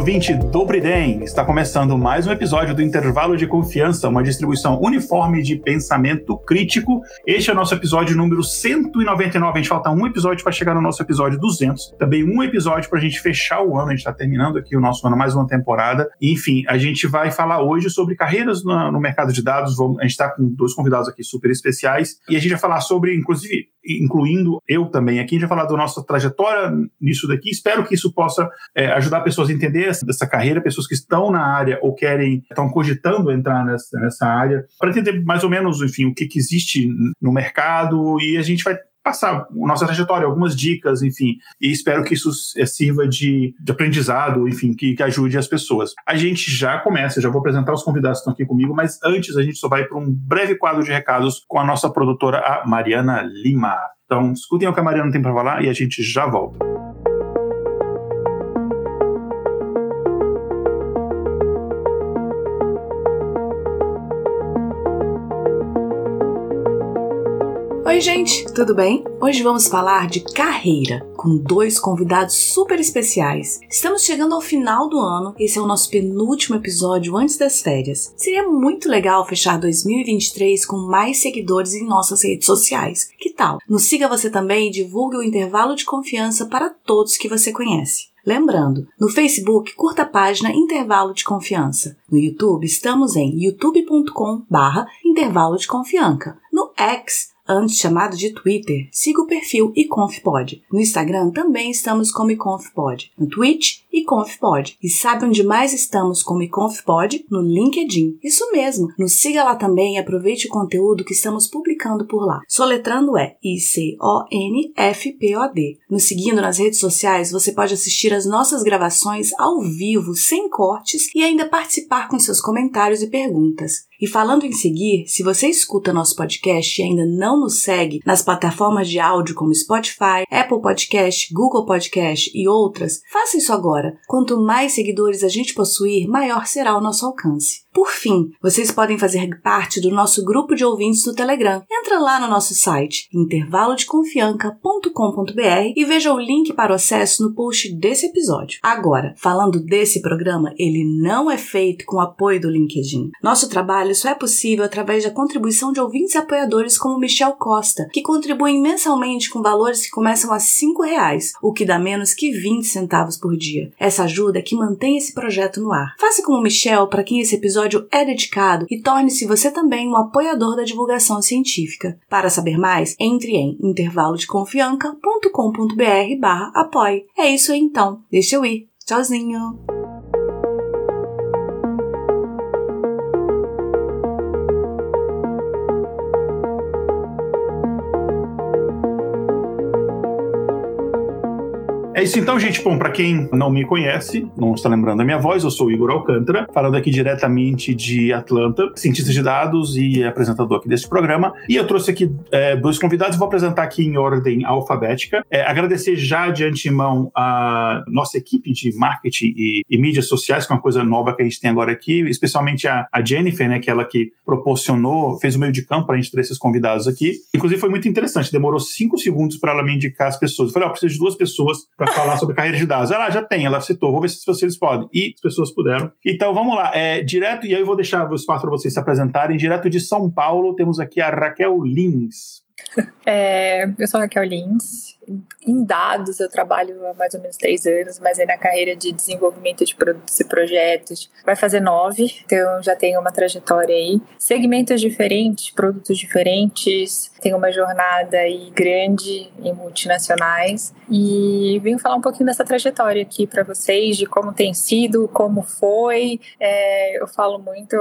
Ouvinte do Briden, está começando mais um episódio do Intervalo de Confiança, uma distribuição uniforme de pensamento crítico. Este é o nosso episódio número 199. A gente falta um episódio para chegar no nosso episódio 200. Também um episódio para a gente fechar o ano. A gente está terminando aqui o nosso ano, mais uma temporada. Enfim, a gente vai falar hoje sobre carreiras no mercado de dados. A gente está com dois convidados aqui super especiais. E a gente vai falar sobre, inclusive, incluindo eu também aqui, vai falar da nossa trajetória nisso daqui. Espero que isso possa é, ajudar pessoas a entender essa, dessa carreira, pessoas que estão na área ou querem, estão cogitando entrar nessa, nessa área, para entender mais ou menos, enfim, o que, que existe no mercado e a gente vai passar nossa trajetória, algumas dicas, enfim, e espero que isso é, sirva de, de aprendizado, enfim, que, que, ajude as pessoas. A gente já começa, já vou apresentar os convidados que estão aqui comigo, mas antes a gente só vai para um breve quadro de recados com a nossa produtora, a Mariana Lima. Então, escutem o que a Mariana tem para falar e a gente já volta. Oi, gente, tudo bem? Hoje vamos falar de carreira com dois convidados super especiais. Estamos chegando ao final do ano, esse é o nosso penúltimo episódio antes das férias. Seria muito legal fechar 2023 com mais seguidores em nossas redes sociais. Que tal? Nos siga você também e divulgue o intervalo de confiança para todos que você conhece. Lembrando, no Facebook, curta a página Intervalo de Confiança. No YouTube, estamos em youtube.com barra Intervalo de Confiança. No X, antes chamado de Twitter, siga o perfil iConfPod. No Instagram também estamos como iConfPod. No Twitch, iConfPod. E sabe onde mais estamos como iConfPod? No LinkedIn. Isso mesmo, nos siga lá também e aproveite o conteúdo que estamos publicando por lá. Soletrando é I-C-O-N-F-P-O-D. Nos seguindo nas redes sociais, você pode assistir as nossas gravações ao vivo, sem cortes, e ainda participar com seus comentários e perguntas. E falando em seguir, se você escuta nosso podcast e ainda não nos segue nas plataformas de áudio como Spotify, Apple Podcast, Google Podcast e outras, faça isso agora. Quanto mais seguidores a gente possuir, maior será o nosso alcance. Por fim, vocês podem fazer parte do nosso grupo de ouvintes no Telegram. Entra lá no nosso site intervalodeconfianca.com.br e veja o link para o acesso no post desse episódio. Agora, falando desse programa, ele não é feito com o apoio do LinkedIn. Nosso trabalho só é possível através da contribuição de ouvintes apoiadores como Michel Costa, que contribuem mensalmente com valores que começam a R$ reais, o que dá menos que 20 centavos por dia. Essa ajuda é que mantém esse projeto no ar. Faça como Michel, para quem esse episódio episódio é dedicado e torne-se você também um apoiador da divulgação científica. Para saber mais, entre em intervalodeconfianca.com.br barra apoie. É isso aí então. Deixa eu ir. Tchauzinho! É isso então, gente. Bom, para quem não me conhece, não está lembrando da minha voz, eu sou o Igor Alcântara, falando aqui diretamente de Atlanta, cientista de dados e apresentador aqui desse programa. E eu trouxe aqui é, dois convidados, vou apresentar aqui em ordem alfabética. É, agradecer já de antemão a nossa equipe de marketing e, e, mídias sociais, que é uma coisa nova que a gente tem agora aqui, especialmente a, a Jennifer, né, que é ela que proporcionou, fez o meio de campo para a gente ter esses convidados aqui. Inclusive foi muito interessante, demorou cinco segundos para ela me indicar as pessoas. Eu falei, ó, oh, preciso de duas pessoas para falar sobre carreira de dados. Ela já tem, ela citou. Vou ver se vocês podem. E as pessoas puderam. Então vamos lá. É, direto, e aí eu vou deixar o espaço para vocês se apresentarem. Direto de São Paulo, temos aqui a Raquel Lins. É, eu sou a Raquel Lins. Em dados, eu trabalho há mais ou menos três anos, mas aí na carreira de desenvolvimento de produtos e projetos vai fazer nove, então já tenho uma trajetória aí. Segmentos diferentes, produtos diferentes, tenho uma jornada aí grande em multinacionais e venho falar um pouquinho dessa trajetória aqui para vocês, de como tem sido, como foi. É, eu falo muito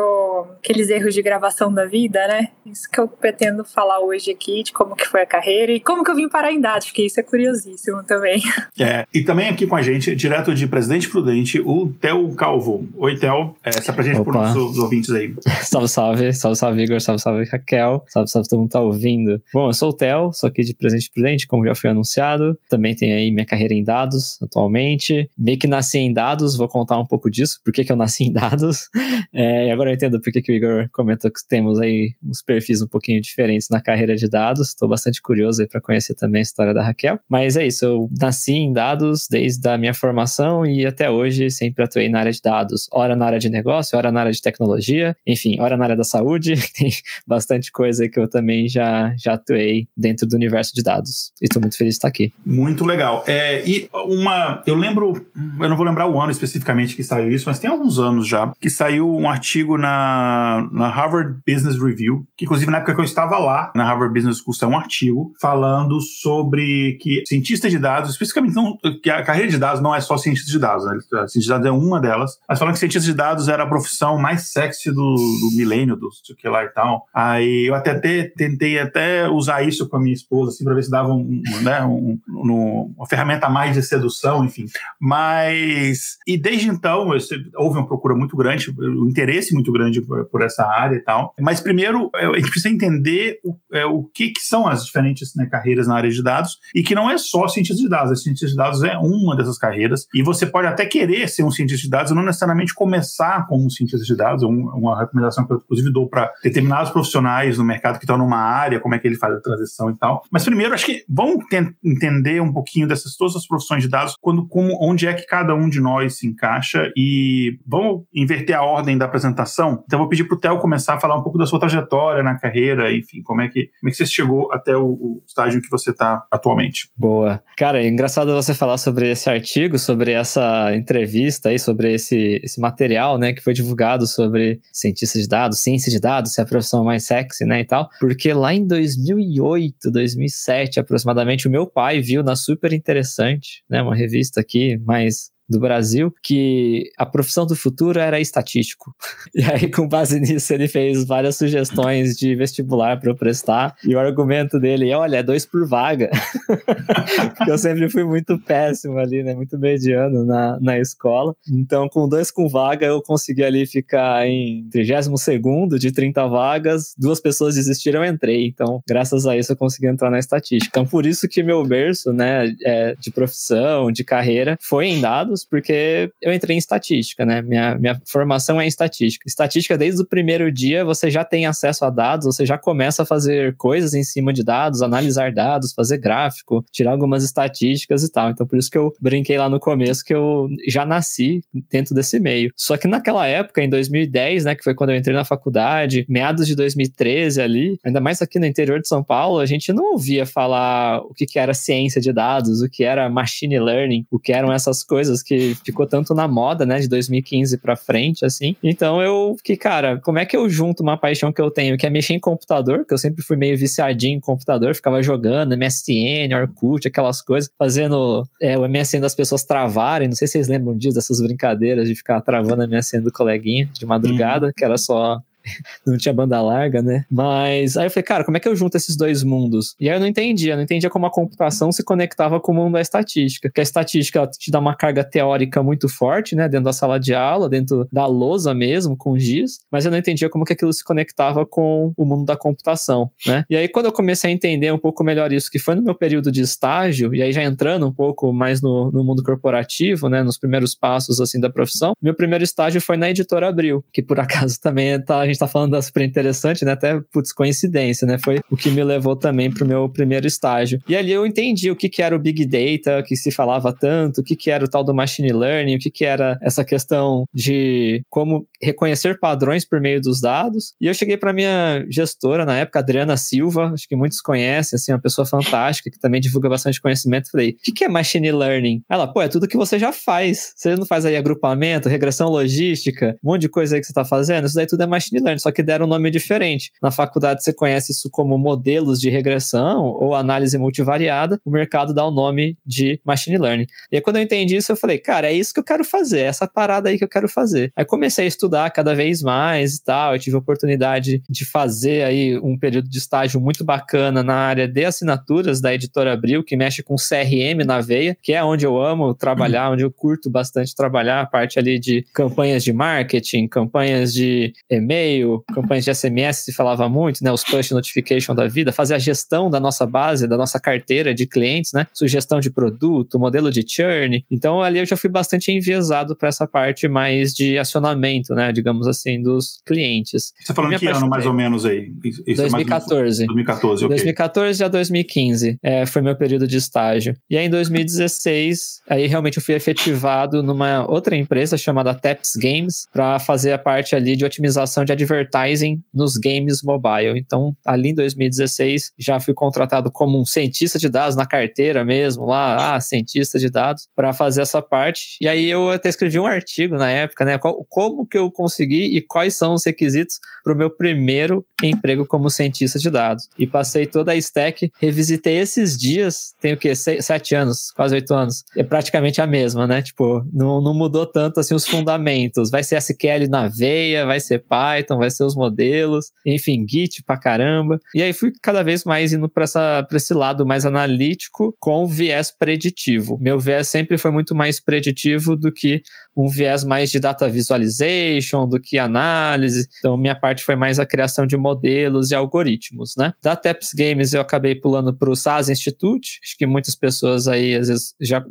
aqueles erros de gravação da vida, né? Isso que eu pretendo falar hoje aqui, de como que foi foi a carreira e como que eu vim parar em dados, porque isso é curiosíssimo também. É, e também aqui com a gente, direto de Presidente Prudente, o Theo Calvo. Oi, Theo, é, se apresente por nossos ouvintes aí. salve, salve, salve, salve, Igor, salve, salve, Raquel, salve, salve, todo mundo tá ouvindo. Bom, eu sou o Theo, sou aqui de Presidente Prudente, como já foi anunciado, também tenho aí minha carreira em dados atualmente, meio que nasci em dados, vou contar um pouco disso, por que que eu nasci em dados, é, e agora eu entendo por que que o Igor comentou que temos aí uns perfis um pouquinho diferentes na carreira de dados, estou bastante curioso aí para conhecer também a história da Raquel, mas é isso, eu nasci em dados desde a minha formação e até hoje sempre atuei na área de dados, ora na área de negócio, ora na área de tecnologia, enfim, ora na área da saúde, tem bastante coisa que eu também já, já atuei dentro do universo de dados. E estou muito feliz de estar aqui. Muito legal. É, e uma, eu lembro, eu não vou lembrar o ano especificamente que saiu isso, mas tem alguns anos já, que saiu um artigo na, na Harvard Business Review, que inclusive na época que eu estava lá, na Harvard Business School, saiu um artigo falando sobre que cientista de dados, especificamente não, que a carreira de dados não é só cientista de dados, né? Cientista de dados é uma delas, mas falando que cientista de dados era a profissão mais sexy do, do milênio, do sei que lá e tal. Aí eu até te, tentei até usar isso com a minha esposa, assim, para ver se dava um, né, um, um, uma ferramenta a mais de sedução, enfim. Mas, e desde então, houve uma procura muito grande, um interesse muito grande por, por essa área e tal. Mas primeiro, é, a gente precisa entender o, é, o que, que são as diferentes né, carreiras na área de dados e que não é só cientista de dados, a cientista de dados é uma dessas carreiras e você pode até querer ser um cientista de dados não necessariamente começar como um cientista de dados, é uma recomendação que eu inclusive dou para determinados profissionais no mercado que estão numa área, como é que ele faz a transição e tal. Mas primeiro, acho que vamos entender um pouquinho dessas todas as profissões de dados, quando, como, onde é que cada um de nós se encaixa e vamos inverter a ordem da apresentação. Então, vou pedir para o Theo começar a falar um pouco da sua trajetória na carreira, enfim, como é que, como é que você chegou até o, o estágio que você está atualmente. Boa. Cara, é engraçado você falar sobre esse artigo, sobre essa entrevista aí, sobre esse, esse material, né, que foi divulgado sobre cientistas de dados, ciência de dados, se é a profissão mais sexy, né, e tal, porque lá em 2008, 2007 aproximadamente, o meu pai viu na Super Interessante, né, uma revista aqui mais do Brasil, que a profissão do futuro era estatístico. E aí, com base nisso, ele fez várias sugestões de vestibular para eu prestar. E o argumento dele é: olha, é dois por vaga. Porque eu sempre fui muito péssimo ali, né? Muito mediano na, na escola. Então, com dois com vaga, eu consegui ali ficar em 32 de 30 vagas. Duas pessoas desistiram, eu entrei. Então, graças a isso, eu consegui entrar na estatística. Então, por isso que meu berço, né, é, de profissão, de carreira, foi em dados anos, porque eu entrei em estatística, né? Minha, minha formação é em estatística. Estatística, desde o primeiro dia, você já tem acesso a dados, você já começa a fazer coisas em cima de dados, analisar dados, fazer gráfico, tirar algumas estatísticas e tal. Então, por isso que eu brinquei lá no começo que eu já nasci dentro desse meio. Só que naquela época, em 2010, né, que foi quando eu entrei na faculdade, meados de 2013 ali, ainda mais aqui no interior de São Paulo, a gente não ouvia falar o que, que era ciência de dados, o que era machine learning, o que eram essas coisas que ficou tanto na moda, né, de 2015 para frente, assim. Então eu fiquei, cara, como é que eu junto uma paixão que eu tenho, que é mexer em computador, que eu sempre fui meio viciadinho em computador, ficava jogando MSN, Orkut, aquelas coisas, fazendo é, o MSN das pessoas travarem, não sei se vocês lembram disso, dessas brincadeiras de ficar travando a MSN do coleguinha de madrugada, uhum. que era só não tinha banda larga, né? Mas aí eu falei, cara, como é que eu junto esses dois mundos? E aí eu não entendia, não entendia como a computação se conectava com o mundo da estatística. Porque a estatística te dá uma carga teórica muito forte, né? Dentro da sala de aula, dentro da lousa mesmo, com giz, mas eu não entendia como que aquilo se conectava com o mundo da computação, né? E aí quando eu comecei a entender um pouco melhor isso, que foi no meu período de estágio, e aí já entrando um pouco mais no, no mundo corporativo, né? Nos primeiros passos, assim, da profissão, meu primeiro estágio foi na Editora Abril, que por acaso também tá, a gente tá falando da super interessante, né? Até, putz, coincidência, né? Foi o que me levou também pro meu primeiro estágio. E ali eu entendi o que, que era o Big Data, que se falava tanto, o que, que era o tal do Machine Learning, o que, que era essa questão de como reconhecer padrões por meio dos dados. E eu cheguei para minha gestora na época, Adriana Silva, acho que muitos conhecem, assim, uma pessoa fantástica que também divulga bastante conhecimento. Falei, o que, que é Machine Learning? Ela, pô, é tudo que você já faz. Você não faz aí agrupamento, regressão logística, um monte de coisa aí que você tá fazendo, isso daí tudo é Machine Learning só que deram um nome diferente. Na faculdade você conhece isso como modelos de regressão ou análise multivariada, o mercado dá o nome de machine learning. E aí, quando eu entendi isso, eu falei, cara, é isso que eu quero fazer, é essa parada aí que eu quero fazer. Aí comecei a estudar cada vez mais e tal, eu tive a oportunidade de fazer aí um período de estágio muito bacana na área de assinaturas da editora Abril, que mexe com CRM na veia, que é onde eu amo trabalhar, uhum. onde eu curto bastante trabalhar, a parte ali de campanhas de marketing, campanhas de e-mail, campanhas de SMS, se falava muito, né? Os push notification da vida, fazer a gestão da nossa base, da nossa carteira de clientes, né? Sugestão de produto, modelo de churn. Então ali eu já fui bastante enviesado para essa parte mais de acionamento, né? Digamos assim, dos clientes. Você falando que ano mais ou menos aí? Isso 2014. É 2014, ok. 2014 a 2015 é, foi meu período de estágio. E aí em 2016, aí realmente eu fui efetivado numa outra empresa chamada Taps Games para fazer a parte ali de otimização de advertising nos games mobile. Então, ali em 2016, já fui contratado como um cientista de dados na carteira mesmo, lá, ah, cientista de dados, para fazer essa parte. E aí eu até escrevi um artigo na época, né? como que eu consegui e quais são os requisitos para o meu primeiro emprego como cientista de dados. E passei toda a stack, revisitei esses dias, tenho o quê? sete anos, quase oito anos. É praticamente a mesma, né? Tipo, não, não mudou tanto assim os fundamentos. Vai ser SQL na veia, vai ser Python, vai ser os modelos, enfim, Git pra caramba. E aí fui cada vez mais indo para esse lado mais analítico com viés preditivo. Meu viés sempre foi muito mais preditivo do que um viés mais de data visualization, do que análise. Então, minha parte foi mais a criação de modelos e algoritmos, né? Da Taps Games eu acabei pulando para o SAS Institute. Acho que muitas pessoas aí, às vezes, já,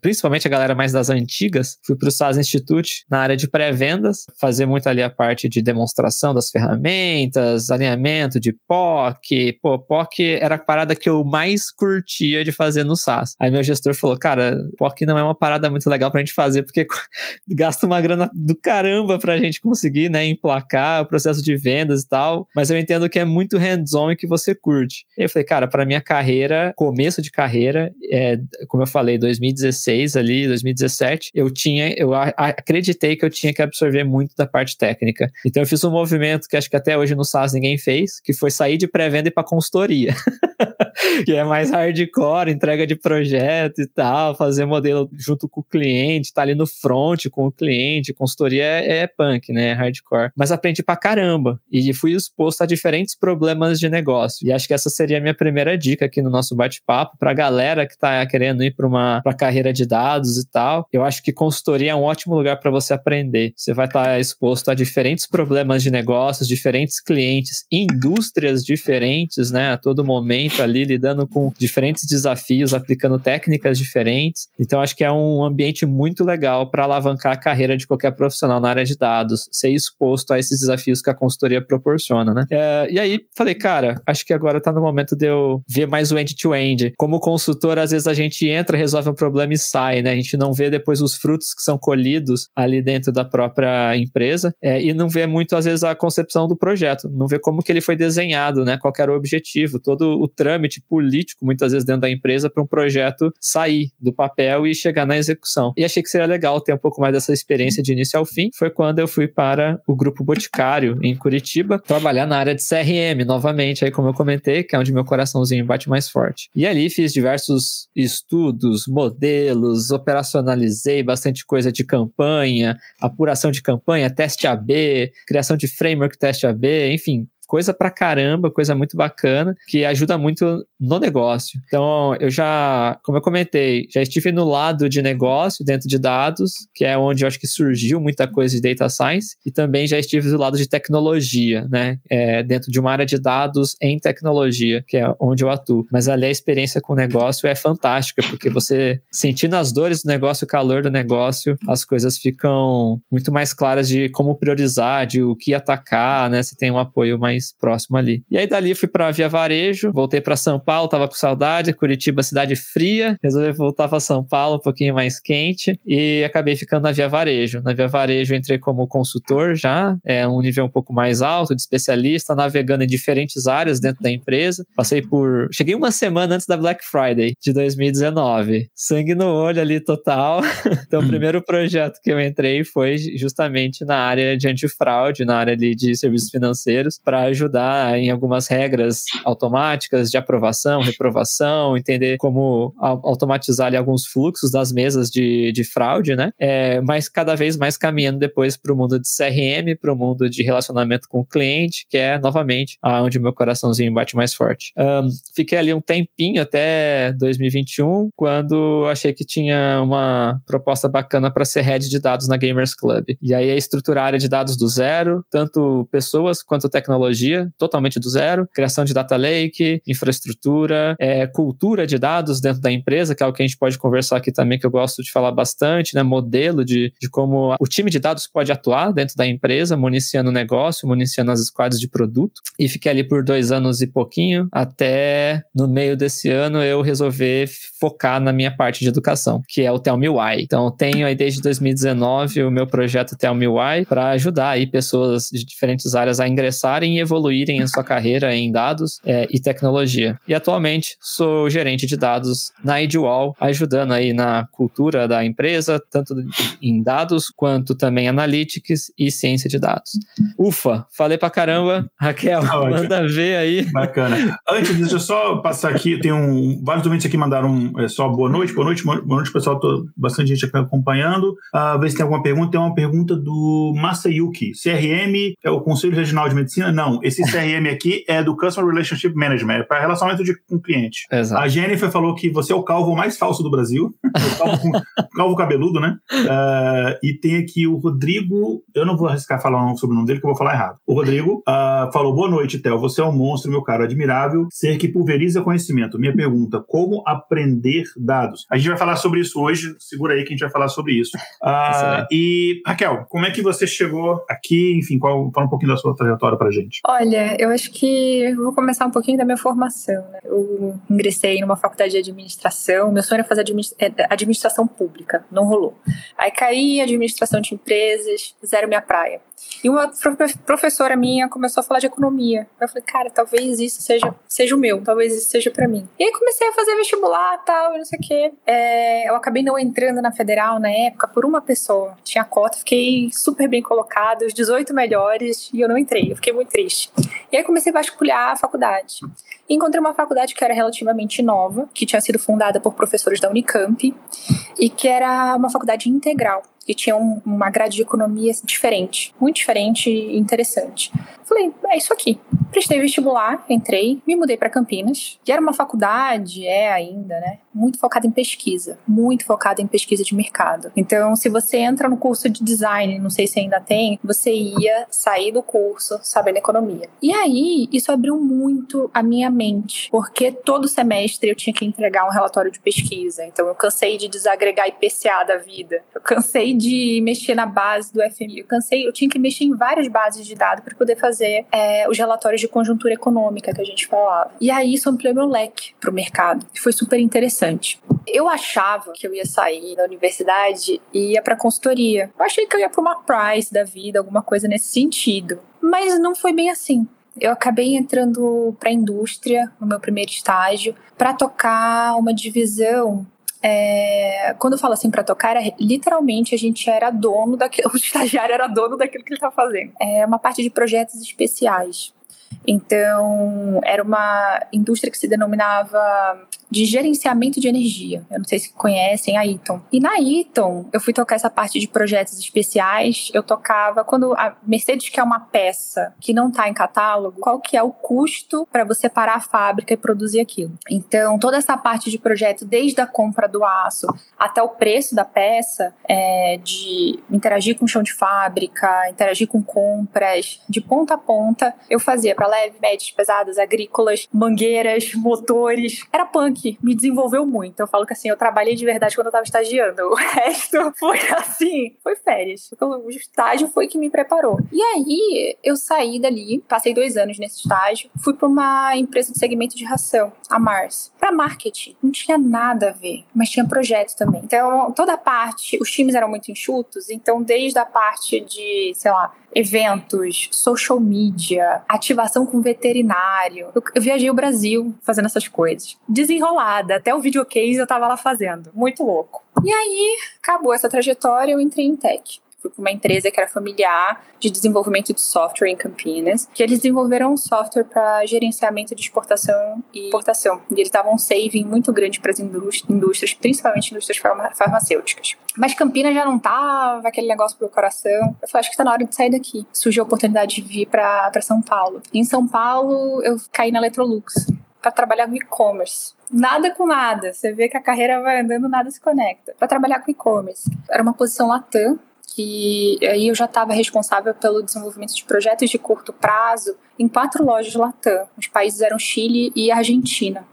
principalmente a galera mais das antigas, fui para o SAS Institute na área de pré-vendas, fazer muito ali a parte de demonstração das ferramentas, alinhamento de POC. Pô, POC era a parada que eu mais curtia de fazer no SAS. Aí meu gestor falou, cara, POC não é uma parada muito legal pra gente fazer, porque gasta uma grana do caramba pra gente conseguir, né, emplacar o processo de vendas e tal, mas eu entendo que é muito hands-on e que você curte. E eu falei, cara, para minha carreira, começo de carreira, é, como eu falei, 2016 ali, 2017, eu tinha, eu acreditei que eu tinha que absorver muito da parte técnica. Então eu fiz um movimento que acho que até hoje no SaaS ninguém fez, que foi sair de pré-venda e para consultoria. que é mais hardcore, entrega de projeto e tal, fazer modelo junto com o cliente, tá ali no front com o cliente, consultoria é, é punk, né, é hardcore. Mas aprendi pra caramba e fui exposto a diferentes problemas de negócio. E acho que essa seria a minha primeira dica aqui no nosso bate-papo pra galera que tá querendo ir para uma pra carreira de dados e tal. Eu acho que consultoria é um ótimo lugar para você aprender. Você vai estar tá exposto a diferentes problemas de negócios, diferentes clientes, indústrias diferentes, né, a todo momento ali lidando com diferentes desafios, aplicando técnicas diferentes. Então, acho que é um ambiente muito legal para alavancar a carreira de qualquer profissional na área de dados, ser exposto a esses desafios que a consultoria proporciona, né? É, e aí, falei, cara, acho que agora está no momento de eu ver mais o end-to-end. -end. Como consultor, às vezes a gente entra, resolve um problema e sai, né? A gente não vê depois os frutos que são colhidos ali dentro da própria empresa é, e não vê muito, às vezes, a concepção do projeto, não vê como que ele foi desenhado, né? Qual era o objetivo, todo o trâmite político, muitas vezes dentro da empresa, para um projeto sair do papel e chegar na execução. E achei que seria legal ter um pouco mais dessa experiência de início ao fim. Foi quando eu fui para o Grupo Boticário, em Curitiba, trabalhar na área de CRM, novamente, aí como eu comentei, que é onde meu coraçãozinho bate mais forte. E ali fiz diversos estudos, modelos, operacionalizei bastante coisa de campanha, apuração de campanha, teste AB, criação de framework teste AB, enfim, coisa pra caramba, coisa muito bacana, que ajuda muito no negócio. Então, eu já, como eu comentei, já estive no lado de negócio, dentro de dados, que é onde eu acho que surgiu muita coisa de data science, e também já estive do lado de tecnologia, né? É, dentro de uma área de dados em tecnologia, que é onde eu atuo. Mas ali a experiência com o negócio é fantástica, porque você sentindo as dores do negócio, o calor do negócio, as coisas ficam muito mais claras de como priorizar, de o que atacar, né? Você tem um apoio mais mais próximo ali. E aí dali fui para Via Varejo, voltei para São Paulo, tava com saudade, Curitiba cidade fria, resolvi voltar para São Paulo, um pouquinho mais quente e acabei ficando na Via Varejo. Na Via Varejo entrei como consultor já, é um nível um pouco mais alto de especialista, navegando em diferentes áreas dentro da empresa. Passei por, cheguei uma semana antes da Black Friday de 2019. Sangue no olho ali total. então o primeiro projeto que eu entrei foi justamente na área de antifraude, na área ali de serviços financeiros, para ajudar em algumas regras automáticas de aprovação, reprovação, entender como automatizar ali alguns fluxos das mesas de, de fraude, né? É, mas cada vez mais caminhando depois para o mundo de CRM, para o mundo de relacionamento com o cliente, que é novamente onde meu coraçãozinho bate mais forte. Um, fiquei ali um tempinho até 2021, quando achei que tinha uma proposta bacana para ser head de dados na Gamers Club. E aí é estruturar a área de dados do zero, tanto pessoas quanto tecnologia, totalmente do zero, criação de data lake, infraestrutura, é, cultura de dados dentro da empresa, que é algo que a gente pode conversar aqui também, que eu gosto de falar bastante, né? Modelo de, de como o time de dados pode atuar dentro da empresa, municiando o negócio, municiando as squads de produto. E fiquei ali por dois anos e pouquinho, até no meio desse ano eu resolver focar na minha parte de educação, que é o Tell Me Why. Então, tenho aí desde 2019 o meu projeto Tell Me Why para ajudar aí pessoas de diferentes áreas a ingressarem e evoluírem em sua carreira em dados é, e tecnologia. E atualmente sou gerente de dados na Idwall, ajudando aí na cultura da empresa, tanto em dados quanto também analytics e ciência de dados. Ufa, falei pra caramba. Raquel, tá manda ver aí. Bacana. Antes, deixa eu só passar aqui, tem um, vários documentos aqui mandaram é, só boa noite, boa noite, boa noite, pessoal, tô, bastante gente aqui acompanhando. Uh, ver se tem alguma pergunta. Tem uma pergunta do Masayuki. CRM é o Conselho Regional de Medicina? Não, esse CRM aqui é do Customer Relationship Management, é para relacionamento de, com cliente. Exato. A Jennifer falou que você é o calvo mais falso do Brasil, o calvo, calvo cabeludo, né? Uh, e tem aqui o Rodrigo, eu não vou arriscar falar sobre o nome dele, que eu vou falar errado. O Rodrigo uh, falou: Boa noite, Theo. Você é um monstro, meu caro, admirável. Ser que pulveriza conhecimento. Minha pergunta: como aprender dados? A gente vai falar sobre isso hoje, segura aí que a gente vai falar sobre isso. Uh, e, Raquel, como é que você chegou aqui? Enfim, qual, fala um pouquinho da sua trajetória pra gente. Olha, eu acho que vou começar um pouquinho da minha formação. Né? Eu ingressei numa faculdade de administração, meu sonho era fazer é, administração pública, não rolou. Aí caí em administração de empresas, zero minha praia. E uma professora minha começou a falar de economia. Eu falei, cara, talvez isso seja, seja o meu, talvez isso seja para mim. E aí comecei a fazer vestibular tal, não sei o quê. É, eu acabei não entrando na federal na época por uma pessoa. Tinha cota, fiquei super bem colocada, os 18 melhores, e eu não entrei. Eu fiquei muito triste. E aí comecei a vasculhar a faculdade. E encontrei uma faculdade que era relativamente nova, que tinha sido fundada por professores da Unicamp, e que era uma faculdade integral e tinha um, uma grade de economia diferente, muito diferente e interessante. Falei, é isso aqui. Prestei vestibular, entrei, me mudei para Campinas, que era uma faculdade, é ainda, né? Muito focada em pesquisa, muito focada em pesquisa de mercado. Então, se você entra no curso de design, não sei se ainda tem, você ia sair do curso sabendo economia. E aí, isso abriu muito a minha mente, porque todo semestre eu tinha que entregar um relatório de pesquisa. Então, eu cansei de desagregar IPCA da vida. Eu cansei de mexer na base do FMI. Eu cansei, eu tinha que mexer em várias bases de dados para poder fazer é, os relatórios de conjuntura econômica que a gente falava. E aí isso ampliou meu leque para o mercado. Foi super interessante. Eu achava que eu ia sair da universidade e ia para consultoria. Eu achei que eu ia para uma Price da vida, alguma coisa nesse sentido. Mas não foi bem assim eu acabei entrando para a indústria no meu primeiro estágio para tocar uma divisão é, quando eu falo assim para tocar, era, literalmente a gente era dono daquilo, o estagiário era dono daquilo que ele estava fazendo. É uma parte de projetos especiais. Então, era uma indústria que se denominava de gerenciamento de energia. Eu não sei se conhecem a Eaton. E na Eaton, eu fui tocar essa parte de projetos especiais. Eu tocava quando a Mercedes quer uma peça que não está em catálogo, qual que é o custo para você parar a fábrica e produzir aquilo. Então, toda essa parte de projeto, desde a compra do aço até o preço da peça, é, de interagir com o chão de fábrica, interagir com compras, de ponta a ponta, eu fazia para leves, médias, pesadas, agrícolas, mangueiras, motores. Era punk, me desenvolveu muito. Eu falo que assim, eu trabalhei de verdade quando eu tava estagiando. O resto foi assim, foi férias. O estágio foi que me preparou. E aí, eu saí dali, passei dois anos nesse estágio, fui para uma empresa de segmento de ração, a Mars, para marketing. Não tinha nada a ver, mas tinha projeto também. Então, toda a parte, os times eram muito enxutos, então desde a parte de, sei lá, eventos, social media, ativação com veterinário. Eu, eu, viajei o Brasil fazendo essas coisas. Desenrolada, até o videocase eu tava lá fazendo. Muito louco. E aí, acabou essa trajetória, eu entrei em tech fui para uma empresa que era familiar de desenvolvimento de software em Campinas, que eles desenvolveram um software para gerenciamento de exportação e importação. E eles davam um saving muito grande para as indústrias, principalmente indústrias farmacêuticas. Mas Campinas já não tava aquele negócio pro coração. Eu falei, acho que está na hora de sair daqui. Surgiu a oportunidade de vir para São Paulo. E em São Paulo, eu caí na Electrolux para trabalhar no e-commerce. Nada com nada. Você vê que a carreira vai andando, nada se conecta. Para trabalhar com e-commerce. Era uma posição Latam, que aí eu já estava responsável pelo desenvolvimento de projetos de curto prazo em quatro lojas Latam. Os países eram Chile e Argentina.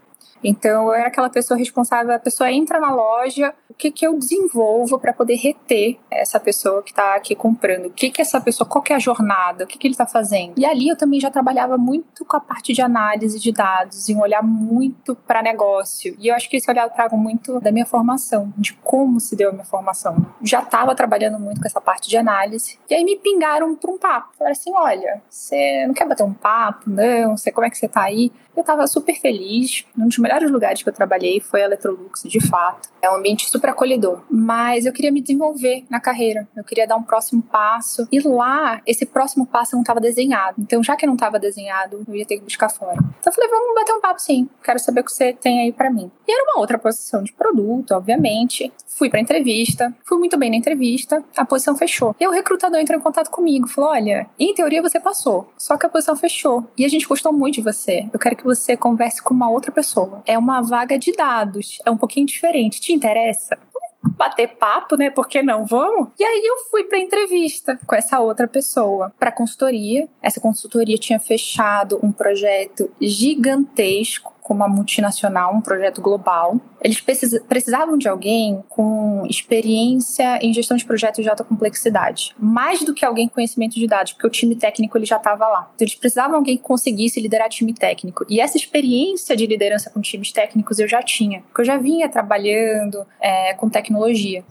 Então, eu era aquela pessoa responsável, a pessoa entra na loja, o que, que eu desenvolvo para poder reter essa pessoa que está aqui comprando? O que, que essa pessoa, qual que é a jornada? O que, que ele está fazendo? E ali eu também já trabalhava muito com a parte de análise de dados, em olhar muito para negócio. E eu acho que esse olhar eu trago muito da minha formação, de como se deu a minha formação. Já estava trabalhando muito com essa parte de análise. E aí me pingaram para um papo. Falaram assim: olha, você não quer bater um papo? Não, você, como é que você está aí? Eu estava super feliz. Um dos melhores lugares que eu trabalhei foi a Electrolux, de fato. É um ambiente super acolhedor. Mas eu queria me desenvolver na carreira. Eu queria dar um próximo passo. E lá, esse próximo passo não estava desenhado. Então, já que não estava desenhado, eu ia ter que buscar fora. Então, eu falei, vamos bater um papo sim. Quero saber o que você tem aí para mim. E era uma outra posição de produto, obviamente. Fui pra entrevista, fui muito bem na entrevista, a posição fechou. E o recrutador entrou em contato comigo, falou: olha, em teoria você passou, só que a posição fechou. E a gente gostou muito de você. Eu quero que você converse com uma outra pessoa. É uma vaga de dados, é um pouquinho diferente. Te interessa? bater papo, né? Por que não? Vamos? E aí eu fui para entrevista com essa outra pessoa, para consultoria. Essa consultoria tinha fechado um projeto gigantesco com uma multinacional, um projeto global. Eles precisavam de alguém com experiência em gestão de projetos de alta complexidade, mais do que alguém com conhecimento de dados, porque o time técnico ele já estava lá. Então, eles precisavam de alguém que conseguisse liderar time técnico. E essa experiência de liderança com times técnicos eu já tinha, porque eu já vinha trabalhando é, com tecnologia.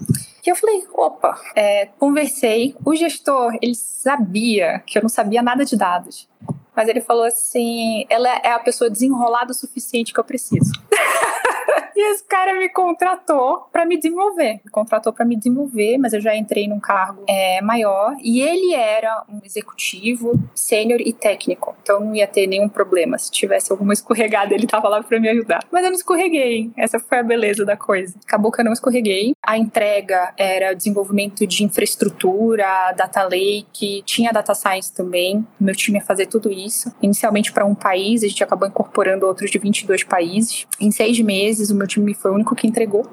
E eu falei, opa, é, conversei. O gestor, ele sabia que eu não sabia nada de dados. Mas ele falou assim: ela é a pessoa desenrolada o suficiente que eu preciso. E esse cara me contratou para me desenvolver. Me contratou para me desenvolver, mas eu já entrei num cargo é, maior. E ele era um executivo, sênior e técnico. Então não ia ter nenhum problema. Se tivesse alguma escorregada, ele tava lá para me ajudar. Mas eu não escorreguei. Essa foi a beleza da coisa. Acabou que eu não escorreguei. A entrega era desenvolvimento de infraestrutura, data lake, tinha data science também. Meu time ia fazer tudo isso. Inicialmente para um país, a gente acabou incorporando outros de 22 países. Em seis meses, o meu time foi o único que entregou.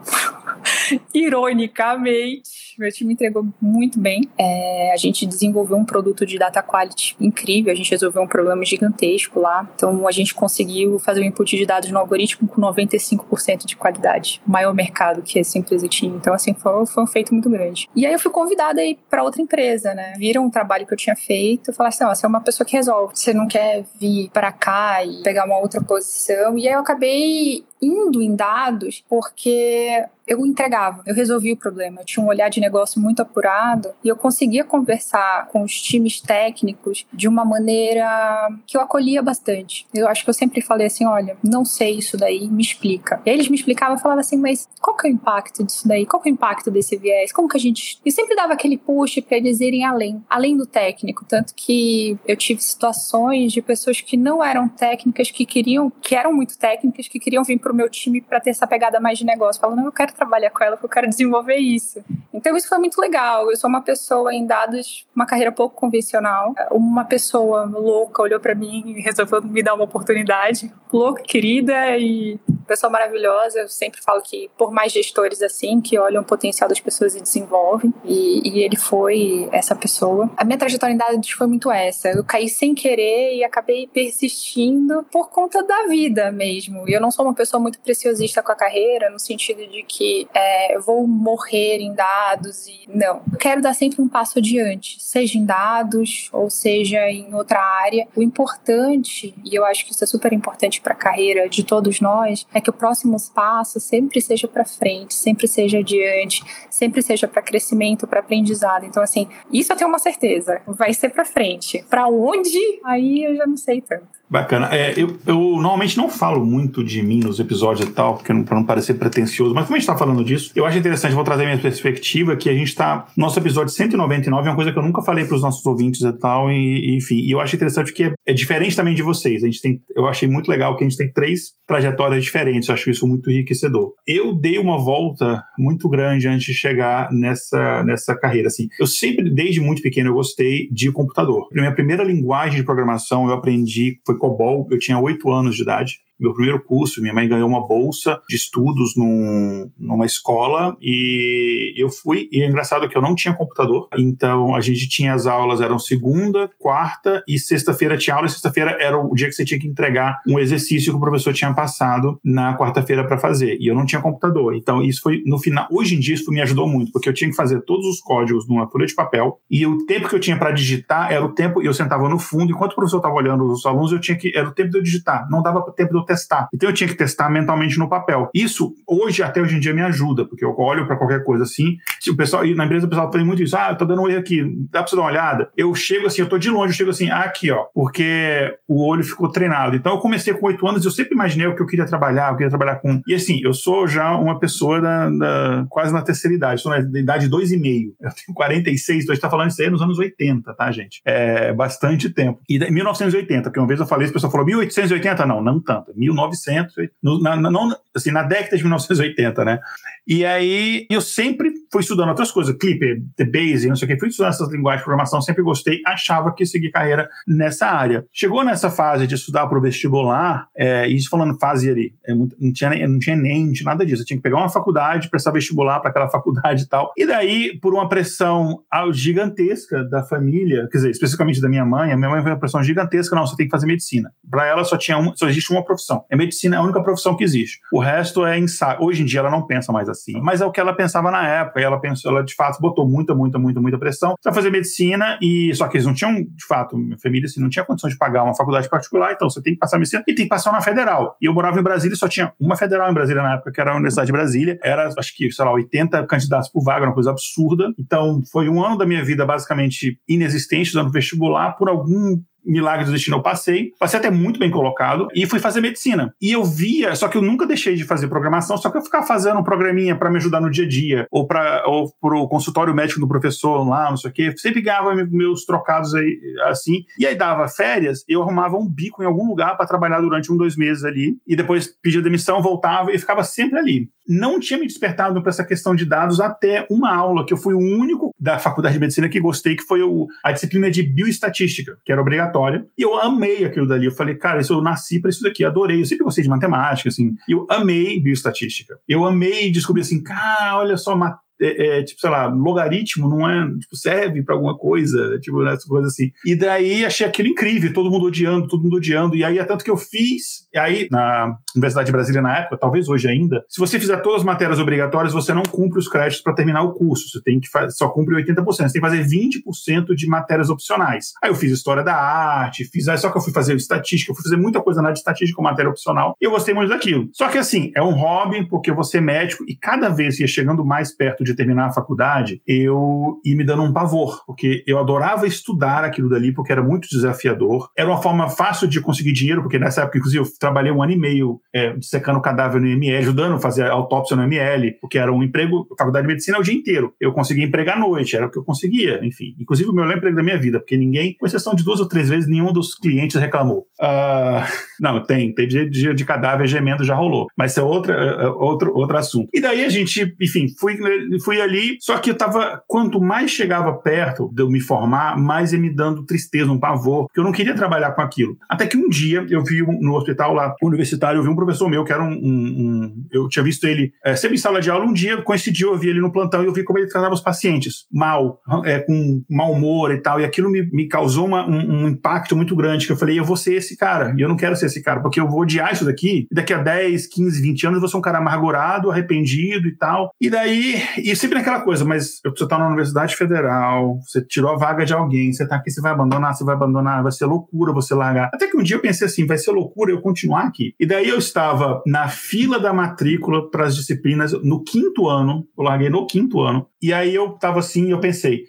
Ironicamente, meu time entregou muito bem. É, a gente desenvolveu um produto de data quality incrível, a gente resolveu um problema gigantesco lá. Então, a gente conseguiu fazer o input de dados no algoritmo com 95% de qualidade. Maior mercado que essa empresa tinha. Então, assim, foi, foi um feito muito grande. E aí, eu fui convidada aí para outra empresa, né? Viram um trabalho que eu tinha feito, falaram assim: você é uma pessoa que resolve. Você não quer vir para cá e pegar uma outra posição. E aí, eu acabei indo em dados porque eu entregava, eu resolvia o problema. Eu tinha um olhar de negócio muito apurado e eu conseguia conversar com os times técnicos de uma maneira que eu acolhia bastante. Eu acho que eu sempre falei assim: olha, não sei isso daí, me explica. E eles me explicavam e falavam assim: mas qual que é o impacto disso daí? Qual que é o impacto desse viés? Como que a gente. E sempre dava aquele push para eles irem além, além do técnico. Tanto que eu tive situações de pessoas que não eram técnicas, que queriam, que eram muito técnicas, que queriam vir para o meu time para ter essa pegada mais de negócio. Falando, eu quero trabalhar com ela porque eu quero desenvolver isso. Então isso foi muito legal. Eu sou uma pessoa em dados, uma carreira pouco convencional. Uma pessoa louca olhou para mim e resolveu me dar uma oportunidade. Louca, querida e pessoa maravilhosa. Eu sempre falo que por mais gestores assim que olham o potencial das pessoas e desenvolvem, e, e ele foi essa pessoa. A minha trajetória em dados foi muito essa. Eu caí sem querer e acabei persistindo por conta da vida mesmo. E eu não sou uma pessoa muito preciosista com a carreira, no sentido de que é, eu vou morrer em dados e não. Eu quero dar sempre um passo adiante, seja em dados ou seja em outra área. O importante, e eu acho que isso é super importante para a carreira de todos nós, é que o próximo passo sempre seja para frente, sempre seja adiante, sempre seja para crescimento, para aprendizado. Então, assim, isso eu tenho uma certeza, vai ser para frente. Para onde? Aí eu já não sei tanto. Bacana. É, eu, eu normalmente não falo muito de mim nos episódios e tal, porque para não parecer pretencioso, mas como a gente está falando disso, eu acho interessante, vou trazer minha perspectiva, que a gente está. Nosso episódio 199 é uma coisa que eu nunca falei para os nossos ouvintes e tal, e, e, enfim. E eu acho interessante que é, é, diferente também de vocês. A gente tem, eu achei muito legal que a gente tem três trajetórias diferentes, eu acho isso muito enriquecedor. Eu dei uma volta muito grande antes de chegar nessa, nessa carreira. Assim, eu sempre, desde muito pequeno, eu gostei de computador. A minha primeira linguagem de programação eu aprendi foi COBOL, eu tinha oito anos de idade meu primeiro curso, minha mãe ganhou uma bolsa de estudos num, numa escola e eu fui. E é engraçado que eu não tinha computador, então a gente tinha as aulas, eram segunda, quarta e sexta-feira tinha aula. E sexta-feira era o dia que você tinha que entregar um exercício que o professor tinha passado na quarta-feira para fazer. E eu não tinha computador. Então isso foi no final. Hoje em dia isso me ajudou muito, porque eu tinha que fazer todos os códigos numa folha de papel e o tempo que eu tinha para digitar era o tempo. Eu sentava no fundo, enquanto o professor estava olhando os alunos, eu tinha que. Era o tempo de eu digitar. Não dava tempo de eu testar. Então eu tinha que testar mentalmente no papel. Isso, hoje, até hoje em dia, me ajuda, porque eu olho para qualquer coisa assim. Se o pessoal, e na empresa o pessoal faz muito isso, ah, eu tô dando um olho aqui, dá pra você dar uma olhada? Eu chego assim, eu tô de longe, eu chego assim, ah, aqui, ó, porque o olho ficou treinado. Então eu comecei com oito anos, eu sempre imaginei o que eu queria trabalhar, eu queria trabalhar com. E assim, eu sou já uma pessoa da, da quase na terceira idade, sou na idade dois e meio. Eu tenho 46, então a gente tá falando isso aí nos anos 80, tá, gente? É bastante tempo. E 1980, porque uma vez eu falei, a pessoa falou 1880? Não, não tanto. 1900 1900, no, na, não, assim, na década de 1980, né? E aí eu sempre fui estudando outras coisas, Clipper, The Base, não sei o que, fui estudando essas linguagens de programação, sempre gostei, achava que seguir carreira nessa área. Chegou nessa fase de estudar para o vestibular, é, isso falando fase ali, é muito, não, tinha, não tinha nem não tinha nada disso, eu tinha que pegar uma faculdade, prestar vestibular para aquela faculdade e tal. E daí, por uma pressão gigantesca da família, quer dizer, especificamente da minha mãe, a minha mãe foi uma pressão gigantesca, não, você tem que fazer medicina. Para ela só tinha um, só existe uma profissão. É medicina é a única profissão que existe. O resto é ensaio. Hoje em dia ela não pensa mais assim, mas é o que ela pensava na época. E ela pensou, ela de fato botou muita, muita, muita, muita pressão para fazer medicina e só que eles não tinham, de fato, minha família assim, não tinha condição de pagar uma faculdade particular, então você tem que passar medicina e tem que passar na federal. E eu morava em Brasília, só tinha uma federal em Brasília na época, que era a Universidade de Brasília. Era, acho que, sei lá, 80 candidatos por vaga, uma coisa absurda. Então, foi um ano da minha vida basicamente inexistente, estudando vestibular por algum milagre do destino eu passei, passei até muito bem colocado e fui fazer medicina. E eu via, só que eu nunca deixei de fazer programação, só que eu ficava fazendo um programinha para me ajudar no dia a dia, ou para ou pro consultório médico do professor lá, não sei o quê. Sempre ganhava meus trocados aí assim. E aí dava férias, eu arrumava um bico em algum lugar para trabalhar durante um, dois meses ali, e depois pedia demissão, voltava e ficava sempre ali não tinha me despertado para essa questão de dados até uma aula que eu fui o único da faculdade de medicina que gostei, que foi o, a disciplina de bioestatística, que era obrigatória. E eu amei aquilo dali. Eu falei, cara, isso eu nasci para isso daqui, adorei. Eu sempre gostei de matemática, assim. Eu amei bioestatística. Eu amei descobrir assim, cara, olha só, é, é, tipo, sei lá, logaritmo não é, tipo, serve para alguma coisa, tipo, essa coisa assim. E daí achei aquilo incrível, todo mundo odiando, todo mundo odiando. E aí é tanto que eu fiz, e aí na Universidade de Brasília na época, talvez hoje ainda, se você fizer todas as matérias obrigatórias, você não cumpre os créditos para terminar o curso. Você tem que só cumpre 80%. Você tem que fazer 20% de matérias opcionais. Aí eu fiz história da arte, fiz, aí só que eu fui fazer estatística, eu fui fazer muita coisa na área de estatística com matéria opcional, e eu gostei muito daquilo. Só que assim, é um hobby, porque você é médico, e cada vez ia chegando mais perto de de terminar a faculdade, eu ia me dando um pavor, porque eu adorava estudar aquilo dali, porque era muito desafiador. Era uma forma fácil de conseguir dinheiro, porque nessa época, inclusive, eu trabalhei um ano e meio é, secando cadáver no IML, ajudando a fazer autópsia no ML, porque era um emprego, faculdade de medicina o dia inteiro. Eu conseguia empregar à noite, era o que eu conseguia, enfim. Inclusive, o meu emprego da minha vida, porque ninguém, com exceção de duas ou três vezes, nenhum dos clientes reclamou. Uh, não, tem, tem dia, dia de cadáver gemendo já rolou, mas isso é outra, é outro, outro assunto. E daí a gente, enfim, fui, fui ali. Só que eu tava, quanto mais chegava perto de eu me formar, mais ia me dando tristeza, um pavor, porque eu não queria trabalhar com aquilo. Até que um dia eu vi no hospital lá universitário, eu vi um professor meu que era um. um, um eu tinha visto ele é, sempre em sala de aula. Um dia, coincidiu, eu vi ele no plantão e eu vi como ele tratava os pacientes mal, é, com mau humor e tal. E aquilo me, me causou uma, um, um, impacto muito grande. Que eu falei, eu vou ser esse cara. E eu não quero ser esse cara, porque eu vou odiar isso daqui. E daqui a 10, 15, 20 anos eu vou ser um cara amargurado, arrependido e tal. E daí, e sempre naquela coisa, mas você tá na Universidade Federal, você tirou a vaga de alguém, você tá aqui, você vai abandonar, você vai abandonar, vai ser loucura você largar. Até que um dia eu pensei assim, vai ser loucura eu continuar aqui. E daí eu estava na fila da matrícula para as disciplinas no quinto ano, eu larguei no quinto ano, e aí eu tava assim, eu pensei,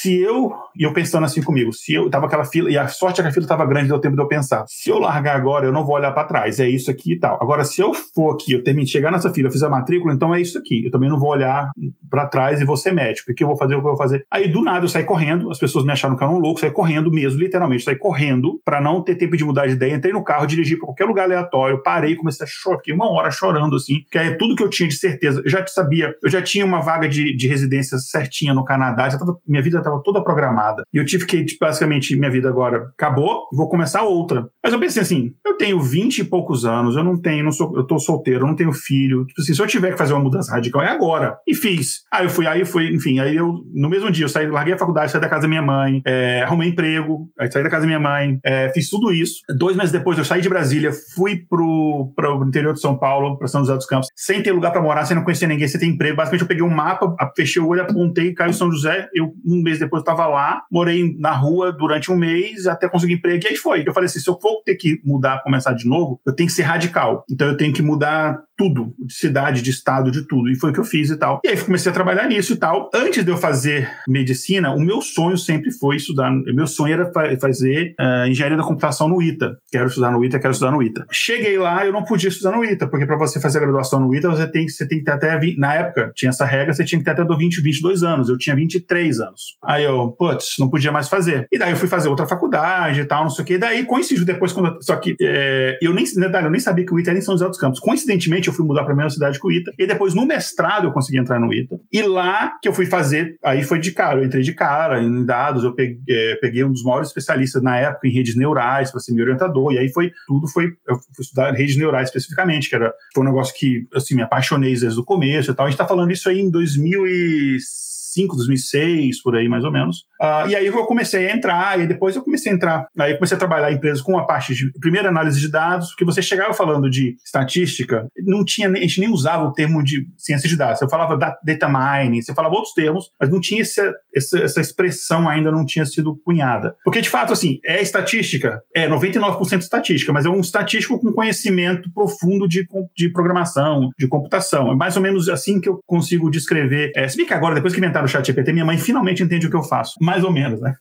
se eu, e eu pensando assim comigo, se eu tava aquela fila, e a sorte é que a fila tava grande, deu tempo de eu pensar, se eu largar agora, eu não vou olhar para trás, é isso aqui e tal. Agora, se eu for aqui, eu termino de chegar nessa fila, eu fiz a matrícula, então é isso aqui. Eu também não vou olhar para trás e ser médico. O que eu vou fazer, o que eu vou fazer? Aí, do nada, eu saí correndo, as pessoas me acharam que eu era um louco, saí correndo mesmo, literalmente, saí correndo, para não ter tempo de mudar de ideia, entrei no carro, dirigi para qualquer lugar aleatório, parei, comecei a chorar, fiquei uma hora chorando, assim, que é tudo que eu tinha de certeza. Eu já sabia, eu já tinha uma vaga de, de residência certinha no Canadá, já tava, minha vida estava toda programada. E eu tive que, tipo, basicamente, minha vida agora acabou, vou começar outra. Mas eu pensei assim, eu tenho 20 e poucos anos, eu não tenho, não sou, eu tô solteiro, eu não tenho filho. Tipo assim, se eu tiver que fazer uma mudança radical, é agora. E fiz. Aí eu fui, aí eu fui, enfim, aí eu, no mesmo dia, eu saí, larguei a faculdade, saí da casa da minha mãe, é, arrumei emprego, aí saí da casa da minha mãe, é, fiz tudo isso. Dois meses depois, eu saí de Brasília, fui pro, pro interior de São Paulo, pra São José dos Campos, sem ter lugar para morar, sem não conhecer ninguém, sem ter emprego. Basicamente, eu peguei um mapa, fechei o olho, apontei, caiu São José, eu, um mês depois, eu tava lá, morei na rua durante um mês, até conseguir emprego, e aí foi. Eu falei assim, se eu for ter que mudar, começar de novo, eu tenho que ser radical. Então eu tenho que mudar tudo, de cidade, de estado, de tudo. E foi o que eu fiz e tal. E aí comecei a trabalhar nisso e tal. Antes de eu fazer medicina, o meu sonho sempre foi estudar. Meu sonho era fazer uh, engenharia da computação no ITA. Quero estudar no ITA, quero estudar no ITA. Cheguei lá, eu não podia estudar no ITA, porque para você fazer a graduação no ITA, você tem, você tem que ter até. Na época, tinha essa regra, você tinha que ter até 20, 22 anos. Eu tinha 23 anos. Aí eu, putz, não podia mais fazer. E daí eu fui fazer outra faculdade e tal, não sei o quê. E daí coincidiu depois, quando. Só que é, eu nem, detalhe, eu nem sabia que o ITA era em São José dos Campos. Coincidentemente, eu fui mudar para a mesma cidade que o ITA. E depois, no mestrado, eu consegui entrar no ITA. E lá que eu fui fazer, aí foi de cara. Eu entrei de cara em dados, eu peguei, é, peguei um dos maiores especialistas na época em redes neurais para ser meu orientador. E aí foi tudo foi. Eu fui estudar redes neurais especificamente, que era foi um negócio que assim, me apaixonei desde o começo e tal. A gente está falando isso aí em 2006. 2005, 2006, por aí mais ou menos. Uh, e aí eu comecei a entrar, e depois eu comecei a entrar. Aí eu comecei a trabalhar em empresas com a parte de primeira análise de dados, porque você chegava falando de estatística, não tinha, a gente nem usava o termo de ciência de dados. Eu falava data mining, você falava outros termos, mas não tinha essa, essa, essa expressão ainda não tinha sido cunhada. Porque de fato, assim, é estatística, é 99% estatística, mas é um estatístico com conhecimento profundo de, de programação, de computação. É mais ou menos assim que eu consigo descrever. É, se bem que agora, depois que inventaram o chat GPT, minha mãe finalmente entende o que eu faço. Mais ou menos, né?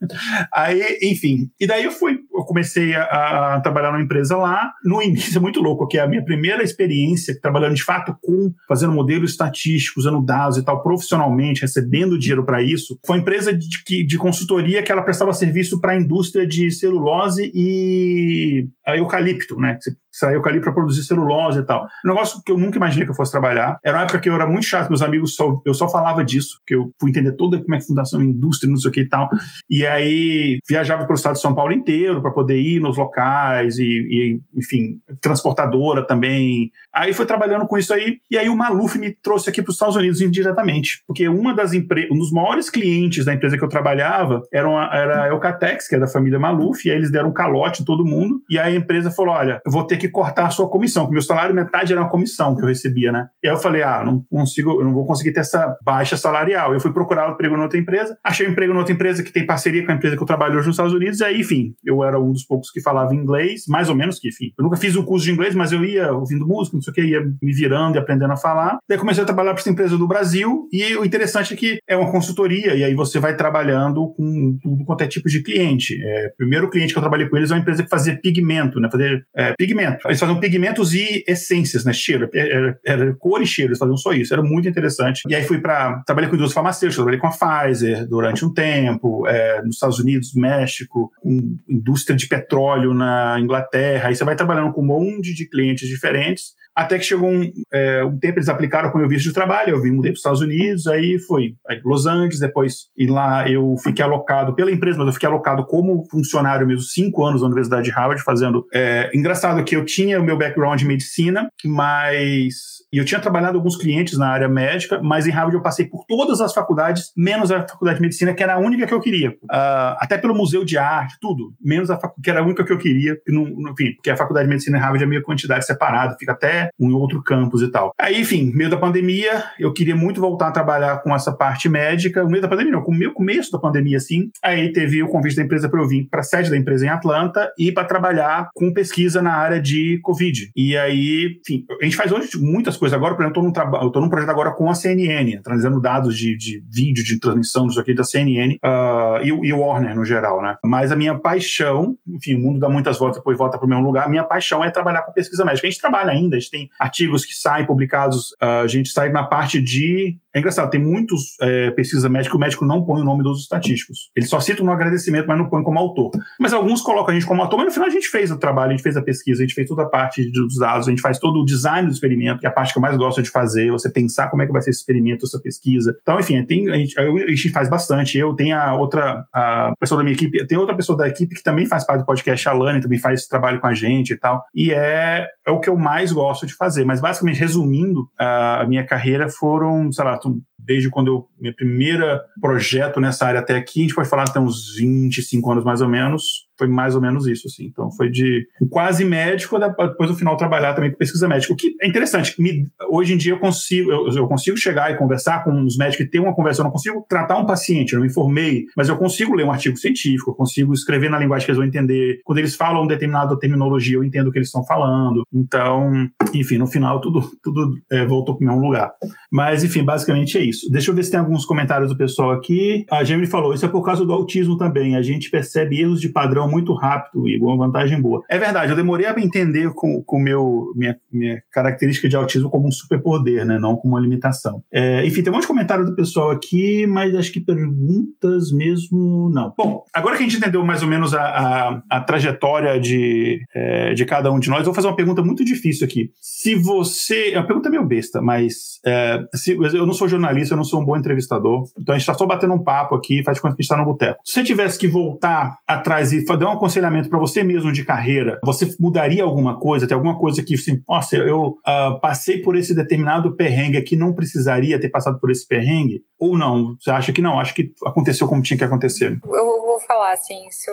Aí, enfim. E daí eu fui, eu comecei a, a trabalhar numa empresa lá. No início, é muito louco, que é a minha primeira experiência trabalhando de fato com, fazendo modelos estatísticos, usando dados e tal, profissionalmente, recebendo dinheiro para isso. Foi uma empresa de, de consultoria que ela prestava serviço para a indústria de celulose e eucalipto, né? Você eucalipto para produzir celulose e tal. Um negócio que eu nunca imaginei que eu fosse trabalhar. Era uma época que eu era muito chato, meus amigos só, eu só falava disso, que eu fui entender toda como é que fundação indústria, não sei o que e tal. E aí viajava pelo estado de São Paulo inteiro para poder ir nos locais e, e, enfim, transportadora também. Aí foi trabalhando com isso aí. E aí o Maluf me trouxe aqui para os Estados Unidos indiretamente, porque uma das empresas, um dos maiores clientes da empresa que eu trabalhava era, uma, era a Eucatex, que é da família Maluf, e aí eles deram um calote em todo mundo. E aí a empresa falou: olha, eu vou ter que cortar a sua comissão, porque meu salário metade era uma comissão que eu recebia, né? E aí eu falei: ah, não consigo, eu não vou conseguir ter essa baixa salarial. Eu fui procurar um emprego em outra empresa, achei um emprego em outra empresa que tem parceria com a empresa que eu trabalho hoje nos Estados Unidos, e aí, enfim, eu era um dos poucos que falava inglês, mais ou menos que, enfim. Eu nunca fiz um curso de inglês, mas eu ia ouvindo música, não sei o que, ia me virando e aprendendo a falar. Daí comecei a trabalhar para essa empresa do Brasil, e o interessante é que é uma consultoria, e aí você vai trabalhando com tudo quanto é tipo de cliente. É, primeiro cliente que eu trabalhei com eles é uma empresa que fazia pigmento, né? Fazer é, pigmento. Eles faziam pigmentos e essências, né? Cheiro. Era, era cor e cheiro, eles faziam só isso. Era muito interessante. E aí fui para. Trabalhei com indústria farmacêutica, trabalhei com a Pfizer durante um tempo, é, nos Estados Unidos, México, com indústria de petróleo na Inglaterra. Aí você vai trabalhando com um monte de clientes diferentes até que chegou um, é, um tempo eles aplicaram com o meu visto de trabalho, eu vim, mudei para os Estados Unidos, aí foi aí Los Angeles, depois e lá eu fiquei alocado pela empresa, mas eu fiquei alocado como funcionário mesmo, cinco anos na Universidade de Harvard, fazendo. É, engraçado que eu tinha o meu background de medicina, mas e eu tinha trabalhado alguns clientes na área médica, mas em Harvard eu passei por todas as faculdades, menos a faculdade de medicina, que era a única que eu queria. Uh, até pelo museu de arte, tudo. Menos a que era a única que eu queria. No, no, enfim, porque a faculdade de medicina em Harvard é meio quantidade separada, fica até um outro campus e tal. Aí, enfim, meio da pandemia, eu queria muito voltar a trabalhar com essa parte médica. No meio da pandemia, não, com o meu começo da pandemia, assim. Aí teve o convite da empresa para eu vir para a sede da empresa em Atlanta e para trabalhar com pesquisa na área de Covid. E aí, enfim, a gente faz hoje muitas coisas agora, por exemplo, eu estou num, projeto agora com a CNN, analisando dados de, de vídeo, de transmissão, disso aqui da CNN uh, e, e o Warner no geral, né? Mas a minha paixão, enfim, o mundo dá muitas voltas, depois volta para o mesmo lugar, a minha paixão é trabalhar com pesquisa médica. A gente trabalha ainda, a gente tem artigos que saem publicados, uh, a gente sai na parte de é engraçado, tem muitos é, pesquisas médicas, o médico não põe o nome dos estatísticos. Ele só cita no agradecimento, mas não põe como autor. Mas alguns colocam a gente como autor, mas no final a gente fez o trabalho, a gente fez a pesquisa, a gente fez toda a parte dos dados, a gente faz todo o design do experimento, que é a parte que eu mais gosto de fazer, você pensar como é que vai ser esse experimento, essa pesquisa. Então, enfim, tem, a, gente, a gente faz bastante. Eu tenho a outra a pessoa da minha equipe, tem outra pessoa da equipe que também faz parte do podcast, a Lani, também faz esse trabalho com a gente e tal. E é, é o que eu mais gosto de fazer. Mas, basicamente, resumindo, a minha carreira foram, sei lá, welcome. Desde quando eu, meu primeiro projeto nessa área até aqui, a gente pode falar até uns 25 anos mais ou menos, foi mais ou menos isso, assim. Então, foi de quase médico, depois no final trabalhar também com pesquisa médica. O que é interessante, me, hoje em dia eu consigo, eu, eu, consigo chegar e conversar com os médicos e ter uma conversa. Eu não consigo tratar um paciente, eu não me informei, mas eu consigo ler um artigo científico, eu consigo escrever na linguagem que eles vão entender. Quando eles falam determinada terminologia, eu entendo o que eles estão falando. Então, enfim, no final tudo, tudo é, voltou para o mesmo lugar. Mas, enfim, basicamente é isso. Deixa eu ver se tem alguns comentários do pessoal aqui. A Jamie falou: isso é por causa do autismo também. A gente percebe erros de padrão muito rápido, Igor, uma vantagem boa. É verdade, eu demorei a entender com, com meu, minha, minha característica de autismo como um superpoder, né? Não como uma limitação. É, enfim, tem um monte de comentário do pessoal aqui, mas acho que perguntas mesmo não. Bom, agora que a gente entendeu mais ou menos a, a, a trajetória de, é, de cada um de nós, vou fazer uma pergunta muito difícil aqui. Se você. É uma pergunta meio besta, mas é, se, eu não sou jornalista, eu não sou um bom entrevistador, então a gente está só batendo um papo aqui, faz conta que a gente está no boteco. Se você tivesse que voltar atrás e dar um aconselhamento para você mesmo de carreira, você mudaria alguma coisa? Tem alguma coisa que, assim, nossa, eu uh, passei por esse determinado perrengue aqui, não precisaria ter passado por esse perrengue? Ou não? Você acha que não? Acho que aconteceu como tinha que acontecer. Eu vou falar assim, isso,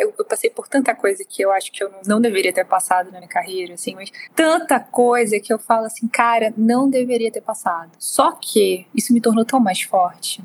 eu, eu passei por tanta coisa que eu acho que eu não, não deveria ter passado na minha carreira, assim, mas tanta coisa que eu falo assim, cara, não deveria ter passado. Só que isso me tornou tão mais forte.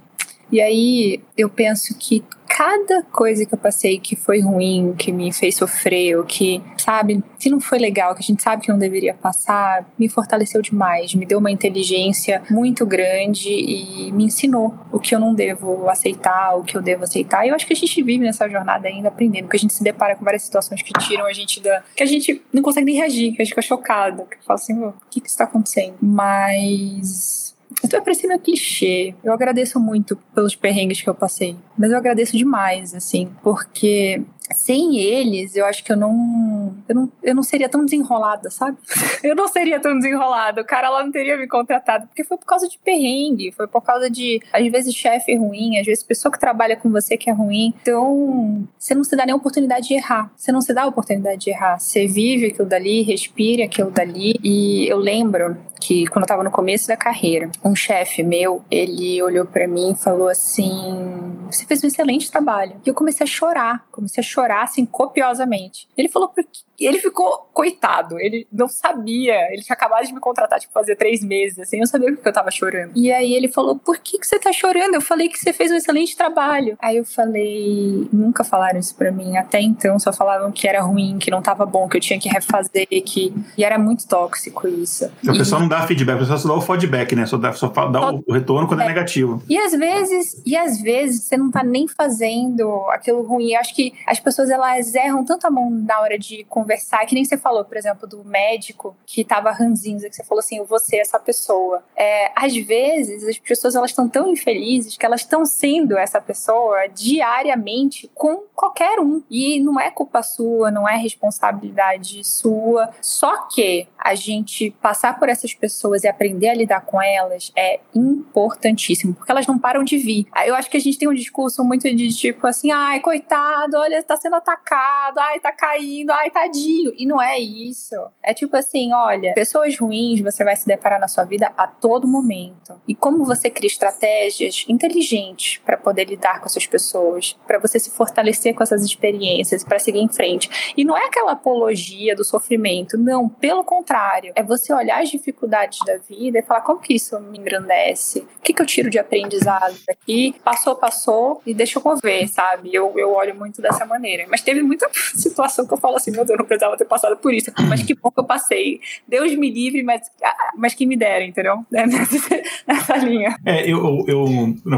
E aí eu penso que cada coisa que eu passei que foi ruim, que me fez sofrer, ou que, sabe, se não foi legal, que a gente sabe que não deveria passar, me fortaleceu demais, me deu uma inteligência muito grande e me ensinou o que eu não devo aceitar, o que eu devo aceitar. E eu acho que a gente vive nessa jornada ainda aprendendo, porque a gente se depara com várias situações que tiram a gente da. que a gente não consegue nem reagir, que a gente fica chocado, que fala assim, o que que está acontecendo? Mas isso vai parecer meio clichê. Eu agradeço muito pelos perrengues que eu passei. Mas eu agradeço demais, assim, porque sem eles, eu acho que eu não, eu não, eu não seria tão desenrolada, sabe? Eu não seria tão desenrolada. O cara lá não teria me contratado, porque foi por causa de perrengue, foi por causa de, às vezes, chefe ruim, às vezes, pessoa que trabalha com você que é ruim. Então, você não se dá nem a oportunidade de errar. Você não se dá a oportunidade de errar. Você vive aquilo dali, respira aquilo dali. E eu lembro que, quando eu tava no começo da carreira, um chefe meu, ele olhou para mim e falou assim: Você fez um excelente trabalho. E eu comecei a chorar, comecei a chorar chorassem copiosamente. Ele falou porque ele ficou coitado, ele não sabia, ele tinha acabado de me contratar, tipo, fazer três meses, assim, eu sabia porque eu tava chorando. E aí ele falou, por que que você tá chorando? Eu falei que você fez um excelente trabalho. Aí eu falei, nunca falaram isso pra mim, até então só falavam que era ruim, que não tava bom, que eu tinha que refazer, que... E era muito tóxico isso. O pessoal não dá feedback, o pessoal só dá o feedback, né? Só dá, só dá o retorno quando é. é negativo. E às vezes, e às vezes você não tá nem fazendo aquilo ruim. Eu acho que as pessoas pessoas elas erram tanto a mão na hora de conversar, que nem você falou, por exemplo, do médico que tava ranzinza, que você falou assim, você é essa pessoa. É, às vezes, as pessoas elas estão tão infelizes que elas estão sendo essa pessoa diariamente com qualquer um. E não é culpa sua, não é responsabilidade sua. Só que a gente passar por essas pessoas e aprender a lidar com elas é importantíssimo, porque elas não param de vir. Eu acho que a gente tem um discurso muito de tipo assim, ai, coitado, olha, tá sendo atacado, ai, tá caindo, ai, tadinho. E não é isso. É tipo assim, olha, pessoas ruins você vai se deparar na sua vida a todo momento. E como você cria estratégias inteligentes para poder lidar com essas pessoas, para você se fortalecer com essas experiências, para seguir em frente. E não é aquela apologia do sofrimento, não, pelo contrário, é você olhar as dificuldades da vida e falar como que isso me engrandece, o que, que eu tiro de aprendizado daqui, passou, passou e deixa eu ver, sabe? Eu, eu olho muito dessa maneira. Mas teve muita situação que eu falo assim, meu Deus, eu não precisava ter passado por isso, mas que bom que eu passei. Deus me livre, mas, ah, mas que me dera, entendeu? É nessa, nessa linha. É, eu, eu,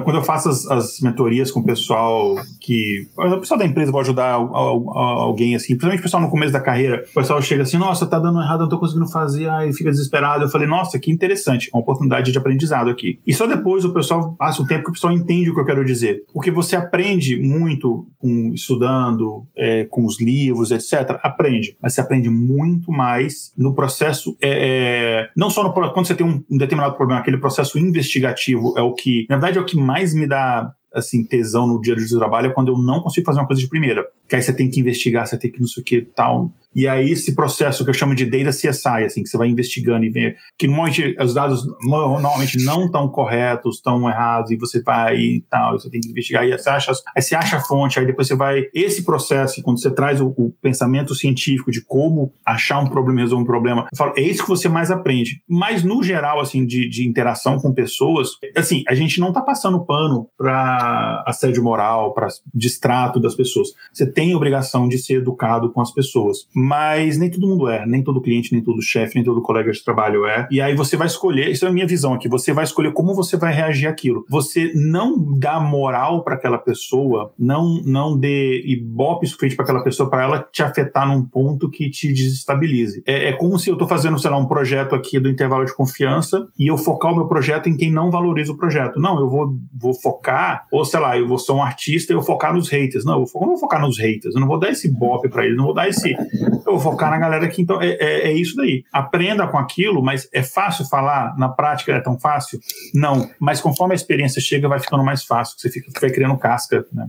quando eu faço as, as mentorias com o pessoal que. O pessoal da empresa vai ajudar alguém assim, principalmente o pessoal no começo da carreira, o pessoal chega assim, nossa, tá dando errado, não tô conseguindo fazer, aí fica desesperado. Eu falei, nossa, que interessante, uma oportunidade de aprendizado aqui. E só depois o pessoal passa um tempo que o pessoal entende o que eu quero dizer. Porque você aprende muito com, estudando, é, com os livros, etc. Aprende. Mas você aprende muito mais no processo. É, é, não só no, quando você tem um, um determinado problema, aquele processo investigativo é o que, na verdade, é o que mais me dá assim, tesão no dia de trabalho é quando eu não consigo fazer uma coisa de primeira. Que aí você tem que investigar, você tem que não sei o que tal. E aí esse processo que eu chamo de data CSI, assim, que você vai investigando e vê que normalmente os dados normalmente não estão corretos, estão errados, e você vai e tal, você tem que investigar, e você acha, aí você acha a fonte, aí depois você vai. Esse processo, quando você traz o, o pensamento científico de como achar um problema, resolver um problema, eu falo, é isso que você mais aprende. Mas no geral, assim, de, de interação com pessoas, assim, a gente não está passando pano para assédio moral, para distrato das pessoas. Você tem obrigação de ser educado com as pessoas mas nem todo mundo é, nem todo cliente, nem todo chefe, nem todo colega de trabalho é. E aí você vai escolher, isso é a minha visão aqui, você vai escolher como você vai reagir àquilo. Você não dá moral para aquela pessoa, não não dê ibope suficiente para aquela pessoa para ela te afetar num ponto que te desestabilize. É, é como se eu estou fazendo, sei lá, um projeto aqui do intervalo de confiança e eu focar o meu projeto em quem não valoriza o projeto. Não, eu vou, vou focar, ou sei lá, eu vou ser um artista e eu focar nos haters. Não, eu não vou focar nos haters, eu não vou dar esse bope para eles, não vou dar esse eu vou focar na galera que então é, é, é, isso daí. Aprenda com aquilo, mas é fácil falar? Na prática é tão fácil? Não. Mas conforme a experiência chega, vai ficando mais fácil. Você fica, vai criando casca, né?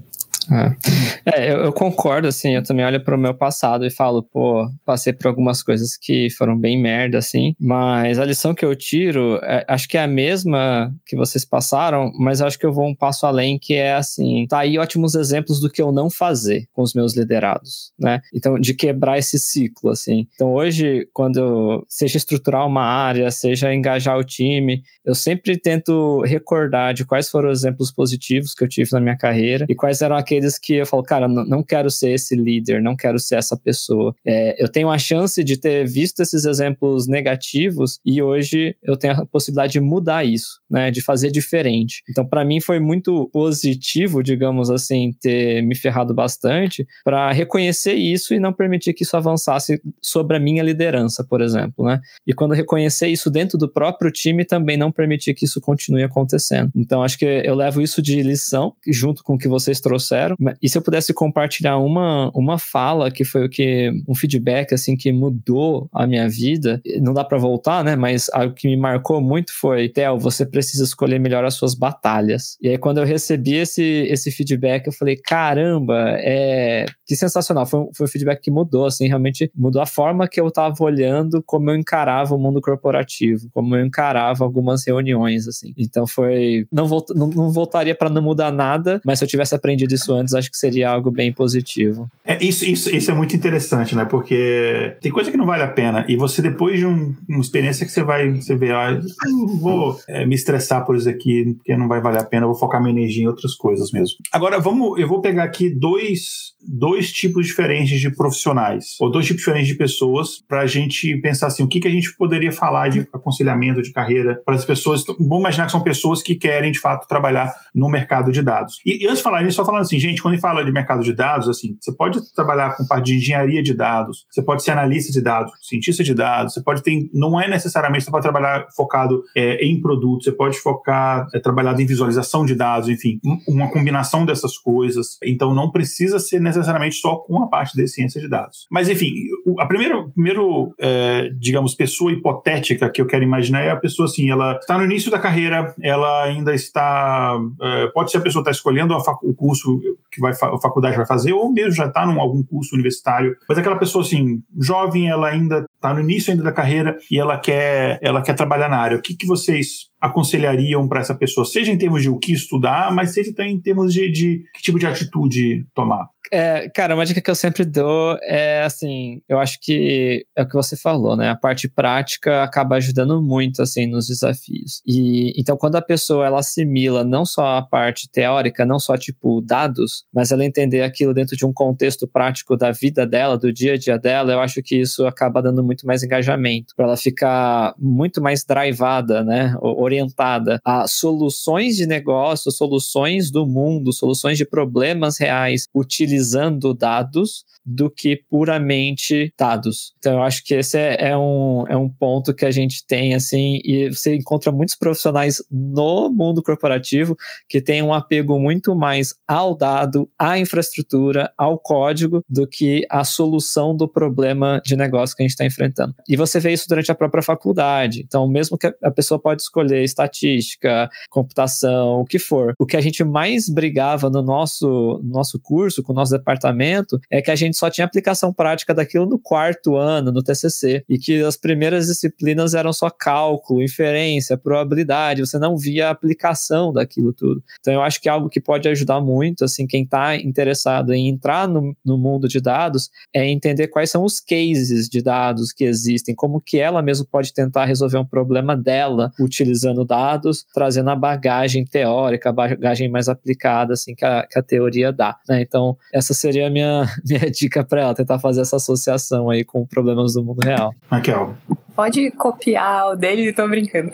É, é eu, eu, concordo, assim, eu também olho para o meu passado e falo, pô, passei por algumas coisas que foram bem merda, assim, mas a lição que eu tiro, é, acho que é a mesma que vocês passaram, mas acho que eu vou um passo além, que é assim, tá aí ótimos exemplos do que eu não fazer com os meus liderados, né? Então, de quebrar esse ciclo, assim. Então, hoje, quando seja estruturar uma área, seja engajar o time, eu sempre tento recordar de quais foram os exemplos positivos que eu tive na minha carreira e quais eram aqueles aqueles que eu falo, cara, não, quero ser esse líder, não quero ser essa pessoa. É, eu tenho a chance de ter visto esses exemplos negativos e hoje eu tenho a possibilidade de mudar isso, né, de fazer diferente. Então, para mim foi muito positivo, digamos assim, ter me ferrado bastante para reconhecer isso e não permitir que isso avançasse sobre a minha liderança, por exemplo, né? E quando reconhecer isso dentro do próprio time, também não permitir que isso continue acontecendo. Então, acho que eu levo isso de lição, junto com o que vocês trouxeram e se eu pudesse compartilhar uma, uma fala que foi o que um feedback assim que mudou a minha vida, não dá para voltar, né? Mas algo que me marcou muito foi, Theo, você precisa escolher melhor as suas batalhas. E aí quando eu recebi esse esse feedback, eu falei, caramba, é que sensacional. Foi, foi um feedback que mudou, assim, realmente mudou a forma que eu tava olhando como eu encarava o mundo corporativo, como eu encarava algumas reuniões, assim. Então foi, não, volt, não, não voltaria para não mudar nada, mas se eu tivesse aprendido isso antes, acho que seria algo bem positivo. É, isso, isso, isso é muito interessante, né? Porque tem coisa que não vale a pena. E você, depois de um, uma experiência que você vai, você vê, ah, eu vou é, me estressar por isso aqui, porque não vai valer a pena, vou focar minha energia em outras coisas mesmo. Agora, vamos, eu vou pegar aqui dois, dois tipos diferentes de profissionais, ou dois tipos diferentes de pessoas, para a gente pensar assim, o que, que a gente poderia falar de aconselhamento de carreira para as pessoas. Vamos imaginar que são pessoas que querem, de fato, trabalhar no mercado de dados. E, e antes de falar isso, só falando assim, gente, quando a fala de mercado de dados, assim, você pode trabalhar com parte de engenharia de dados, você pode ser analista de dados, cientista de dados, você pode ter, não é necessariamente você pode trabalhar focado é, em produto, você pode focar, é, trabalhado em visualização de dados, enfim, uma combinação dessas coisas. Então não precisa ser necessariamente só com a parte de ciência de dados. Mas enfim, a primeira, primeiro, é, digamos, pessoa hipotética que eu quero imaginar é a pessoa assim, ela está no início da carreira, ela ainda está, é, pode ser a pessoa está escolhendo o curso que vai, a faculdade vai fazer, ou mesmo já está em algum curso universitário, mas aquela pessoa assim, jovem, ela ainda está no início ainda da carreira e ela quer, ela quer trabalhar na área. O que, que vocês aconselhariam para essa pessoa, seja em termos de o que estudar, mas seja também em termos de, de que tipo de atitude tomar? É, cara, uma dica que eu sempre dou é assim, eu acho que é o que você falou, né? A parte prática acaba ajudando muito assim nos desafios. E então quando a pessoa ela assimila não só a parte teórica, não só tipo dados, mas ela entender aquilo dentro de um contexto prático da vida dela, do dia a dia dela, eu acho que isso acaba dando muito mais engajamento, para ela ficar muito mais drivada, né? Orientada a soluções de negócio, soluções do mundo, soluções de problemas reais, utilizando dados do que puramente dados. Então, eu acho que esse é, é, um, é um ponto que a gente tem, assim, e você encontra muitos profissionais no mundo corporativo que têm um apego muito mais ao dado, à infraestrutura, ao código, do que a solução do problema de negócio que a gente está enfrentando. E você vê isso durante a própria faculdade. Então, mesmo que a pessoa pode escolher estatística, computação, o que for, o que a gente mais brigava no nosso, no nosso curso, com o nosso departamento, é que a gente gente só tinha aplicação prática daquilo no quarto ano, no TCC, e que as primeiras disciplinas eram só cálculo, inferência, probabilidade, você não via a aplicação daquilo tudo. Então eu acho que é algo que pode ajudar muito, assim, quem está interessado em entrar no, no mundo de dados, é entender quais são os cases de dados que existem, como que ela mesmo pode tentar resolver um problema dela utilizando dados, trazendo a bagagem teórica, a bagagem mais aplicada, assim, que a, que a teoria dá. Né? Então, essa seria a minha, minha dica para ela tentar fazer essa associação aí com problemas do mundo real. Raquel. Pode copiar o dele, tô brincando.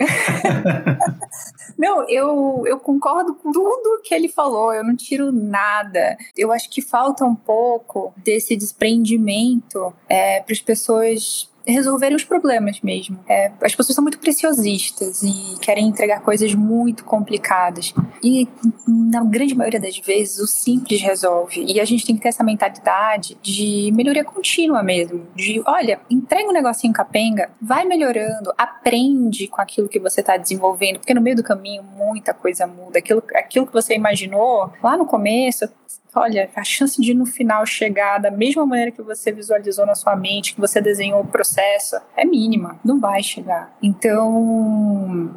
não, eu, eu concordo com tudo que ele falou, eu não tiro nada. Eu acho que falta um pouco desse desprendimento é, para as pessoas resolverem os problemas mesmo. É, as pessoas são muito preciosistas e querem entregar coisas muito complicadas. E na grande maioria das vezes o simples resolve. E a gente tem que ter essa mentalidade de melhoria contínua mesmo. De, olha, entrega um negocinho capenga, vai melhorando, aprende com aquilo que você está desenvolvendo, porque no meio do caminho muita coisa muda. Aquilo, aquilo que você imaginou lá no começo olha, a chance de no final chegar da mesma maneira que você visualizou na sua mente, que você desenhou o processo, é mínima, não vai chegar. Então,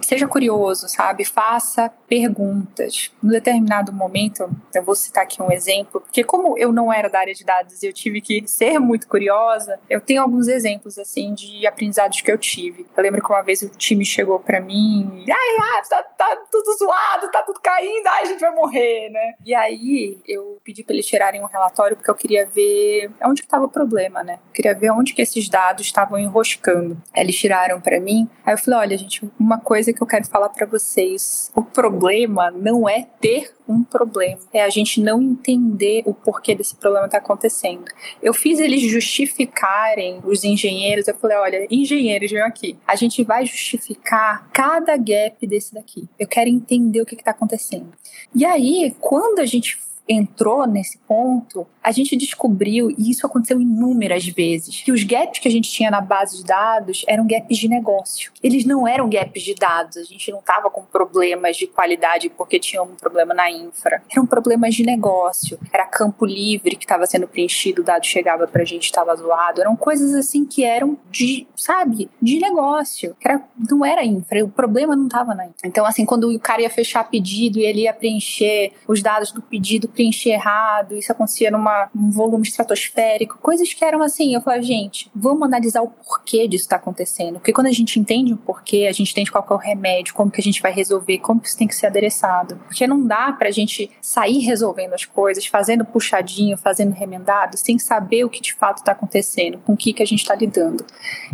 seja curioso, sabe? Faça perguntas. Num determinado momento, eu vou citar aqui um exemplo, porque como eu não era da área de dados e eu tive que ser muito curiosa, eu tenho alguns exemplos assim de aprendizados que eu tive. Eu lembro que uma vez o time chegou para mim, ai, tá, tá tudo zoado, tá tudo caindo, ai, a gente vai morrer, né? E aí eu pedi para eles tirarem um relatório porque eu queria ver onde que tava o problema, né? Eu queria ver onde que esses dados estavam enroscando. Aí eles tiraram para mim. Aí eu falei, olha, gente, uma coisa que eu quero falar para vocês. O problema não é ter um problema, é a gente não entender o porquê desse problema está acontecendo. Eu fiz eles justificarem, os engenheiros, eu falei: olha, engenheiros, vem aqui. A gente vai justificar cada gap desse daqui. Eu quero entender o que está acontecendo. E aí, quando a gente entrou nesse ponto, a gente descobriu, e isso aconteceu inúmeras vezes, que os gaps que a gente tinha na base de dados eram gaps de negócio. Eles não eram gaps de dados, a gente não estava com problemas de qualidade porque tinha um problema na infra. Eram problemas de negócio. Era campo livre que estava sendo preenchido, o dado chegava para a gente, estava zoado. Eram coisas assim que eram de, sabe, de negócio. Era, não era infra, o problema não estava na infra. Então, assim, quando o cara ia fechar pedido e ele ia preencher os dados do pedido preencher errado, isso acontecia numa um volume estratosférico, coisas que eram assim, eu falava, gente, vamos analisar o porquê disso está acontecendo. Porque quando a gente entende o porquê, a gente entende qual é o remédio, como que a gente vai resolver, como que isso tem que ser adereçado. Porque não dá pra gente sair resolvendo as coisas, fazendo puxadinho, fazendo remendado, sem saber o que de fato está acontecendo, com o que, que a gente está lidando.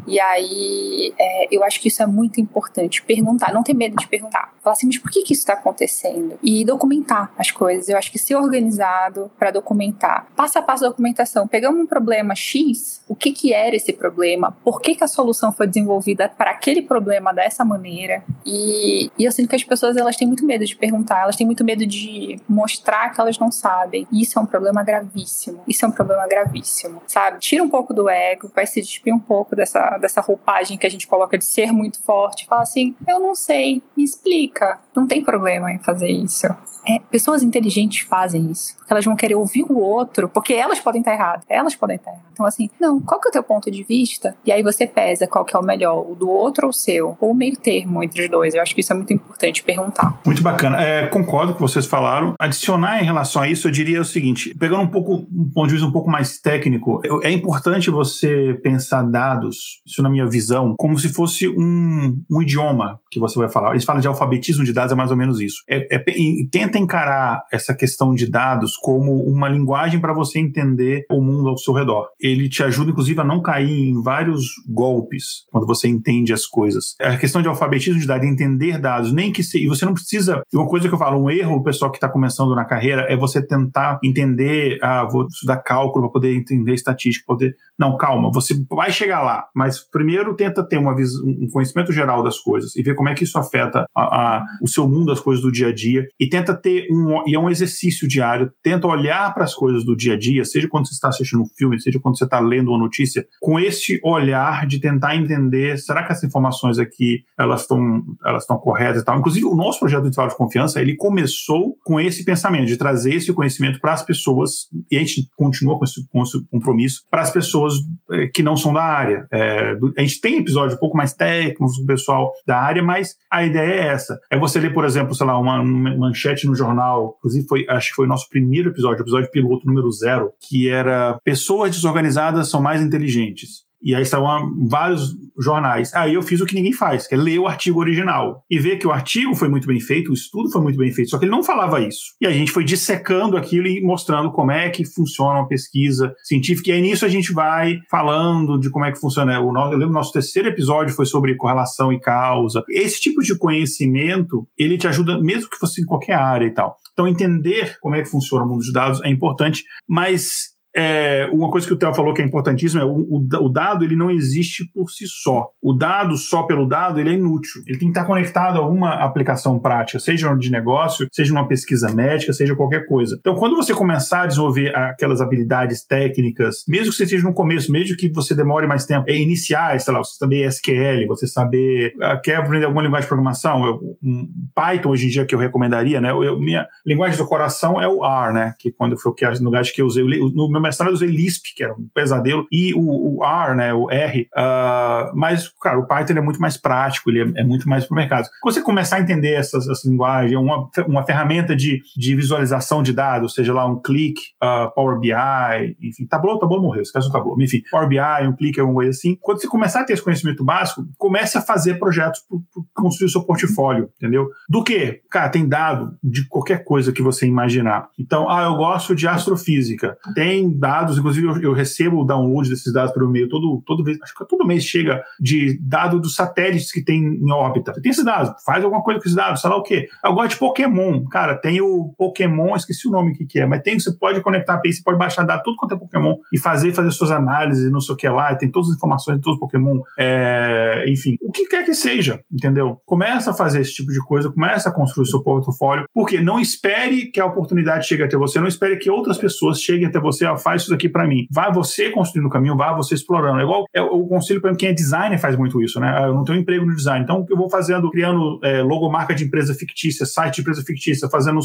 E aí, é, eu acho que isso é muito importante. Perguntar, não ter medo de perguntar. Falar assim, mas por que, que isso está acontecendo? E documentar as coisas. Eu acho que ser organizado para documentar. Passo a passo documentação. Pegamos um problema X, o que, que era esse problema? Por que, que a solução foi desenvolvida para aquele problema dessa maneira? E, e eu sinto que as pessoas elas têm muito medo de perguntar, elas têm muito medo de mostrar que elas não sabem. Isso é um problema gravíssimo. Isso é um problema gravíssimo, sabe? Tira um pouco do ego, vai se despir um pouco dessa, dessa roupagem que a gente coloca de ser muito forte. Fala assim, eu não sei, me explica. Não tem problema em fazer isso. É, pessoas inteligentes fazem isso. Porque elas vão querer ouvir o outro, porque elas podem estar erradas. Elas podem estar erradas. Então, assim, não, qual que é o teu ponto de vista? E aí você pesa qual que é o melhor, o do outro ou o seu, ou o meio termo entre os dois. Eu acho que isso é muito importante perguntar. Muito bacana. É, concordo com o que vocês falaram. Adicionar em relação a isso, eu diria o seguinte: pegando um pouco um ponto de vista um pouco mais técnico, é importante você pensar dados, isso na minha visão, como se fosse um, um idioma que você vai falar. Eles falam de alfabetismo de dados, é mais ou menos isso. É, é, tenta encarar essa questão de dados como uma linguagem para você entender o mundo ao seu redor. Ele te ajuda, inclusive, a não cair em vários golpes quando você entende as coisas. A questão de alfabetismo de dados, entender dados, nem que se, e você não precisa. Uma coisa que eu falo, um erro, o pessoal que está começando na carreira, é você tentar entender, ah, vou estudar cálculo para poder entender estatística, poder. Não, calma, você vai chegar lá, mas primeiro tenta ter uma visão, um conhecimento geral das coisas e ver como é que isso afeta a, a, o seu mundo, as coisas do dia a dia, e tenta ter um, e é um exercício diário, tenta olhar para as coisas do dia a dia, seja quando você está assistindo um filme, seja quando você está lendo uma notícia, com esse olhar de tentar entender, será que essas informações aqui, elas estão elas estão corretas e tal. Inclusive, o nosso projeto de intervalo de confiança, ele começou com esse pensamento, de trazer esse conhecimento para as pessoas, e a gente continua com esse, com esse compromisso, para as pessoas eh, que não são da área. É, a gente tem episódios um pouco mais técnicos do pessoal da área, mas a ideia é essa. É você ler, por exemplo, sei lá, uma, uma manchete no jornal, inclusive foi, acho que foi o nosso primeiro episódio, episódio piloto número zero, que era Pessoas desorganizadas são mais inteligentes. E aí estavam vários jornais. Aí eu fiz o que ninguém faz, que é ler o artigo original e ver que o artigo foi muito bem feito, o estudo foi muito bem feito, só que ele não falava isso. E a gente foi dissecando aquilo e mostrando como é que funciona uma pesquisa científica. E aí nisso a gente vai falando de como é que funciona. Eu lembro nosso terceiro episódio foi sobre correlação e causa. Esse tipo de conhecimento, ele te ajuda mesmo que fosse em qualquer área e tal. Então entender como é que funciona o mundo dos dados é importante, mas é, uma coisa que o Theo falou que é importantíssima é o, o, o, dado ele não existe por si só. O dado só pelo dado ele é inútil. Ele tem que estar conectado a alguma aplicação prática, seja de negócio, seja uma pesquisa médica, seja qualquer coisa. Então, quando você começar a desenvolver aquelas habilidades técnicas, mesmo que você esteja no começo, mesmo que você demore mais tempo, é iniciar, sei lá, você saber SQL, você saber uh, quer aprender alguma linguagem de programação, eu, um Python hoje em dia que eu recomendaria, né? Eu, minha linguagem do coração é o R, né? Que quando foi o que lugar que eu usei, no meu mestrado usei Lisp, que era um pesadelo, e o, o R, né, o R, uh, mas, cara, o Python é muito mais prático, ele é, é muito mais para o mercado. Quando você começar a entender essas, essa linguagem, uma, uma ferramenta de, de visualização de dados, seja lá um clique, uh, Power BI, enfim, Tableau, Tableau morreu, esquece o Tableau, enfim, Power BI, um clique, alguma coisa assim. Quando você começar a ter esse conhecimento básico, comece a fazer projetos para construir o seu portfólio, entendeu? Do que? Cara, tem dado de qualquer coisa que você imaginar. Então, ah, eu gosto de astrofísica. Tem dados, inclusive eu, eu recebo o download desses dados pelo e-mail todo, todo vez, acho que todo mês chega de dado dos satélites que tem em órbita. Tem esses dados, faz alguma coisa com esses dados, sei lá o quê. Gosto de Pokémon, cara, tem o Pokémon, esqueci o nome que, que é, mas tem, você pode conectar a API, você pode baixar dados, tudo quanto é Pokémon e fazer, fazer suas análises, não sei o que lá, tem todas as informações de todos os Pokémon, é, enfim, o que quer que seja, entendeu? Começa a fazer esse tipo de coisa, começa a construir o seu portfólio, porque não espere que a oportunidade chegue até você, não espere que outras pessoas cheguem até você, ó, faz isso aqui para mim. Vai você construindo o caminho, vai você explorando. É igual é, o conselho para quem é designer faz muito isso, né? Eu não tenho emprego no design, então eu vou fazendo, criando é, logomarca de empresa fictícia, site de empresa fictícia, fazendo,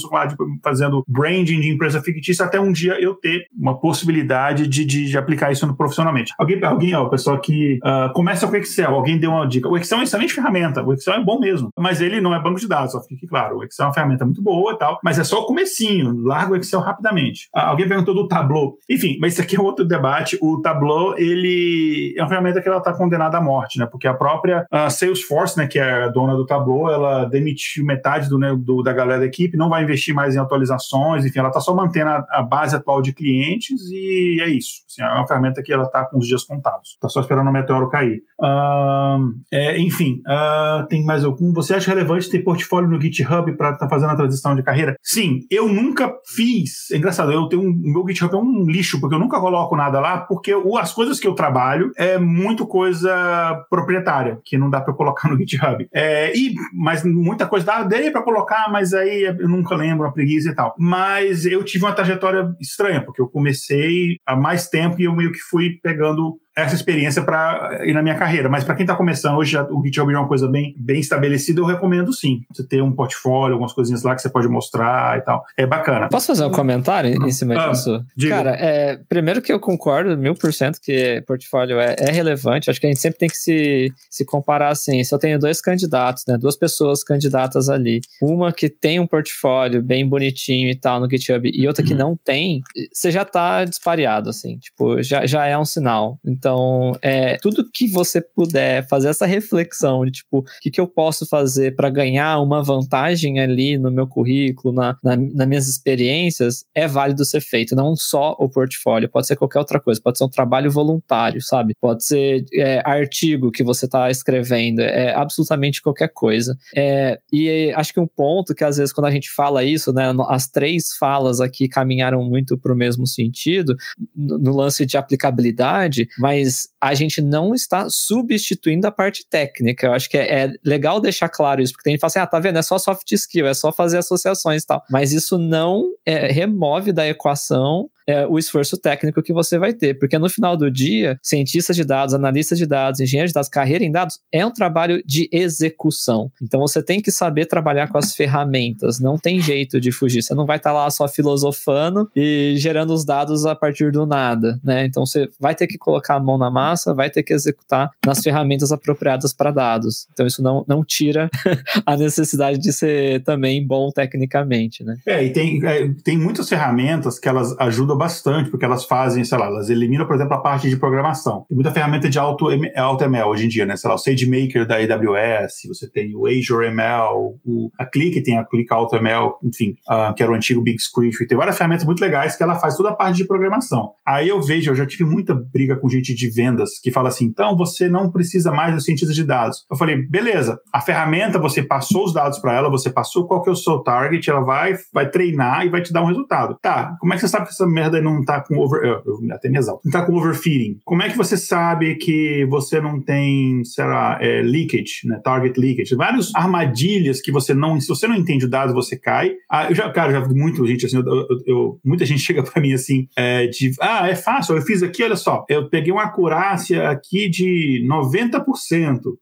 fazendo branding de empresa fictícia, até um dia eu ter uma possibilidade de, de, de aplicar isso profissionalmente. Alguém, alguém ó, o pessoal que uh, começa com o Excel, alguém deu uma dica. O Excel é uma excelente ferramenta, o Excel é bom mesmo, mas ele não é banco de dados, só fique claro. O Excel é uma ferramenta muito boa e tal, mas é só o comecinho, larga o Excel rapidamente. Uh, alguém perguntou do Tableau. Enfim, mas isso aqui é outro debate. O Tableau, ele é uma ferramenta que ela está condenada à morte, né? Porque a própria a Salesforce, né, que é a dona do Tableau, ela demitiu metade do, né, do, da galera da equipe, não vai investir mais em atualizações, enfim, ela está só mantendo a, a, base atual de clientes e é isso. Assim, é uma ferramenta que ela está com os dias contados. Está só esperando o meteoro cair. Uh, é, enfim, uh, tem mais algum? Você acha relevante ter portfólio no GitHub para estar tá fazendo a transição de carreira? Sim, eu nunca fiz. É engraçado, eu tenho um, meu GitHub é um lixo, porque eu nunca coloco nada lá, porque o, as coisas que eu trabalho é muito coisa proprietária, que não dá para colocar no GitHub. É, e, mas muita coisa dá, dei para colocar, mas aí eu nunca lembro, a preguiça e tal. Mas eu tive uma trajetória estranha, porque eu comecei há mais tempo e eu meio que fui pegando essa experiência para ir na minha carreira. Mas para quem está começando, hoje o GitHub é uma coisa bem, bem estabelecida, eu recomendo sim. Você ter um portfólio, algumas coisinhas lá que você pode mostrar e tal. É bacana. Posso fazer um comentário em cima ah, disso? Diga. Cara, é, primeiro que eu concordo mil por cento que portfólio é, é, relevante. Acho que a gente sempre tem que se, se comparar assim. Se eu tenho dois candidatos, né, duas pessoas candidatas ali, uma que tem um portfólio bem bonitinho e tal no GitHub e outra que uhum. não tem, você já está dispareado, assim. Tipo, já, já é um sinal. Então, então, é, tudo que você puder fazer essa reflexão de tipo, o que, que eu posso fazer para ganhar uma vantagem ali no meu currículo, na, na, nas minhas experiências, é válido ser feito. Não só o portfólio, pode ser qualquer outra coisa, pode ser um trabalho voluntário, sabe? Pode ser é, artigo que você está escrevendo, é absolutamente qualquer coisa. É, e acho que um ponto que às vezes quando a gente fala isso, né, as três falas aqui caminharam muito para o mesmo sentido, no, no lance de aplicabilidade, mas mas a gente não está substituindo a parte técnica. Eu acho que é, é legal deixar claro isso, porque tem gente que fala assim: ah, tá vendo? É só soft skill, é só fazer associações e tal. Mas isso não é, remove da equação é, o esforço técnico que você vai ter. Porque no final do dia, cientistas de dados, analistas de dados, engenheiros de dados, carreira em dados, é um trabalho de execução. Então você tem que saber trabalhar com as ferramentas, não tem jeito de fugir. Você não vai estar tá lá só filosofando e gerando os dados a partir do nada, né? Então você vai ter que colocar a mão na massa, vai ter que executar nas ferramentas apropriadas para dados. Então isso não, não tira a necessidade de ser também bom tecnicamente, né? É, e tem, é, tem muitas ferramentas que elas ajudam bastante, porque elas fazem, sei lá, elas eliminam, por exemplo, a parte de programação. Tem muita ferramenta de auto, auto ML hoje em dia, né? Sei lá, o SageMaker da AWS, você tem o Azure ML, o, a Click tem a Click Auto ML, enfim, uh, que era o antigo Big Squid. Tem várias ferramentas muito legais que ela faz toda a parte de programação. Aí eu vejo, eu já tive muita briga com gente de vendas que fala assim, então você não precisa mais do cientista de dados. Eu falei, beleza, a ferramenta, você passou os dados para ela, você passou qual que é o seu target, ela vai, vai treinar e vai te dar um resultado. Tá, como é que você sabe que essa merda não tá com over. Eu, eu até me exalto. Não tá com overfeeding. Como é que você sabe que você não tem, sei lá, é, leakage, né? Target leakage. Várias armadilhas que você não. Se você não entende o dado, você cai. Ah, eu já, cara, já vi muito gente assim, eu, eu, muita gente chega para mim assim, é, de ah, é fácil, eu fiz aqui, olha só, eu peguei uma acurácia aqui de 90%.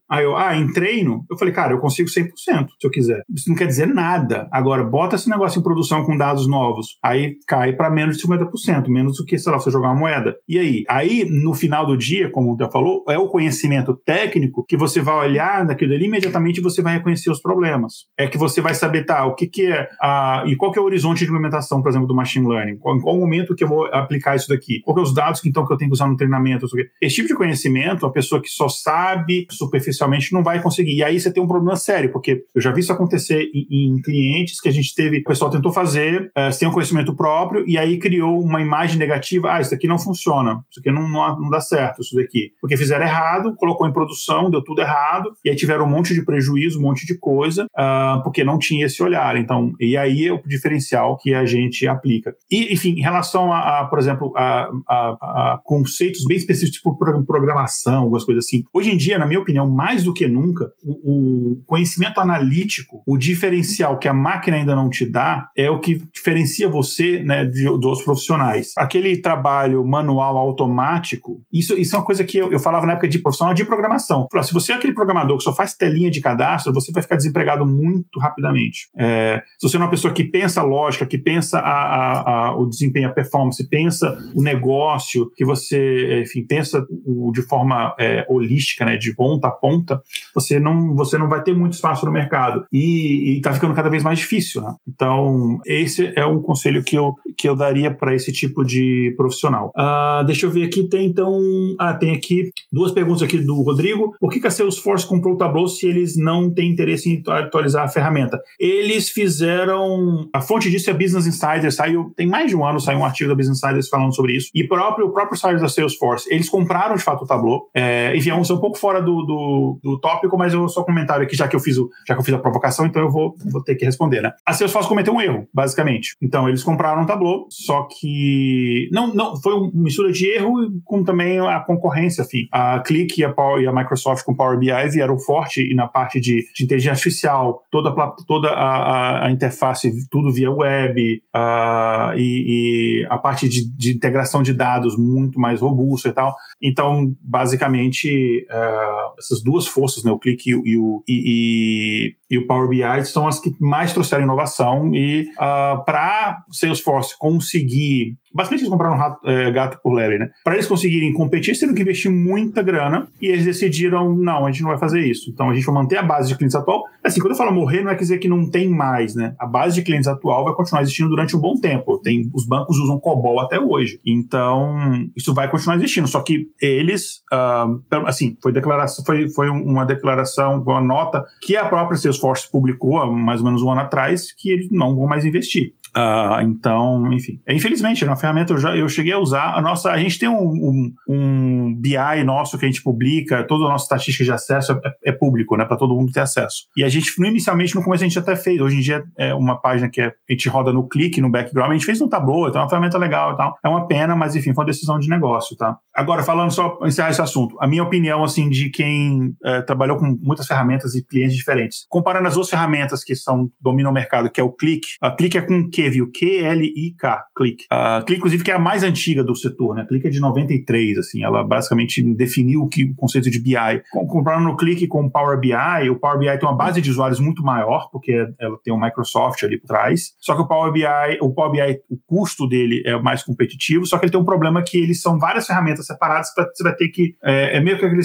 Aí eu, ah, em treino, eu falei, cara, eu consigo 100% se eu quiser. Isso não quer dizer nada. Agora, bota esse negócio em produção com dados novos. Aí cai para menos de 50% menos do que, sei lá, você jogar uma moeda. E aí? Aí, no final do dia, como o falou, é o conhecimento técnico que você vai olhar naquilo ali imediatamente você vai reconhecer os problemas. É que você vai saber, tá, o que, que é, a, e qual que é o horizonte de implementação, por exemplo, do machine learning? Qual, em qual momento que eu vou aplicar isso daqui? Qual que é os dados que, então, que eu tenho que usar no treinamento? Esse tipo de conhecimento, a pessoa que só sabe superficialmente não vai conseguir. E aí você tem um problema sério, porque eu já vi isso acontecer em, em clientes que a gente teve, o pessoal tentou fazer, uh, sem um conhecimento próprio, e aí criou uma imagem negativa, ah, isso aqui não funciona, isso aqui não, não, não, dá certo, isso daqui. Porque fizeram errado, colocou em produção, deu tudo errado, e aí tiveram um monte de prejuízo, um monte de coisa, uh, porque não tinha esse olhar. Então, e aí é o diferencial que a gente aplica. E, enfim, em relação a, a por exemplo, a, a, a, conceitos bem específicos, tipo programação, algumas coisas assim, hoje em dia, na minha opinião, mais do que nunca, o, o conhecimento analítico, o diferencial que a máquina ainda não te dá, é o que diferencia você né, de, dos profissionais. Aquele trabalho manual automático, isso, isso é uma coisa que eu, eu falava na época de profissional de programação. Se você é aquele programador que só faz telinha de cadastro, você vai ficar desempregado muito rapidamente. É, se você é uma pessoa que pensa a lógica, que pensa a, a, a, o desempenho, a performance, pensa o negócio, que você, enfim, pensa o, de forma é, holística, né, de ponta a ponta, você não, você não vai ter muito espaço no mercado. E está ficando cada vez mais difícil. Né? Então, esse é um conselho que eu, que eu daria para esse tipo de profissional. Uh, deixa eu ver aqui, tem então. Ah, tem aqui duas perguntas aqui do Rodrigo. Por que, que a Salesforce comprou o Tableau se eles não têm interesse em atualizar a ferramenta? Eles fizeram. A fonte disso é Business Insider, saiu. Tem mais de um ano saiu um artigo da Business Insider falando sobre isso. E próprio, o próprio site da Salesforce, eles compraram de fato o Tableau. É, enfim, é um, é um pouco fora do, do, do, tópico, mas eu só comentário aqui, já que eu fiz o, já que eu fiz a provocação, então eu vou, vou ter que responder, né? A Salesforce cometeu um erro, basicamente. Então, eles compraram o Tableau, só que não, não foi uma mistura de erro com também a concorrência, enfim. A Click e a, Power, e a Microsoft com Power BI vieram forte e na parte de, de inteligência artificial, toda, toda a, a, a interface, tudo via web, uh, e, e, a parte de, de, integração de dados muito mais robusta e tal. Então, basicamente, uh, essas duas forças, né, o Click e, e o, e, e o Power BI são as que mais trouxeram inovação e uh, ah, para Salesforce conseguir Basicamente eles compraram rato, é, gato por lebre, né? Para eles conseguirem competir, eles tiveram que investir muita grana e eles decidiram, não, a gente não vai fazer isso. Então a gente vai manter a base de clientes atual. Assim, quando eu falo morrer, não é dizer que não tem mais, né? A base de clientes atual vai continuar existindo durante um bom tempo. Tem, os bancos usam COBOL até hoje. Então, isso vai continuar existindo. Só que eles, uh, assim, foi, declaração, foi, foi uma declaração, uma nota que a própria Salesforce publicou há mais ou menos um ano atrás, que eles não vão mais investir. Uh, então, enfim. Infelizmente, na ferramenta eu, já, eu cheguei a usar. A nossa, a gente tem um, um, um BI nosso que a gente publica, toda a nossa estatística de acesso é, é público, né? Para todo mundo ter acesso. E a gente, inicialmente, no começo, a gente até fez. Hoje em dia é uma página que é, a gente roda no clique, no background. A gente fez no Tableau, então é uma ferramenta legal e tal. É uma pena, mas enfim, foi uma decisão de negócio, tá? Agora, falando só, encerrar esse assunto, a minha opinião, assim, de quem é, trabalhou com muitas ferramentas e clientes diferentes. Comparando as duas ferramentas que são dominam o mercado, que é o Click. A Click é com Q, viu? Q-L-I-K, Click. A Click, inclusive, que é a mais antiga do setor, né? A Click é de 93, assim, ela basicamente definiu o, que, o conceito de BI. Comparando no Click com o Power BI, o Power BI tem uma base de usuários muito maior, porque ela tem o Microsoft ali por trás. Só que o Power BI, o Power BI, o custo dele é mais competitivo, só que ele tem um problema que eles são várias ferramentas separadas que você vai ter que. É, é meio que aquele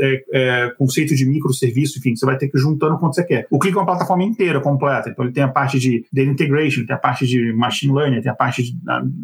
é, é, conceito de microserviço, enfim, você vai ter que ir juntando quanto você quer. O Click é uma plataforma inteira, completa. Então ele tem a parte de data integration, tem a parte de machine learning, tem a parte de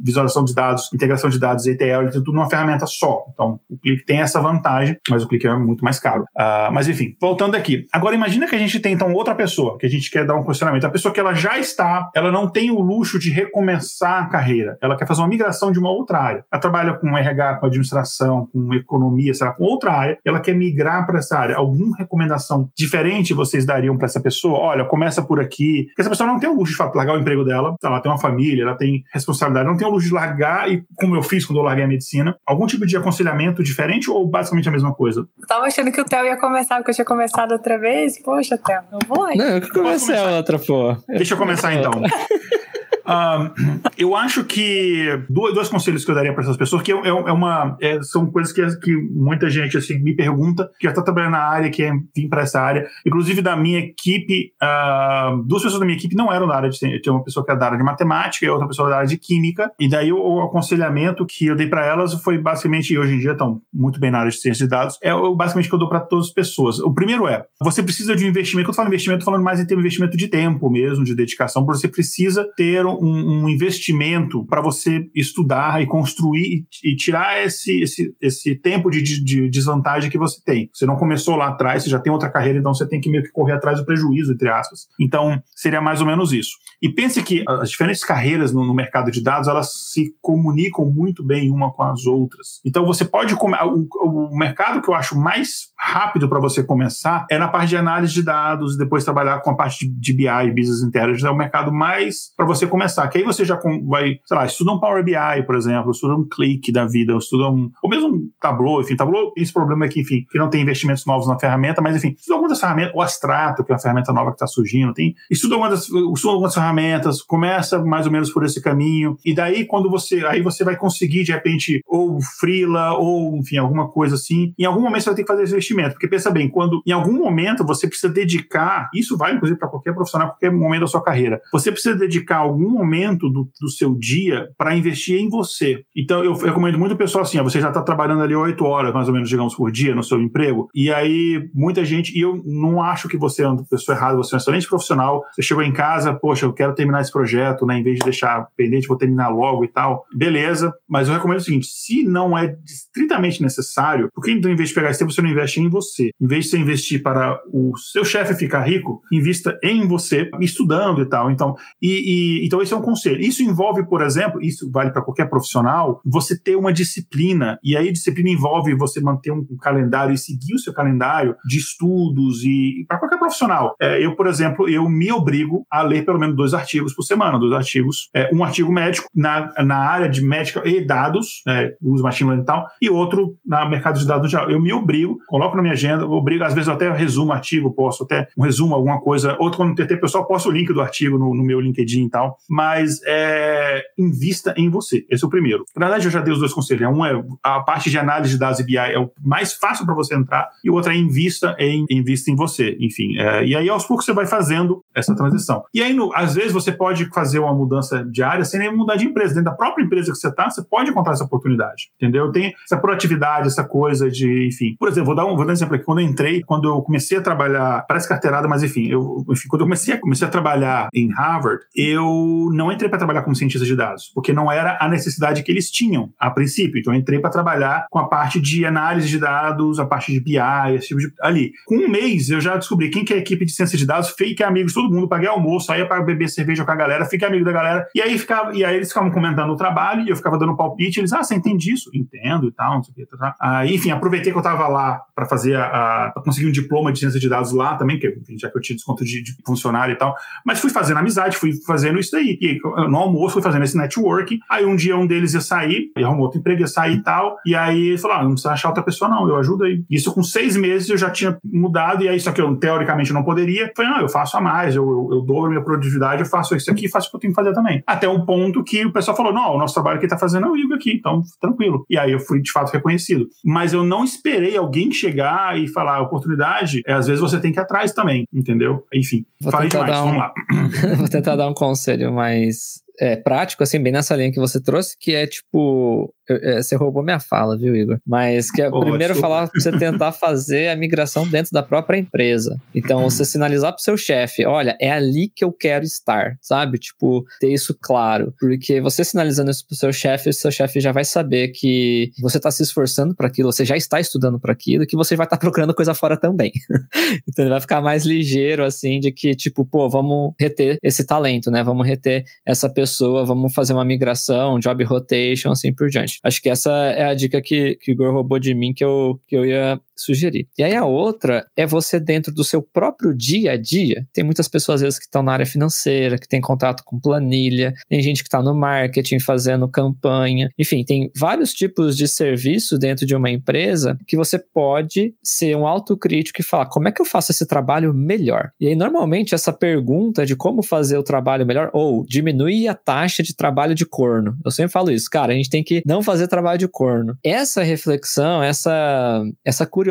visualização de dados, integração de dados, ETL, ele tem tudo numa ferramenta só. Então o Click tem essa vantagem, mas o Click é muito mais caro. Uh, mas enfim, voltando aqui. Agora imagina que a gente tem então outra pessoa, que a gente quer dar um questionamento. A pessoa que ela já está, ela não tem o luxo de recomeçar a carreira. Ela quer fazer uma migração de uma outra área. Ela trabalha com RH, com administração, com economia, sei lá, com outra área, ela quer migrar para essa área. Alguma recomendação diferente vocês dariam para essa pessoa? Olha, começa por aqui. Porque essa pessoa não tem o luxo de fato, largar o emprego dela, ela tem uma família, ela tem responsabilidade, não tem o luxo de largar, e como eu fiz quando eu larguei a medicina, algum tipo de aconselhamento diferente ou basicamente a mesma coisa? Eu tava achando que o Theo ia começar, porque eu tinha começado outra vez. Poxa, Theo, eu vou aí. Não, eu que comecei a outra, pô. Deixa eu começar então. eu acho que dois, dois conselhos que eu daria para essas pessoas, que é, é, é uma, é, são coisas que, que muita gente assim, me pergunta, que já está trabalhando na área, que é vir para essa área. Inclusive, da minha equipe, uh, duas pessoas da minha equipe não eram da área de tinha uma pessoa que era da área de matemática e outra pessoa da área de química. E daí o, o aconselhamento que eu dei para elas foi basicamente, e hoje em dia estão muito bem na área de ciência de dados, é o, basicamente que eu dou para todas as pessoas. O primeiro é, você precisa de um investimento, quando eu falo investimento, estou falando mais em ter um investimento de tempo mesmo, de dedicação, você precisa ter um, um investimento para você estudar e construir e, e tirar esse, esse, esse tempo de, de, de, desvantagem que você tem. Você não começou lá atrás, você já tem outra carreira, então você tem que meio que correr atrás do prejuízo, entre aspas. Então, seria mais ou menos isso. E pense que as diferentes carreiras no, no mercado de dados, elas se comunicam muito bem uma com as outras. Então, você pode... O, o mercado que eu acho mais rápido para você começar é na parte de análise de dados e depois trabalhar com a parte de, de BI, Business Intelligence, é o mercado mais para você começar. Que aí você já vai, sei lá, estuda um Power BI, por exemplo, estuda um Click da vida, estuda um, ou mesmo um Tableau, enfim, Tableau esse problema aqui, enfim, que não tem investimentos novos na ferramenta, mas enfim, estuda algumas ferramentas, o Astrato, que é uma ferramenta nova que está surgindo, tem, estuda algumas, estuda algumas ferramentas, começa mais ou menos por esse caminho, e daí quando você, aí você vai conseguir de repente, ou freela, ou enfim, alguma coisa assim, em algum momento você vai ter que fazer esse investimento. Porque pensa bem, quando em algum momento você precisa dedicar, isso vai inclusive para qualquer profissional, qualquer momento da sua carreira, você precisa dedicar algum momento do, do seu dia para investir em você. Então, eu recomendo muito o pessoal assim: você já está trabalhando ali oito horas, mais ou menos, digamos, por dia no seu emprego, e aí muita gente, e eu não acho que você é uma pessoa errada, você é um excelente profissional, você chegou em casa, poxa, eu quero terminar esse projeto, né? Em vez de deixar pendente, vou terminar logo e tal. Beleza, mas eu recomendo o seguinte: se não é estritamente necessário, por que então, em vez de pegar esse tempo, você não investe em você? Em vez de você investir para o seu chefe ficar rico, invista em você, estudando e tal. Então, e, e, então esse é um conselho. Isso envolve, por exemplo, isso vale para qualquer profissional, você ter uma disciplina. E aí, disciplina envolve você manter um, calendário e seguir o seu calendário de estudos e, e para qualquer profissional. É, eu, por exemplo, eu me obrigo a ler pelo menos dois artigos por semana, dois artigos, é, um artigo médico na, na área de médica e dados, é, uso machine learning e tal, e outro na mercado de dados geral. Eu me obrigo, coloco na minha agenda, obrigo, às vezes eu até resumo artigo, posso até um resumo, alguma coisa, outro quando TT pessoal, posto o link do artigo no, no meu LinkedIn e tal, mas é, invista em você, esse é o primeiro. Na verdade, eu já dei os dois conselhos, um é a parte de análise de dados e BI é o mais fácil para você entrar, e o outro é invista em, invista em você, enfim. É, e aí, aos poucos, você vai fazendo essa transição. E aí, no, às vezes, você pode fazer uma mudança de área sem nem mudar de empresa. Dentro da própria empresa que você está, você pode encontrar essa oportunidade, entendeu? Tem essa proatividade, essa coisa de, enfim. Por exemplo, vou dar um, vou dar um exemplo aqui. Quando eu entrei, quando eu comecei a trabalhar, parece carteirada, mas enfim, eu, enfim, quando eu comecei, comecei a trabalhar em Harvard, eu não entrei para trabalhar como cientista de dados, porque não era a necessidade que eles tinham a princípio. Então, eu entrei para trabalhar com a parte de análise de dados, a parte de BI, esse tipo de. ali. Com um mês, eu já descobri quem que é a equipe de ciência de dados, fake amigos, todo mundo, paguei almoço, saía para beber cerveja com a galera, fiquei amigo da galera, e aí, ficava, e aí eles ficavam comentando o trabalho, e eu ficava dando palpite, eles, ah, você entende isso? Entendo e tal, não sei o que. Tá, tá. Enfim, aproveitei que eu estava lá para fazer a, a conseguir um diploma de ciência de dados lá também, que já que eu tinha desconto de, de funcionário e tal, mas fui fazendo amizade, fui fazendo isso daí. E no almoço fui fazendo esse networking. Aí um dia um deles ia sair, e arrumou outro emprego, ia sair e tal. E aí ele falou: ah, não precisa achar outra pessoa, não, eu ajudo aí. Isso com seis meses eu já tinha mudado, e aí, só que eu teoricamente não poderia. Falei, não, eu faço a mais, eu, eu, eu dou a minha produtividade, eu faço isso aqui, faço o que eu tenho que fazer também. Até um ponto que o pessoal falou: não, o nosso trabalho que tá fazendo é o Igor aqui, então tranquilo. E aí eu fui de fato reconhecido. Mas eu não esperei alguém chegar e falar: oportunidade, é, às vezes você tem que ir atrás também, entendeu? Enfim, Vou falei demais, um- vamos lá. Vou tentar dar um conselho mais é, prático, assim, bem nessa linha que você trouxe, que é tipo. eu- é, você roubou minha fala, viu, Igor? Mas que é Pô, primeiro falar pra você tentar fazer a migração dentro da própria empresa. Então, você sinalizar pro seu chefe: olha, é ali que eu quero estar, sabe? Tipo, ter isso claro. Porque você sinalizando isso pro seu chefe, o seu chefe já vai saber que você tá se esforçando para aquilo, você já está estudando para aquilo, que você vai estar procurando coisa fora também. Então ele vai ficar mais ligeiro, assim, de que, tipo, pô, vamos reter esse talento, né? Vamos reter essa pessoa, vamos fazer uma migração, job rotation, assim por diante. Acho que essa é a dica que, que o Igor roubou de mim que eu, que eu ia sugerir. E aí a outra é você dentro do seu próprio dia a dia. Tem muitas pessoas às vezes que estão na área financeira, que tem contato com planilha, tem gente que está no marketing fazendo campanha. Enfim, tem vários tipos de serviço dentro de uma empresa que você pode ser um autocrítico e falar como é que eu faço esse trabalho melhor. E aí normalmente essa pergunta de como fazer o trabalho melhor ou diminuir a taxa de trabalho de corno. Eu sempre falo isso, cara, a gente tem que não fazer trabalho de corno. Essa reflexão, essa essa curiosidade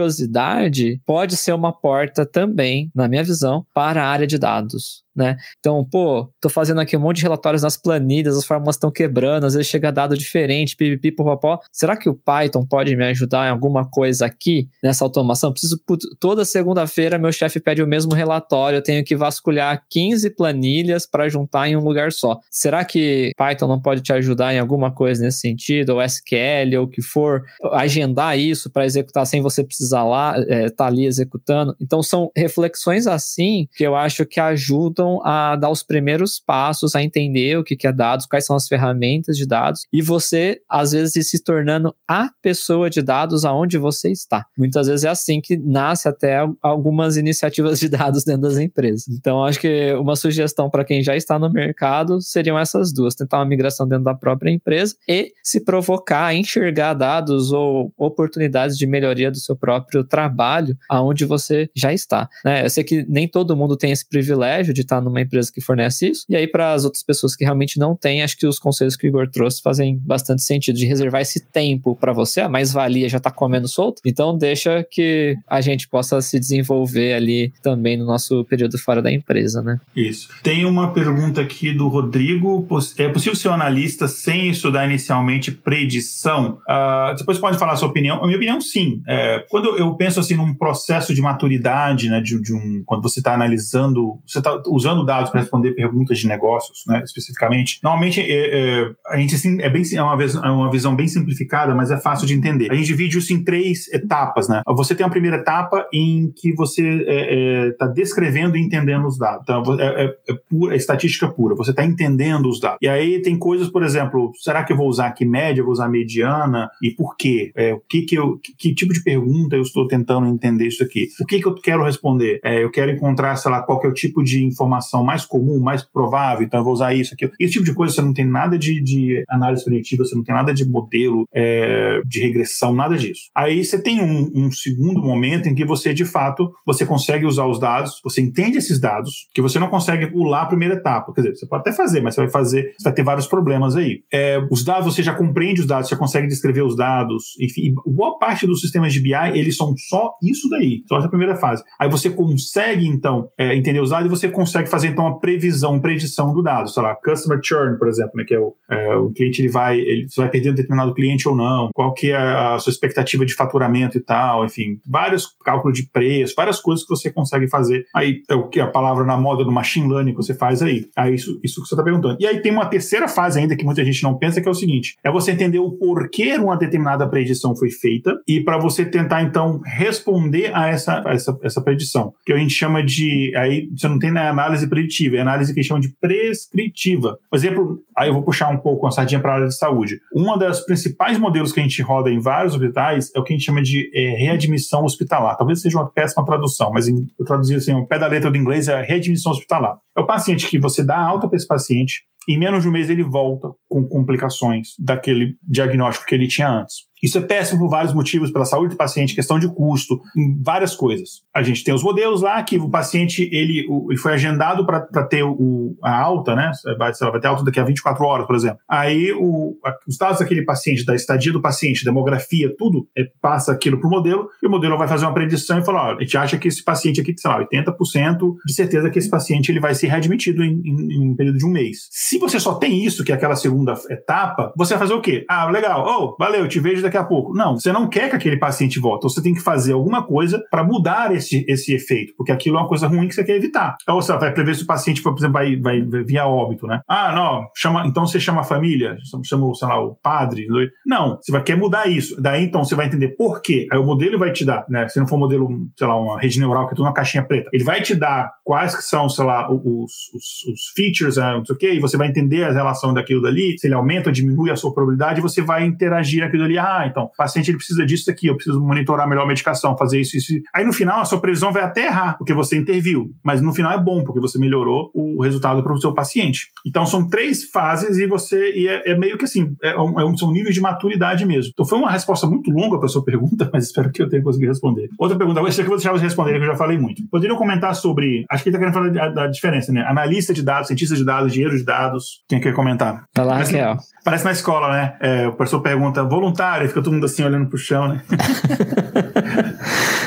pode ser uma porta também, na minha visão, para a área de dados. Né? Então, pô, tô fazendo aqui um monte de relatórios nas planilhas, as fórmulas estão quebrando, às vezes chega dado diferente, pipipi, popopó. Será que o Python pode me ajudar em alguma coisa aqui nessa automação? Preciso, toda segunda-feira meu chefe pede o mesmo relatório, eu tenho que vasculhar 15 planilhas para juntar em um lugar só. Será que Python não pode te ajudar em alguma coisa nesse sentido, ou SQL, ou o que for, agendar isso para executar sem você precisar lá, é, tá ali executando? Então, são reflexões assim que eu acho que ajudam a dar os primeiros passos, a entender o que, é dados, quais são as ferramentas de dados, e você, às vezes, se tornando a pessoa de dados aonde você está. Muitas vezes é assim que nasce até algumas iniciativas de dados dentro das empresas. Então, acho que uma sugestão para quem já está no mercado seriam essas duas: tentar uma migração dentro da própria empresa e se provocar enxergar dados ou oportunidades de melhoria do seu próprio trabalho aonde você já está. Né? Eu sei que nem todo mundo tem esse privilégio de estar está numa empresa que fornece isso. E aí, para as outras pessoas que realmente não têm, acho que os conselhos que o Igor trouxe fazem bastante sentido de reservar esse tempo para você. A mais-valia já está comendo solto. Então, deixa que a gente possa se desenvolver ali também no nosso período fora da empresa, né? Isso. Tem uma pergunta aqui do Rodrigo. É possível ser um analista sem estudar inicialmente predição? Uh, depois pode falar a sua opinião. A minha opinião, sim. É, quando eu penso assim num processo de maturidade, né, de, de um, quando você está analisando, você está usando dados para responder perguntas de negócios, né, especificamente. Normalmente é, é, a gente assim, é bem é uma, é uma visão bem simplificada, mas é fácil de entender. A gente divide isso em três etapas, né? Você tem a primeira etapa em que você está é, é descrevendo e entendendo os dados. Então, é, é, pura, estatística pura. Você está entendendo os dados. E aí tem coisas, por exemplo, será que eu vou usar aqui média, vou usar mediana e por quê? O que que eu, que, que, tipo de pergunta eu estou tentando entender isso aqui? O que que eu quero responder? Eu quero encontrar, sei lá, qual que é o tipo de informação mais comum, mais provável. Então eu vou usar isso aqui. Esse tipo de coisa você não tem nada de, de análise preditiva, você não tem nada de modelo é, de regressão, nada disso. Aí você tem um, um segundo momento em que você de fato você consegue usar os dados, você entende esses dados, que você não consegue pular a primeira etapa. Quer dizer, você pode até fazer, mas você vai fazer, você vai ter vários problemas aí. É, os dados, você já compreende os dados, você consegue descrever os dados, enfim, boa parte dos sistemas de BI, eles são só isso daí, só essa primeira fase. Aí você consegue, então, é, entender os dados e você consegue fazer, então, a previsão, predição do dado. Sei lá, customer churn, por exemplo, né, que é o, é, o cliente, ele vai, ele vai perder um determinado cliente ou não, qual que é a sua expectativa de faturamento e tal, enfim, vários cálculos de preço, várias coisas que você consegue fazer. Aí, é o que a palavra na moda do machine learning que você faz aí. Aí, isso, isso que você está perguntando. E aí tem uma terceira fase ainda que muita gente não pensa, que é o seguinte, é você entender o porquê uma determinada predição foi feita e para você tentar, então, responder a essa, a essa, essa predição, que a gente chama de, aí você não tem na análise preditiva, é análise que a gente chama de prescritiva. Por exemplo, aí eu vou puxar um pouco a sardinha para a área de saúde. Uma das principais modelos que a gente roda em vários hospitais é o que a gente chama de é, readmissão hospitalar. Talvez seja uma péssima tradução, mas eu traduzi assim, o pé da letra do inglês é readmissão hospitalar. É o paciente que você dá alta para esse paciente, em menos de um mês ele volta com complicações daquele diagnóstico que ele tinha antes. Isso é péssimo por vários motivos, pela saúde do paciente, questão de custo, várias coisas. A gente tem os modelos lá que o paciente ele, ele foi agendado para ter o, a alta, né? Vai, lá, vai ter alta daqui a 24 horas, por exemplo. Aí o, a, daquele paciente, da estadia do paciente, demografia, tudo, é, passa aquilo para o modelo e o modelo vai fazer uma predição e falar: a gente acha que esse paciente aqui, sei lá, 80% de certeza que esse paciente ele vai ser readmitido em, em, em um período de um mês. Se você só tem isso, que é aquela segunda etapa, você vai fazer o quê? Ah, legal, oh, valeu, te vejo daqui daqui a pouco. Não, você não quer que aquele paciente volte. Então, você tem que fazer alguma coisa para mudar esse, esse efeito, porque aquilo é uma coisa ruim que você quer evitar. Então, você vai prever se o paciente, por exemplo, vai, vai via óbito, né? Ah, não, chama, então você chama a família, chama, sei lá, o padre. Não, você vai querer mudar isso. Daí, então, você vai entender por quê. Aí o modelo vai te dar, né? Se não for um modelo, sei lá, uma rede neural que é tudo uma caixinha preta, ele vai te dar quais que são, sei lá, os, os, os features, né, não sei o quê, e você vai entender a relação daquilo dali, se ele aumenta ou diminui a sua probabilidade, e você vai interagir aquilo ali. Ah, então, o paciente ele precisa disso aqui, eu preciso monitorar melhor a medicação, fazer isso, isso. Aí no final a sua previsão vai até errar, porque você interviu, mas no final é bom, porque você melhorou o resultado para o seu paciente. Então são três fases e você e é, é meio que assim, é um, é um, são níveis de maturidade mesmo. Então foi uma resposta muito longa para a sua pergunta, mas espero que eu tenha conseguido responder. Outra pergunta, essa aqui eu vou deixar você responder, que eu já falei muito. Poderiam comentar sobre, acho que ele está querendo falar da, da, diferença, né? Analista de dados, cientista de dados, engenheiro de dados. Quem quer comentar? Tá lá, Raquel. Parece na escola, né? É, o professor pergunta, voluntário, fica todo mundo assim olhando pro chão, né?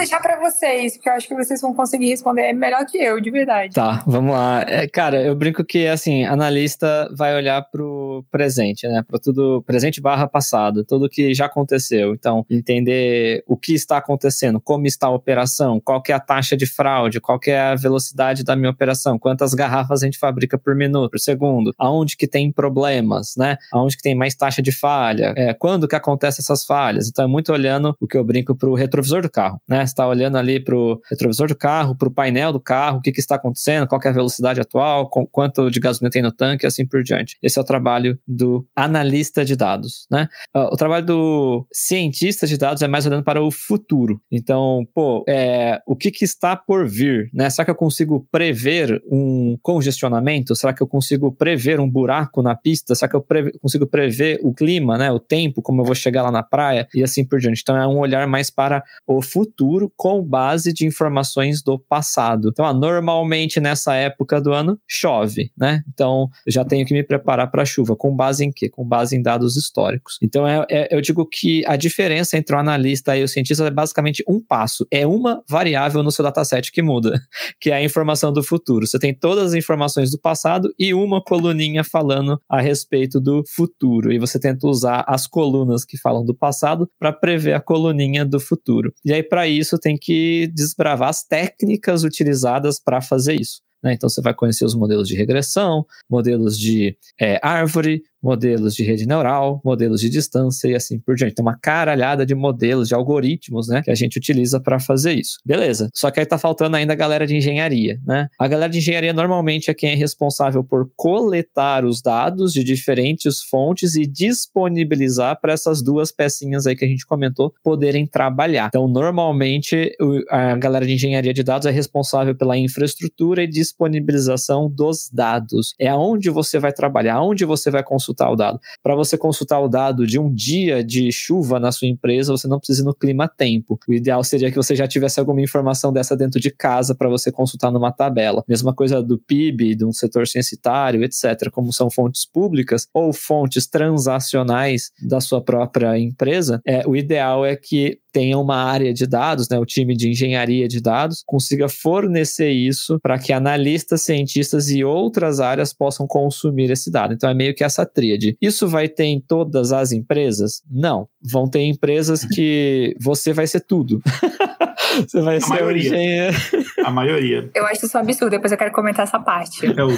deixar para vocês, porque eu acho que vocês vão conseguir responder melhor que eu, de verdade. Tá, vamos lá. É, cara, eu brinco que, assim, analista vai olhar pro presente, né? Para tudo, presente barra passado, tudo que já aconteceu. Então, entender o que está acontecendo, como está a operação, qual que é a taxa de fraude, qual que é a velocidade da minha operação, quantas garrafas a gente fabrica por minuto, por segundo, aonde que tem problemas, né? Aonde que tem mais taxa de falha, é, quando que acontecem essas falhas. Então, é muito olhando o que eu brinco pro retrovisor do carro, né? Está olhando ali para o retrovisor do carro, para o painel do carro, o que, que está acontecendo, qual é a velocidade atual, com, quanto de gasolina tem no tanque e assim por diante. Esse é o trabalho do analista de dados, né? Uh, o trabalho do cientista de dados é mais olhando para o futuro. Então, pô, é, o que, que está por vir, né? Será que eu consigo prever um congestionamento? Será que eu consigo prever um buraco na pista? Será que eu preve consigo prever o clima, né? O tempo, como eu vou chegar lá na praia e assim por diante. Então, é um olhar mais para o futuro futuro com base de informações do passado. Então, ah, normalmente nessa época do ano chove, né? Então, eu já tenho que me preparar para a chuva. Com base em quê? Com base em dados históricos. Então, é, é, eu digo que a diferença entre o analista e o cientista é basicamente um passo. É uma variável no seu dataset que muda, que é a informação do futuro. Você tem todas as informações do passado e uma coluninha falando a respeito do futuro. E você tenta usar as colunas que falam do passado para prever a coluninha do futuro. E aí, para isso, tem que desbravar as técnicas utilizadas para fazer isso. Né? Então você vai conhecer os modelos de regressão, modelos de é, árvore, modelos de rede neural, modelos de distância e assim por diante. Então, uma caralhada de modelos, de algoritmos, né, que a gente utiliza para fazer isso. Beleza. Só que aí tá faltando ainda a galera de engenharia, né? A galera de engenharia normalmente é quem é responsável por coletar os dados de diferentes fontes e disponibilizar para essas duas pecinhas aí que a gente comentou poderem trabalhar. Então, normalmente a galera de engenharia de dados é responsável pela infraestrutura e disponibilização dos dados. É aonde você vai trabalhar, aonde você vai consultar consultar o dado. Para você consultar o dado de um dia de chuva na sua empresa, você não precisa ir no clima tempo. O ideal seria que você já tivesse alguma informação dessa dentro de casa para você consultar numa tabela. Mesma coisa do PIB, de um setor censitário, etc. Como são fontes públicas ou fontes transacionais da sua própria empresa, é, o ideal é que tenha uma área de dados, né, o time de engenharia de dados, consiga fornecer isso para que analistas, cientistas e outras áreas possam consumir esse dado. Então é meio que essa tríade. Isso vai ter em todas as empresas? Não. Vão ter empresas que você vai ser tudo. Você vai a ser maioria. engenheiro. A maioria. Eu acho isso um absurdo, depois eu quero comentar essa parte. É o,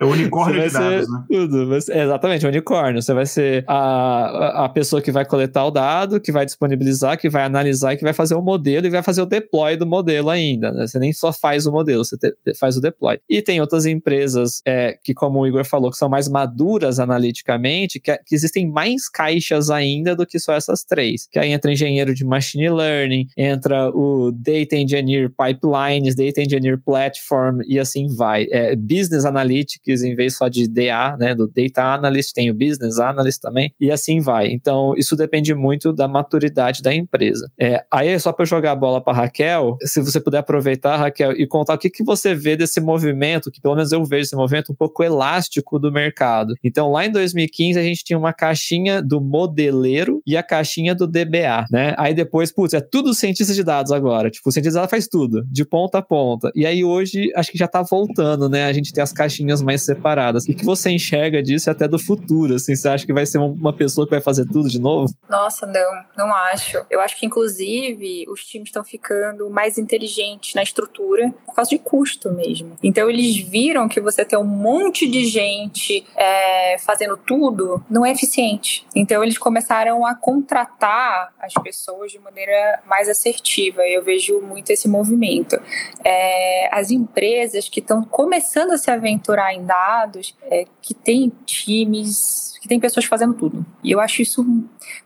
é o unicórnio Você de dados, né? tudo. Ser- exatamente, o unicórnio. Você vai ser a, a pessoa que vai coletar o dado, que vai disponibilizar, que vai analisar e que vai fazer o modelo e vai fazer o deploy do modelo ainda. né? Você nem só faz o modelo, você te- faz o deploy. E tem outras empresas é, que, como o Igor falou, que são mais maduras analiticamente, que, que existem mais caixas ainda do que só essas três. Que aí entra engenheiro de machine learning, entra o data engineer pipelines, data engineer platform e assim vai. É, business analytics em vez só de DA, né, do data analyst, tem o business analyst também e assim vai. Então isso depende muito da maturidade da empresa. É, aí só para jogar a bola para Raquel, se você puder aproveitar, Raquel, e contar o que, que você vê desse movimento, que pelo menos eu vejo esse movimento um pouco elástico do mercado. Então lá em 2015 a gente tinha uma caixinha do modeleiro e a caixinha do DBA, né? Aí depois, putz, é tudo cientista de dados agora. Tipo, o cientista de dados faz tudo, de ponta a ponta. E aí hoje acho que já tá voltando, né? A gente tem as caixinhas mais separadas. O que você enxerga disso até do futuro? Assim, você acha que vai ser uma pessoa que vai fazer tudo de novo? Nossa, não, não acho. Eu acho que, inclusive, os times estão ficando mais inteligentes na estrutura por causa de custo mesmo. Então, eles viram que você ter um monte de gente é, fazendo tudo não é eficiente. Então, eles começaram a contratar as pessoas de maneira mais assertiva. Eu vejo muito esse movimento. É, as empresas que estão começando a se aventurar em dados, é, que têm times, que tem pessoas fazendo tudo. E eu acho isso,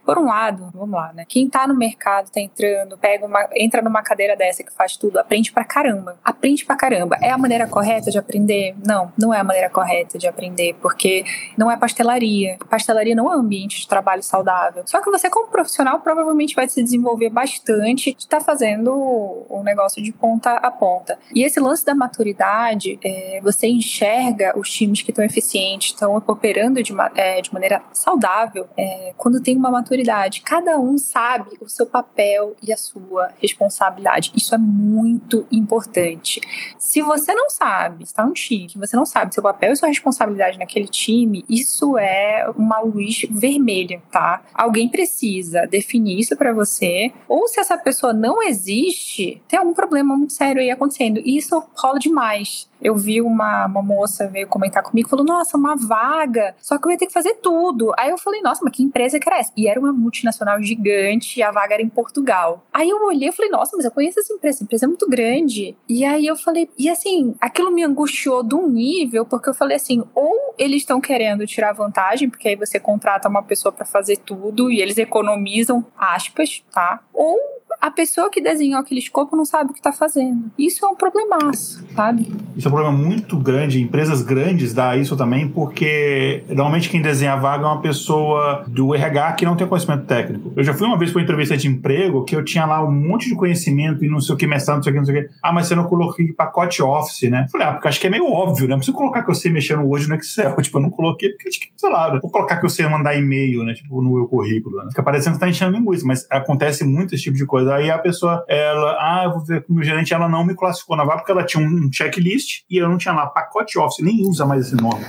por um lado, vamos lá, né? Quem tá no mercado, tá entrando, pega uma, entra numa cadeira dessa que faz tudo, aprende pra caramba. Aprende pra caramba. É a maneira correta de aprender? Não, não é a maneira correta de aprender, porque não é pastelaria. Pastelaria não é um ambiente de trabalho saudável. Só que você, como profissional, provavelmente vai se desenvolver bastante de estar tá fazendo um negócio de ponta a ponta. E esse lance da maturidade, é, você enxerga os times que estão eficientes, estão operando de, é, de maneira saudável, é, quando tem uma maturidade. Cada um sabe o seu papel e a sua responsabilidade. Isso é muito importante. Se você não sabe, está um time, você não sabe seu papel e sua responsabilidade naquele time, isso é uma luz vermelha, tá? Alguém precisa definir isso para você, ou se essa pessoa não existe, tem algum problema muito sério aí acontecendo. E isso rola demais. Eu vi uma, uma moça veio comentar comigo, falou: Nossa, uma vaga, só que eu ia ter que fazer tudo. Aí eu falei: Nossa, mas que empresa que era essa? E era uma multinacional gigante, a vaga era em Portugal. Aí eu olhei e falei: Nossa, mas eu conheço essa empresa, essa empresa é muito grande. E aí eu falei: E assim, aquilo me angustiou de um nível, porque eu falei assim: ou eles estão querendo tirar vantagem, porque aí você contrata uma pessoa para fazer tudo e eles economizam aspas, tá? Ou a pessoa que desenhou aquele escopo não sabe o que está fazendo. Isso é um problemaço, sabe? Isso é um problema muito grande. Empresas grandes dá isso também, porque normalmente quem desenha a vaga é uma pessoa do RH que não tem conhecimento técnico. Eu já fui uma vez para uma entrevista de emprego que eu tinha lá um monte de conhecimento e não sei o que, mestrado, não sei o que, não sei o que. Ah, mas você não coloquei pacote Office, né? Falei, ah, porque acho que é meio óbvio, né? Não preciso colocar que eu sei mexer no Word no Excel. Tipo, eu não coloquei porque, sei lá, vou colocar que eu sei mandar e-mail, né? Tipo, no meu currículo. Né? Fica parecendo que tá enchendo linguiça, mas acontece muito esse tipo de coisa. Aí a pessoa, ela, ah, eu vou ver com o meu gerente, ela não me classificou na vaga porque ela tinha um checklist e eu não tinha lá pacote Office, nem usa mais esse nome.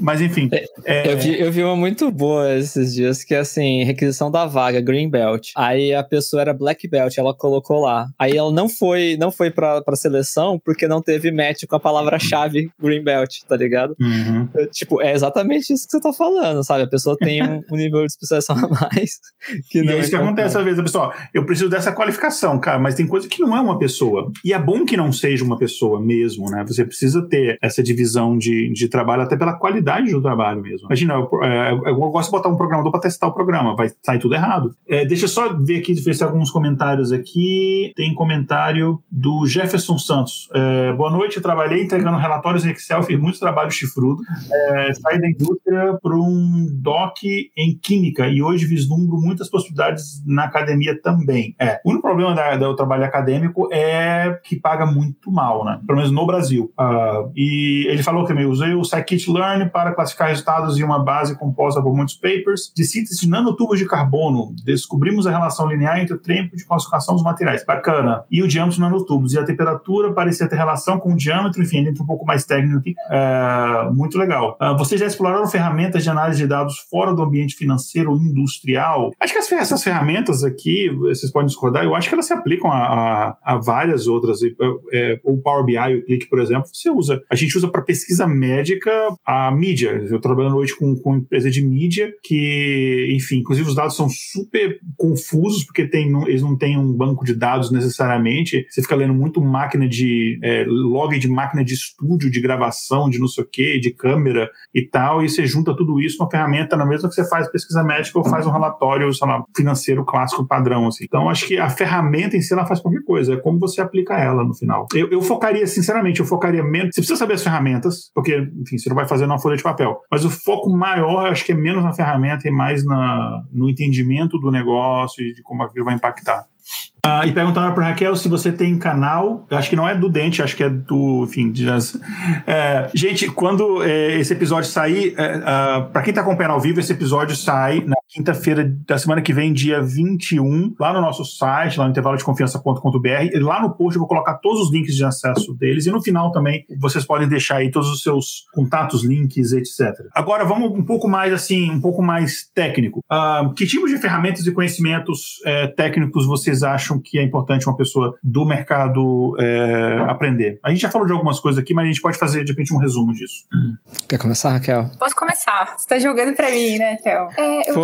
Mas enfim. É, é... Eu, vi, eu vi uma muito boa esses dias, que é assim, requisição da vaga, Green Belt. Aí a pessoa era Black Belt, ela colocou lá. Aí ela não foi, não foi pra, pra seleção porque não teve match com a palavra-chave Green Belt, tá ligado? Uhum. Tipo, é exatamente isso que você tá falando, sabe? A pessoa tem um, um nível de especialização a mais. Que e é isso que acontece às vezes, a pessoa, eu preciso dessa qualificação, cara, mas tem coisa que não é uma pessoa. E é bom que não seja uma pessoa mesmo, né? Você precisa ter essa divisão de, de trabalho até pela qualidade do trabalho mesmo. Imagina, eu, é, eu gosto de botar um programador para testar o programa, vai sair tudo errado. É, deixa eu só ver aqui, ver se alguns comentários aqui. Tem comentário do Jefferson Santos. É, boa noite, eu trabalhei entregando relatórios em Excel, fiz muito trabalho chifrudo. É, saí da indústria para um doc em química e hoje vislumbro muitas possibilidades na academia também. É, o único problema da, do trabalho acadêmico é que paga muito mal, né? Pelo menos no Brasil. Uh, e ele falou que eu usei o Scikit-learn para classificar resultados em uma base composta por muitos papers de síntese de nanotubos de carbono. Descobrimos a relação linear entre o tempo de classificação dos materiais. Bacana. E o diâmetro de nanotubos. E a temperatura parecia ter relação com o diâmetro, enfim, entra um pouco mais técnico aqui. É, muito legal. Uh, vocês já exploraram ferramentas de análise de dados fora do ambiente financeiro industrial? Acho que essas ferramentas aqui, vocês podem discordar, eu acho que elas se aplicam a, a, a várias outras. É, o Power BI, o Click, por exemplo, você usa. A gente usa para pesquisa médica a mídia. Eu trabalho hoje com, com empresa de mídia que, enfim, inclusive os dados são super confusos porque tem, eles não têm um banco de dados necessariamente. Você fica lendo muito máquina de é, log de máquina de estúdio, de gravação, de não sei o que, de câmera e tal, e você junta tudo isso numa ferramenta na mesma que você faz pesquisa médica ou faz um relatório, sei lá, financeiro clássico padrão. Assim. Então, acho que a ferramenta em si ela faz qualquer coisa, é como você aplica ela no final. Eu, eu focaria, sinceramente, eu focaria menos. Você precisa saber as ferramentas, porque, enfim, você não vai fazer numa folha de papel. Mas o foco maior, acho que é menos na ferramenta e mais na, no entendimento do negócio e de como aquilo vai impactar. Ah, e perguntaram para Raquel se você tem canal. Acho que não é do Dente, acho que é do. Enfim, de, é, gente, quando é, esse episódio sair, é, uh, para quem está acompanhando ao vivo, esse episódio sai na quinta-feira da semana que vem, dia 21, lá no nosso site, lá no intervalo de confiança.com.br. Lá no post eu vou colocar todos os links de acesso deles e no final também vocês podem deixar aí todos os seus contatos, links, etc. Agora vamos um pouco mais assim, um pouco mais técnico. Uh, que tipos de ferramentas e conhecimentos é, técnicos vocês acham? Acham que é importante uma pessoa do mercado é, aprender? A gente já falou de algumas coisas aqui, mas a gente pode fazer de repente um resumo disso. Quer começar, Raquel? Posso começar. Você está jogando para mim, né, Raquel? É, eu,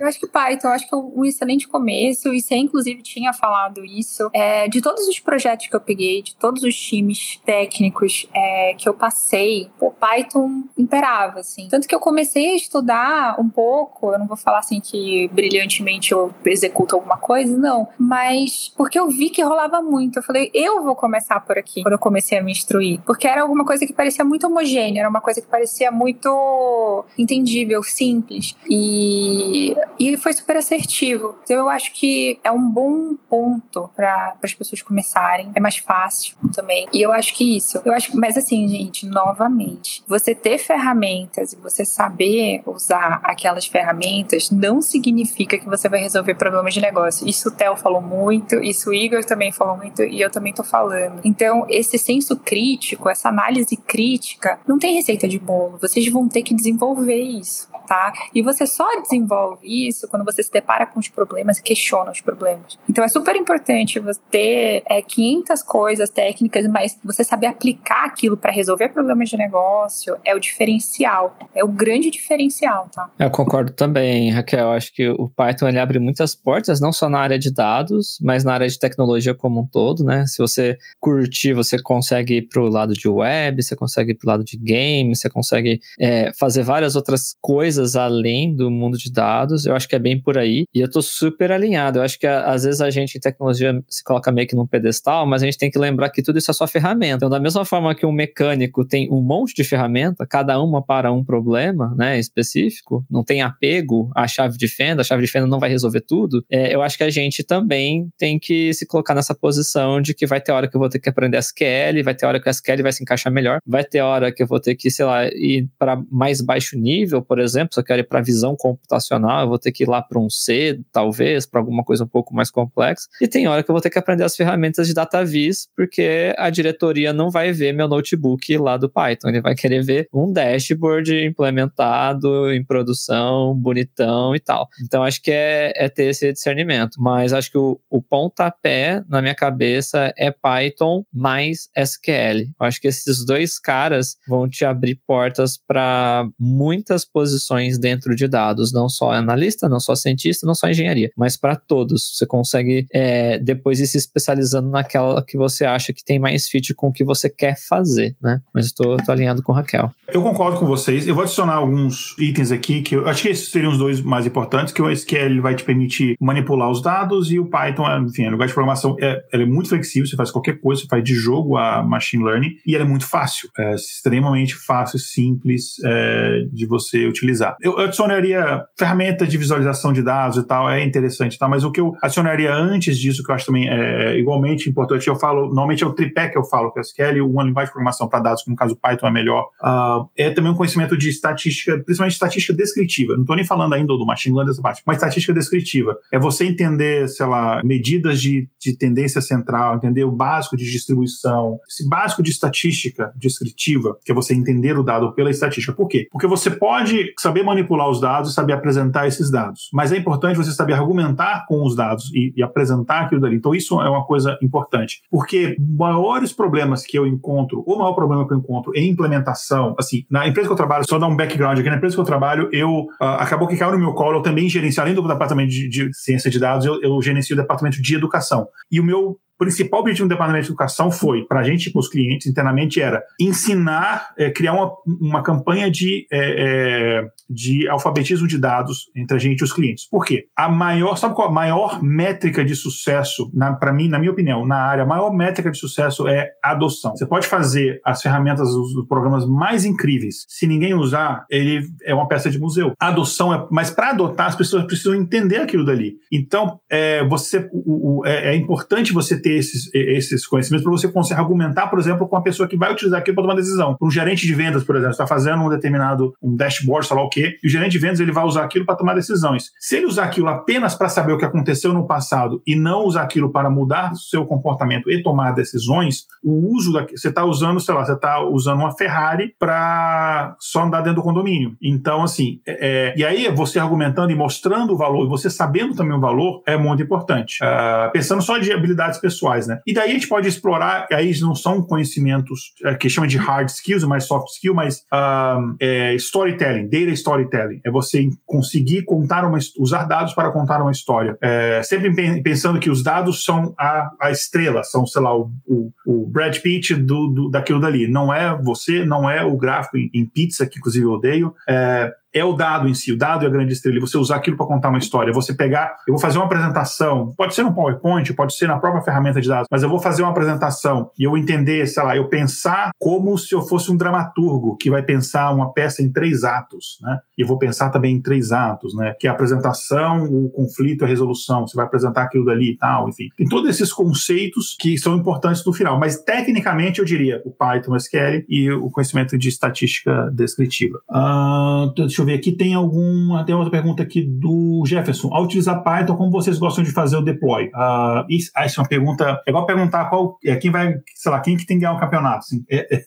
eu, acho que Python, eu acho que é um excelente começo, e você inclusive tinha falado isso. É, de todos os projetos que eu peguei, de todos os times técnicos é, que eu passei, o Python imperava, assim. Tanto que eu comecei a estudar um pouco, eu não vou falar assim que brilhantemente eu executo alguma coisa, não, mas mas porque eu vi que rolava muito. Eu falei, eu vou começar por aqui, quando eu comecei a me instruir. Porque era alguma coisa que parecia muito homogênea, era uma coisa que parecia muito entendível, simples. E, e foi super assertivo. Então eu acho que é um bom ponto para as pessoas começarem. É mais fácil também. E eu acho que isso. Eu acho, mas assim, gente, novamente, você ter ferramentas e você saber usar aquelas ferramentas não significa que você vai resolver problemas de negócio. Isso o Theo falou muito muito, isso o Igor também falou muito e eu também tô falando. Então, esse senso crítico, essa análise crítica, não tem receita de bolo. Vocês vão ter que desenvolver isso, tá? E você só desenvolve isso quando você se depara com os problemas e questiona os problemas. Então, é super importante você ter é, 500 coisas técnicas, mas você saber aplicar aquilo para resolver problemas de negócio é o diferencial, é o grande diferencial, tá? Eu concordo também, Raquel. Acho que o Python ele abre muitas portas, não só na área de dados, mas na área de tecnologia como um todo, né? Se você curtir, você consegue ir pro lado de web, você consegue ir pro lado de game, você consegue é, fazer várias outras coisas coisas além do mundo de dados. Eu acho que é bem por aí. E eu tô super alinhado. Eu acho que às vezes a gente em tecnologia se coloca meio que num pedestal, mas a gente tem que lembrar que tudo isso é só ferramenta. Então, da mesma forma que um mecânico tem um monte de ferramenta, cada uma para um problema, né, específico, não tem apego à chave de fenda, a chave de fenda não vai resolver tudo. É, eu acho que a gente também tem que se colocar nessa posição de que vai ter hora que eu vou ter que aprender SQL, vai ter hora que o SQL vai se encaixar melhor, vai ter hora que eu vou ter que, sei lá, ir para mais baixo nível, por exemplo, se eu quero ir para visão computacional, eu vou ter que ir lá para um C, talvez, para alguma coisa um pouco mais complexa. E tem hora que eu vou ter que aprender as ferramentas de DataVis, porque a diretoria não vai ver meu notebook lá do Python, ele vai querer ver um dashboard implementado em produção, bonitão e tal. Então acho que é, é ter esse discernimento. Mas acho que o, o pontapé na minha cabeça é Python mais SQL. Eu acho que esses dois caras vão te abrir portas para muitas posições dentro de dados, não só analista, não só cientista, não só engenharia, mas para todos. Você consegue é, depois ir se especializando naquela que você acha que tem mais fit com o que você quer fazer, né? Mas estou alinhado com Raquel. Eu concordo com vocês. Eu vou adicionar alguns itens aqui que eu acho que esses seriam os dois mais importantes, que o SQL vai te permitir manipular os dados e o Python, enfim, a linguagem de programação é, é muito flexível, você faz qualquer coisa, você faz de jogo a machine learning e ela é muito fácil, é extremamente fácil, simples é, de você utilizar. Eu adicionaria ferramentas de visualização de dados e tal, é interessante, tá? mas o que eu adicionaria antes disso, que eu acho também é igualmente importante, eu falo, normalmente é o tripé que eu falo, que é SQL, uma linguagem de programação para dados, que no caso Python é melhor, uh, é também um conhecimento de estatística, principalmente estatística descritiva. Não estou nem falando ainda do machine learning dessa parte, mas estatística descritiva. É você entender, sei lá, medidas de, de tendência central, entender o básico de distribuição, esse básico de estatística descritiva, que é você entender o dado pela estatística. Por quê? Porque você pode saber manipular os dados e saber apresentar esses dados, mas é importante você saber argumentar com os dados e, e apresentar aquilo dali. Então, isso é uma coisa importante, porque maiores problemas que eu encontro, o maior problema que eu encontro em implementação, assim, na empresa que eu trabalho, só dar um background aqui, na empresa que eu trabalho, eu uh, acabou que caiu no meu colo, eu também gerencio, além do departamento de, de ciência de dados, eu, eu gerencio o departamento de educação. E o meu principal objetivo do Departamento de Educação foi, para a gente, para os clientes internamente, era ensinar, é, criar uma, uma campanha de, é, é, de alfabetismo de dados entre a gente e os clientes. Por quê? A maior, sabe qual a maior métrica de sucesso, para mim, na minha opinião, na área, a maior métrica de sucesso é adoção. Você pode fazer as ferramentas, os, os programas mais incríveis, se ninguém usar, ele é uma peça de museu. A adoção é, mas para adotar, as pessoas precisam entender aquilo dali. Então, é, você, o, o, é, é importante você ter esses, esses conhecimentos para você conseguir argumentar, por exemplo, com a pessoa que vai utilizar aquilo para tomar decisão. Um gerente de vendas, por exemplo, está fazendo um determinado um dashboard, sei lá o quê, e o gerente de vendas ele vai usar aquilo para tomar decisões. Se ele usar aquilo apenas para saber o que aconteceu no passado e não usar aquilo para mudar seu comportamento e tomar decisões, o uso da, você está usando, sei lá, você está usando uma Ferrari para só andar dentro do condomínio. Então, assim, é, é, e aí você argumentando e mostrando o valor, e você sabendo também o valor, é muito importante. Uh, pensando só de habilidades pessoais pessoais, né? E daí a gente pode explorar, aí não são conhecimentos é, que chama de hard skills, mais soft skill, mas um, é, storytelling, data storytelling. É você conseguir contar uma, usar dados para contar uma história. É, sempre pensando que os dados são a, a estrela, são, sei lá, o, o, o Brad Pitt do, do, daquilo dali. Não é você, não é o gráfico em, em pizza, que inclusive eu odeio. É, é o dado em si, o dado é a grande estrela, você usar aquilo para contar uma história. Você pegar, eu vou fazer uma apresentação, pode ser no PowerPoint, pode ser na própria ferramenta de dados, mas eu vou fazer uma apresentação e eu entender, sei lá, eu pensar como se eu fosse um dramaturgo que vai pensar uma peça em três atos, né? E eu vou pensar também em três atos, né? Que é a apresentação, o conflito, a resolução. Você vai apresentar aquilo dali e tal, enfim. Tem todos esses conceitos que são importantes no final, mas tecnicamente eu diria o Python, SQL e o conhecimento de estatística descritiva. Uh, deixa eu eu ver aqui, tem alguma. Tem outra pergunta aqui do Jefferson. Ao utilizar Python, como vocês gostam de fazer o deploy? Uh, isso, ah, isso é uma pergunta. É igual perguntar qual, é, quem vai, sei lá, quem que tem que ganhar um campeonato. Assim. É, é,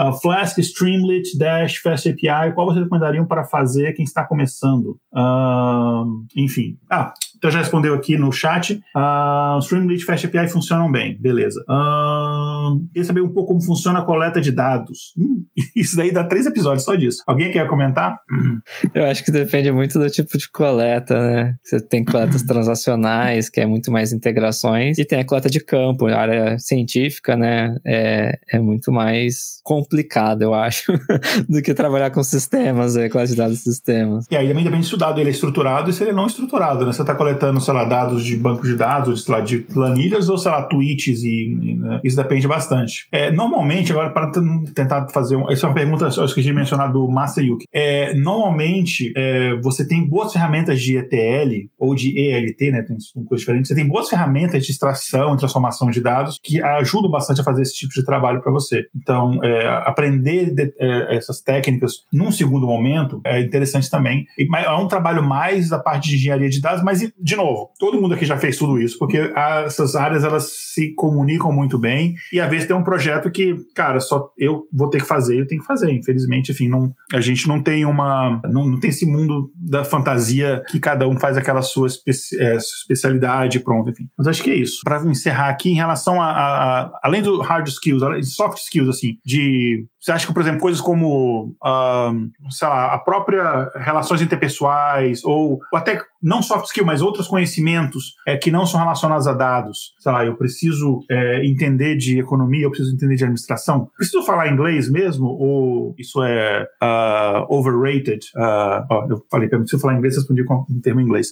uh, Flask, Streamlit, Dash, Fast API, qual vocês recomendariam para fazer quem está começando? Uh, enfim. Ah, então já respondeu aqui no chat. Uh, Streamlit Fast API funcionam bem, beleza. Uh, queria saber um pouco como funciona a coleta de dados. Hum, isso daí dá três episódios só disso. Alguém quer comentar? Hum. Eu acho que depende muito do tipo de coleta, né? Você tem coletas transacionais, que é muito mais integrações, e tem a coleta de campo, a área científica, né? É, é muito mais complicado, eu acho, do que trabalhar com sistemas, é, coleta de dados de sistemas. E aí também depende se o dado ele é estruturado e se ele é não estruturado, né? Você está coletando, sei lá, dados de banco de dados, sei lá, de planilhas ou, sei lá, tweets, e, né? isso depende bastante. É, normalmente, agora, para tentar fazer. Um, essa é uma pergunta, eu esqueci de mencionar do Masayuki. É, normalmente, é, você tem boas ferramentas de ETL ou de ELT, né? Tem coisas diferentes. Você tem boas ferramentas de extração e transformação de dados que ajudam bastante a fazer esse tipo de trabalho para você. Então, é, aprender de, é, essas técnicas num segundo momento é interessante também. É um trabalho mais da parte de engenharia de dados, mas, de novo, todo mundo aqui já fez tudo isso, porque essas áreas elas se comunicam muito bem e às vezes tem um projeto que, cara, só eu vou ter que fazer, eu tenho que fazer. Infelizmente, enfim, não, a gente não tem uma. Não, não tem esse mundo da fantasia que cada um faz aquela sua especi, é, especialidade, pronto, enfim. Mas acho que é isso. Para encerrar aqui, em relação a, a, a, além do hard skills, soft skills, assim, de você acha que, por exemplo, coisas como, uh, sei lá, a própria relações interpessoais, ou, ou, até não soft skill, mas outros conhecimentos é, que não são relacionados a dados. Sei lá, eu preciso é, entender de economia, eu preciso entender de administração. Preciso falar inglês mesmo? Ou isso é uh, overrated? Uh, ó, eu falei, eu preciso falar inglês, respondi com um termo em inglês.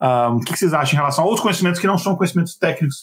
o que, que vocês acham em relação a outros conhecimentos que não são conhecimentos técnicos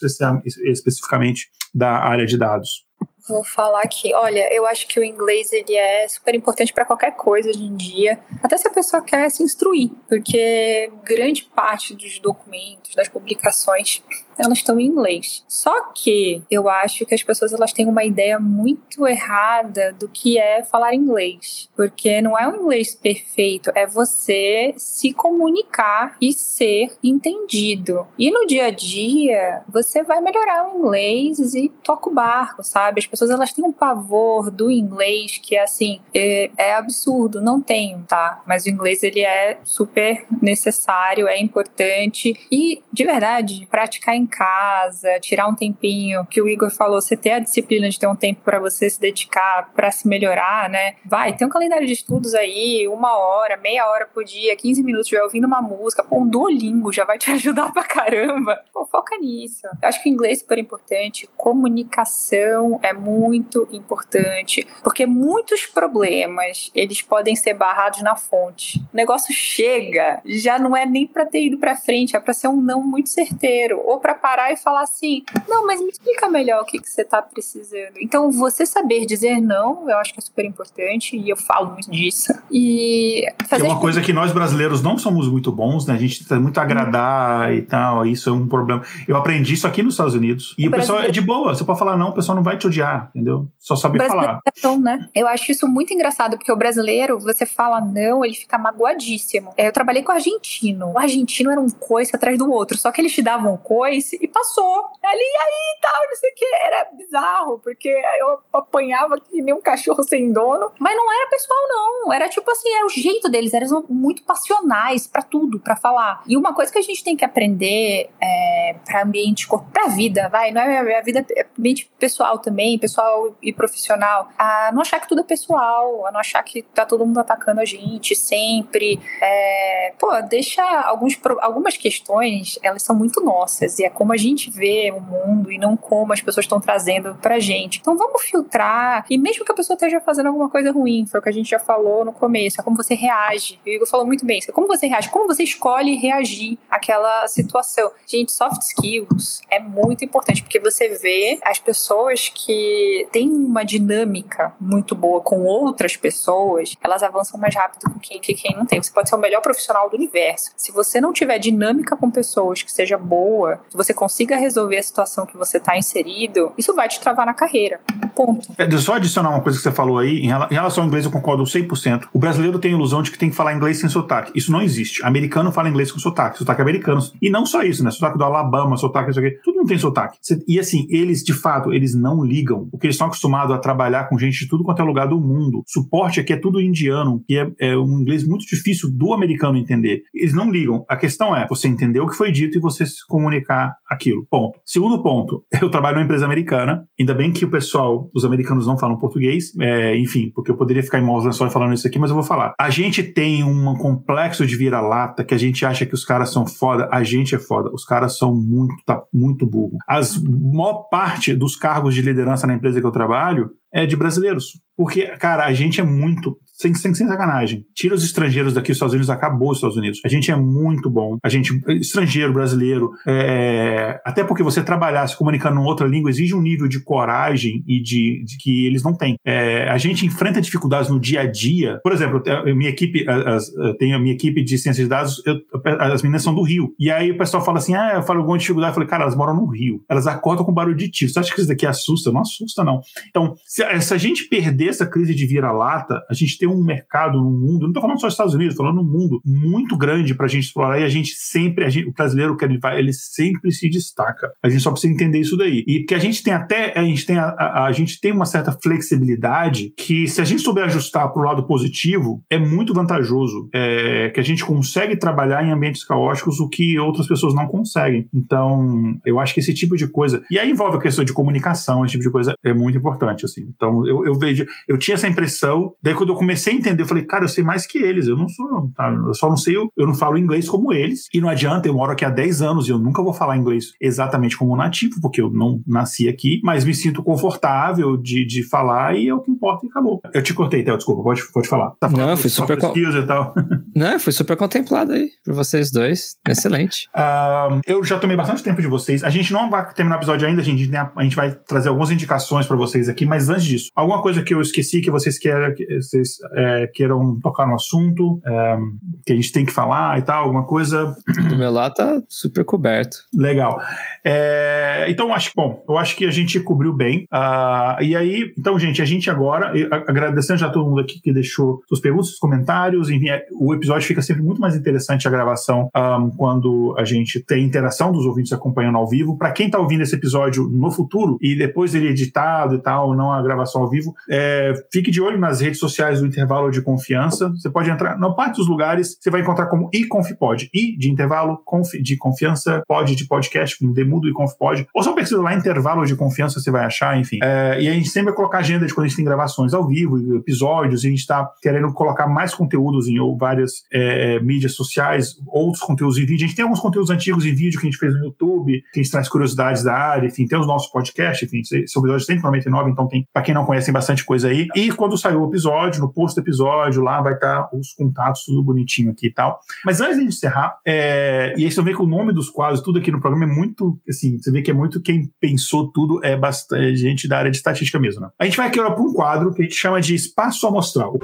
especificamente da área de dados? Vou falar aqui. Olha, eu acho que o inglês ele é super importante para qualquer coisa hoje em dia, até se a pessoa quer se instruir, porque grande parte dos documentos, das publicações elas estão em inglês. Só que eu acho que as pessoas elas têm uma ideia muito errada do que é falar inglês, porque não é um inglês perfeito, é você se comunicar e ser entendido. E no dia a dia, você vai melhorar o inglês e toca o barco, sabe? As pessoas elas têm um pavor do inglês que é assim, é, é absurdo, não tenho, tá? Mas o inglês ele é super necessário, é importante e de verdade, praticar em em casa, tirar um tempinho, que o Igor falou, você ter a disciplina de ter um tempo para você se dedicar, para se melhorar, né? Vai, tem um calendário de estudos aí, uma hora, meia hora por dia, 15 minutos, vai ouvindo uma música, pô, um Duolingo já vai te ajudar pra caramba. Pô, foca nisso. Eu acho que o inglês é super importante, comunicação é muito importante, porque muitos problemas, eles podem ser barrados na fonte. O negócio chega, já não é nem para ter ido para frente, é para ser um não muito certeiro, ou para parar e falar assim: não, mas me explica melhor o que, que você está precisando. Então, você saber dizer não, eu acho que é super importante e eu falo muito disso. E fazer. É uma coisa que nós brasileiros não somos muito bons, né? A gente tenta muito agradar e tal, isso é um problema. Eu aprendi isso aqui nos Estados Unidos e o, o pessoal é de boa, você pode falar não, o pessoal não vai te odiar, entendeu? Só sabe falar. Então, né? Eu acho isso muito engraçado, porque o brasileiro, você fala não, ele fica magoadíssimo. É, eu trabalhei com o argentino. O argentino era um coice atrás do outro, só que eles te davam um coice e passou. Ali, aí, tal, não sei o que. Era bizarro, porque eu apanhava que nem um cachorro sem dono. Mas não era pessoal, não. Era tipo assim, era o jeito deles. Eram muito passionais para tudo, para falar. E uma coisa que a gente tem que aprender é, para ambiente, pra vida, vai, não é a vida, é ambiente pessoal também, pessoal e profissional, a não achar que tudo é pessoal, a não achar que tá todo mundo atacando a gente sempre. É, pô, deixa alguns, algumas questões, elas são muito nossas e é como a gente vê o mundo e não como as pessoas estão trazendo pra gente. Então vamos filtrar, e mesmo que a pessoa esteja fazendo alguma coisa ruim, foi o que a gente já falou no começo, é como você reage. O Igor falou muito bem, é como você reage, como você escolhe reagir àquela situação. Gente, soft skills é muito importante, porque você vê as pessoas que têm uma dinâmica muito boa com outras pessoas, elas avançam mais rápido com quem, que quem não tem. Você pode ser o melhor profissional do universo. Se você não tiver dinâmica com pessoas que seja boa, você consiga resolver a situação que você está inserido, isso vai te travar na carreira. Ponto. É, só adicionar uma coisa que você falou aí, em relação ao inglês eu concordo 100%. O brasileiro tem a ilusão de que tem que falar inglês sem sotaque. Isso não existe. Americano fala inglês com sotaque, sotaque americano. E não só isso, né? Sotaque do Alabama, sotaque isso aqui. Tudo não tem sotaque. E assim, eles, de fato, eles não ligam. Porque eles estão acostumados a trabalhar com gente de tudo quanto é lugar do mundo. Suporte aqui é tudo indiano, que é, é um inglês muito difícil do americano entender. Eles não ligam. A questão é você entender o que foi dito e você se comunicar aquilo. Ponto. Segundo ponto, eu trabalho numa empresa americana, ainda bem que o pessoal os americanos não falam português, é, enfim, porque eu poderia ficar em maus lençóis falando isso aqui, mas eu vou falar. A gente tem um complexo de vira-lata que a gente acha que os caras são foda, a gente é foda, os caras são muito, tá, muito burro. As maior parte dos cargos de liderança na empresa que eu trabalho é de brasileiros. Porque, cara, a gente é muito sem, sem, sem sacanagem. Tira os estrangeiros daqui, os Estados Unidos, acabou os Estados Unidos. A gente é muito bom. A gente, estrangeiro, brasileiro, é, até porque você trabalhar se comunicando em outra língua exige um nível de coragem e de, de que eles não têm. É, a gente enfrenta dificuldades no dia a dia. Por exemplo, minha equipe, as, tem a minha equipe de ciência de dados, eu, as meninas são do Rio. E aí o pessoal fala assim: ah, eu falo alguma dificuldade. Eu falei, cara, elas moram no Rio. Elas acordam com barulho de tiro. Você acha que isso daqui assusta? Não assusta, não. Então, se, se a gente perder essa crise de vira-lata, a gente tem um mercado no mundo, não estou falando só dos Estados Unidos, falando no mundo muito grande para a gente explorar e a gente sempre, a gente, o brasileiro que ele vai, ele sempre se destaca. A gente só precisa entender isso daí. E que a gente tem até, a gente tem, a, a, a gente tem uma certa flexibilidade que se a gente souber ajustar para o lado positivo, é muito vantajoso. É, que a gente consegue trabalhar em ambientes caóticos o que outras pessoas não conseguem. Então, eu acho que esse tipo de coisa. E aí envolve a questão de comunicação, esse tipo de coisa é muito importante. assim. Então, eu, eu vejo, eu tinha essa impressão, daí quando eu comecei a entender, eu falei, cara, eu sei mais que eles, eu não sou, tá? eu só não sei, eu, eu não falo inglês como eles, e não adianta, eu moro aqui há 10 anos e eu nunca vou falar inglês exatamente como nativo, porque eu não nasci aqui, mas me sinto confortável de, de falar e é o que importa e acabou. Eu te cortei, Théo, desculpa, pode, pode falar. Tá não, foi super... Co... E tal. Não, foi super contemplado aí por vocês dois, excelente. Uh, eu já tomei bastante tempo de vocês, a gente não vai terminar o episódio ainda, a gente, a gente vai trazer algumas indicações para vocês aqui, mas antes disso, alguma coisa que eu esqueci que vocês queiram, que vocês, é, queiram tocar no assunto, é, que a gente tem que falar e tal, alguma coisa. Do meu lado tá super coberto. Legal. É, então, acho, bom, eu acho que a gente cobriu bem. Uh, e aí, então, gente, a gente agora, agradecendo já todo mundo aqui que deixou suas perguntas, seus comentários, enfim, é, o episódio fica sempre muito mais interessante a gravação um, quando a gente tem interação dos ouvintes acompanhando ao vivo. Para quem está ouvindo esse episódio no futuro e depois ele editado e tal, não a gravação ao vivo, é, fique de olho nas redes sociais do intervalo de confiança. Você pode entrar, na parte dos lugares, você vai encontrar como iConfPod. I de intervalo, conf, de confiança, pod de podcast, com demudo e confpod. Ou só pesquisa lá intervalo de confiança, você vai achar, enfim. É, e a gente sempre vai colocar agenda de quando a gente tem gravações ao vivo, episódios, e a gente está querendo colocar mais conteúdos em ou várias é, é, mídias sociais, outros conteúdos em vídeo. A gente tem alguns conteúdos antigos em vídeo que a gente fez no YouTube, que a gente traz curiosidades da área, enfim, tem os nossos podcasts, enfim, esse episódio 199, então tem, para quem não conhece, tem bastante coisa aí. E quando saiu o episódio, no post do episódio, lá vai estar os contatos, tudo bonitinho aqui e tal. Mas antes de encerrar, é, e aí você vê que o nome dos quadros, tudo aqui no programa é muito, assim, você vê que é muito quem pensou tudo, é bastante gente da área de estatística mesmo, né? A gente vai aqui para um quadro que a gente chama de espaço amostral.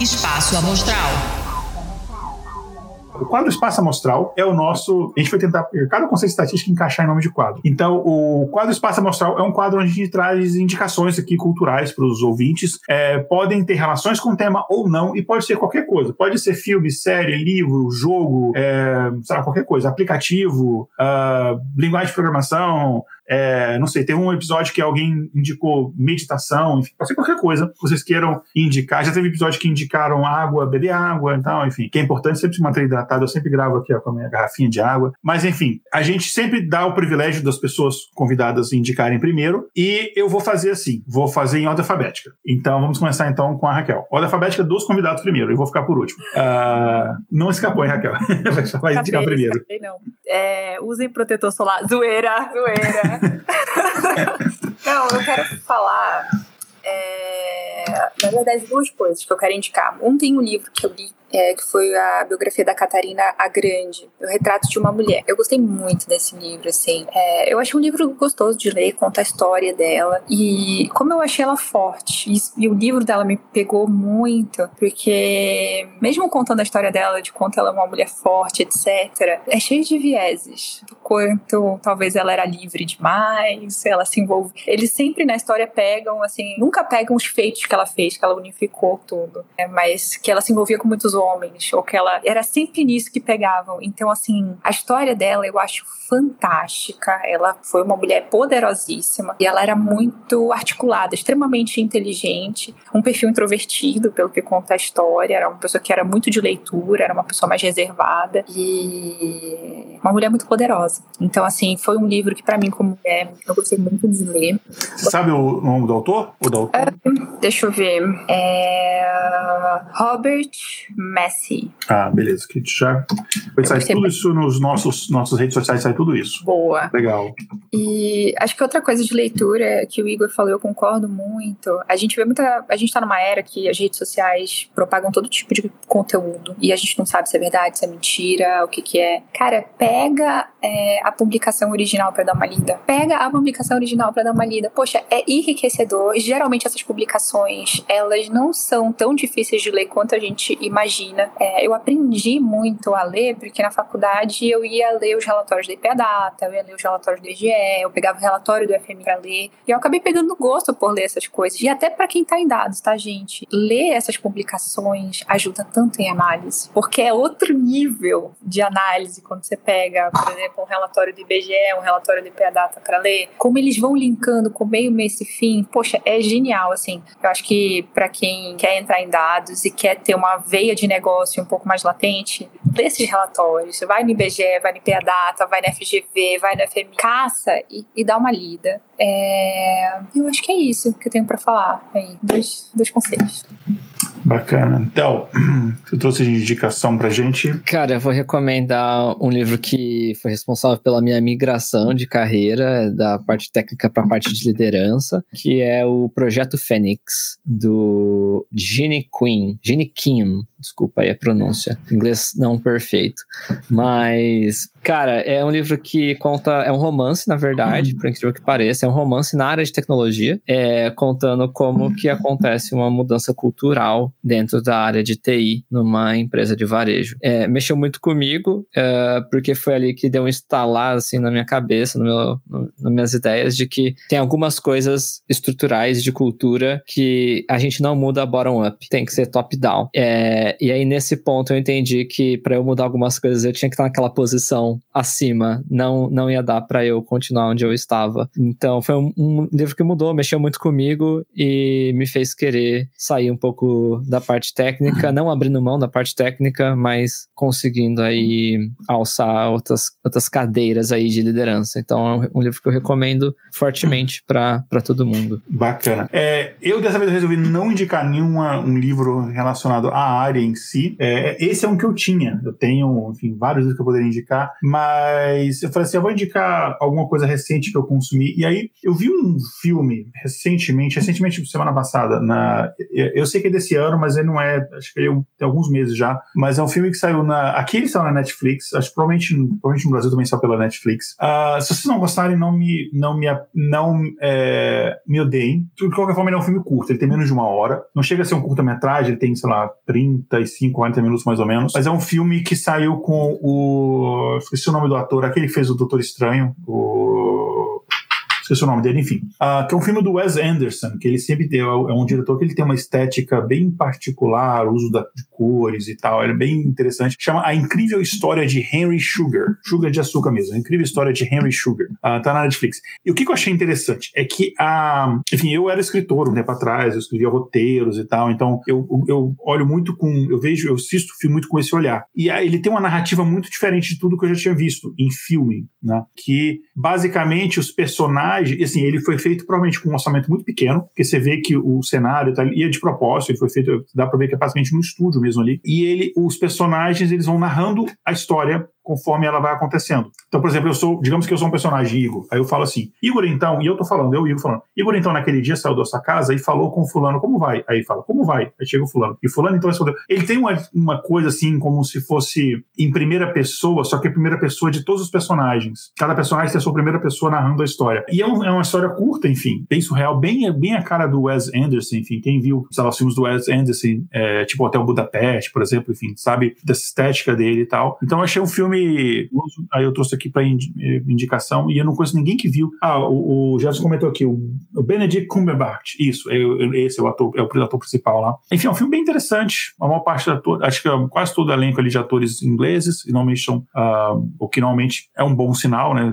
Espaço amostral. O quadro espaço amostral é o nosso. A gente foi tentar, cada conceito estatístico, encaixar em nome de quadro. Então, o quadro espaço amostral é um quadro onde a gente traz indicações aqui culturais para os ouvintes. É, podem ter relações com o tema ou não, e pode ser qualquer coisa. Pode ser filme, série, livro, jogo, é, sei lá, qualquer coisa. Aplicativo, uh, linguagem de programação, é, não sei, tem um episódio que alguém indicou meditação, enfim, pode ser qualquer coisa que vocês queiram indicar. Já teve episódio que indicaram água, beber água e tal, enfim, que é importante sempre se manter hidratado. Eu sempre gravo aqui ó, com a minha garrafinha de água. Mas, enfim, a gente sempre dá o privilégio das pessoas convidadas indicarem primeiro e eu vou fazer assim, vou fazer em ordem alfabética. Então, vamos começar então com a Raquel. Ordem alfabética dos convidados primeiro, eu vou ficar por último. Uh, não escapou, hein, Raquel? Vai indicar primeiro. não. É, usem protetor solar. Zoeira, zoeira. Não, eu quero falar. É, na verdade, duas coisas que eu quero indicar. Um tem um livro que eu li é, que foi a biografia da Catarina a Grande, o retrato de uma mulher. Eu gostei muito desse livro, assim. É, eu achei um livro gostoso de ler, conta a história dela. E como eu achei ela forte, e, e, o livro dela me pegou muito, porque mesmo contando a história dela, de quanto ela é uma mulher forte, etc., é cheio de vieses. Do quanto talvez ela era livre demais, ela se envolve. Eles sempre na história pegam, assim, nunca pegam os feitos que ela fez, que ela unificou tudo, né, mas que ela se envolvia com muitos homens, ou que ela era sempre nisso que pegavam. Então, assim, a história dela eu acho fantástica. Ela foi uma mulher poderosíssima e ela era muito articulada, extremamente inteligente, um perfil introvertido, pelo que conta a história. Era uma pessoa que era muito de leitura, era uma pessoa mais reservada e uma mulher muito poderosa. Então, assim, foi um livro que, para mim, como mulher, eu gostei muito de ler. Sabe o nome do autor? O do autor? Uh, deixa eu ver. É... Robert Messi. Ah, beleza. Que já vai sair tudo isso nos nossos nossas redes sociais, sai tudo isso. Boa. Legal. E acho que outra coisa de leitura que o Igor falou, eu concordo muito. A gente vê muita. A gente tá numa era que as redes sociais propagam todo tipo de conteúdo. E a gente não sabe se é verdade, se é mentira, o que que é. Cara, pega é, a publicação original para dar uma lida. Pega a publicação original para dar uma lida. Poxa, é enriquecedor. Geralmente essas publicações, elas não são tão difíceis de ler quanto a gente imagina. É, eu aprendi muito a ler, porque na faculdade eu ia ler os relatórios da IPA Data, eu ia ler os relatórios do IGE, eu pegava o relatório do FMI para ler. E eu acabei pegando gosto por ler essas coisas. E até para quem tá em dados, tá, gente? Ler essas publicações ajuda tanto em análise, porque é outro nível de análise quando você pega, por exemplo, um relatório do IBGE, um relatório do IPA Data para ler, como eles vão linkando com meio, mês e fim. Poxa, é genial, assim. Eu acho que para quem quer entrar em dados e quer ter uma veia de negócio um pouco mais latente, lê esses relatórios. Vai no IBGE, vai no IPA Data, vai na FGV, vai na FMI, caça e, e dá uma lida. É... Eu acho que é isso que eu tenho para falar aí. Dois, dois conselhos. Bacana. Então, tu trouxe de indicação pra gente? Cara, eu vou recomendar um livro que foi responsável pela minha migração de carreira, da parte técnica para a parte de liderança, que é o Projeto Fênix, do Gene Quinn, Gene Kim, desculpa aí a pronúncia, inglês não perfeito, mas Cara, é um livro que conta. É um romance, na verdade, por incrível que pareça. É um romance na área de tecnologia, é, contando como que acontece uma mudança cultural dentro da área de TI numa empresa de varejo. É, mexeu muito comigo, é, porque foi ali que deu um instalar assim, na minha cabeça, no meu, no, nas minhas ideias, de que tem algumas coisas estruturais de cultura que a gente não muda bottom-up, tem que ser top-down. É, e aí, nesse ponto, eu entendi que para eu mudar algumas coisas, eu tinha que estar naquela posição acima, não, não ia dar para eu continuar onde eu estava. Então foi um, um, livro que mudou, mexeu muito comigo e me fez querer sair um pouco da parte técnica, não abrindo mão da parte técnica, mas conseguindo aí alçar outras, outras cadeiras aí de liderança. Então é um livro que eu recomendo fortemente para todo mundo. Bacana. É, eu dessa vez resolvi não indicar nenhum um livro relacionado à área em si. É, esse é um que eu tinha. Eu tenho, enfim, vários que eu poderia indicar. Mas eu falei assim: eu vou indicar alguma coisa recente que eu consumi. E aí eu vi um filme recentemente, recentemente, semana passada. Na, eu sei que é desse ano, mas ele não é. Acho que é tem alguns meses já. Mas é um filme que saiu na. Aqui ele saiu na Netflix. Acho que provavelmente, provavelmente no Brasil também saiu pela Netflix. Uh, se vocês não gostarem, não me, não me, não, é, me odeiem. De qualquer forma, ele é um filme curto. Ele tem menos de uma hora. Não chega a ser um curta-metragem, ele tem, sei lá, 35, 40 minutos mais ou menos. Mas é um filme que saiu com o esqueci o nome do ator, aquele que fez o Doutor Estranho, o esqueci o nome dele, enfim. Uh, que é um filme do Wes Anderson, que ele sempre tem, é um diretor que ele tem uma estética bem particular, uso da, de cores e tal, ele é bem interessante. Chama A Incrível História de Henry Sugar, Sugar de açúcar mesmo, A Incrível História de Henry Sugar, uh, tá na Netflix. E o que, eu achei interessante é que, uh, enfim, eu era escritor um tempo atrás, eu escrevia roteiros e tal, então eu, eu olho muito com, eu vejo, eu assisto o filme muito com esse olhar. E ele tem uma narrativa muito diferente de tudo que eu já tinha visto em filme, né? Que basicamente os personagens assim, ele foi feito provavelmente com um orçamento muito pequeno, porque você vê que o cenário tá, ia de propósito, ele foi feito, dá pra ver que é basicamente no estúdio mesmo ali. E ele, os personagens, eles vão narrando a história conforme ela vai acontecendo. Então, por exemplo, eu sou, digamos que eu sou um personagem Igor. Aí eu falo assim, Igor, então, e eu tô falando, eu Igor falando, Igor, então, naquele dia saiu da sua casa e falou com fulano, como vai? Aí fala, como vai? Aí chega o fulano. E fulano, então, respondeu. Ele tem uma, uma coisa assim, como se fosse em primeira pessoa, só que em primeira pessoa de todos os personagens. Cada personagem tem a sua primeira pessoa narrando a história. E é, um, é uma história curta, enfim, bem surreal, bem, bem a cara do Wes Anderson, enfim, quem viu, sei lá, os filmes do Wes Anderson, é, tipo Hotel Budapeste, por exemplo, enfim, sabe, dessa estética dele e tal. Então eu achei um filme filme, aí eu trouxe aqui para indicação, e eu não conheço ninguém que viu. Ah, o, o Jefferson comentou aqui, o, Benedict Cumberbatch. Isso, esse é o ator, é o ator principal lá. Enfim, é um filme bem interessante. A maior parte da acho que quase todo o elenco ali de atores ingleses, e normalmente são, uh, o que normalmente é um bom sinal, né?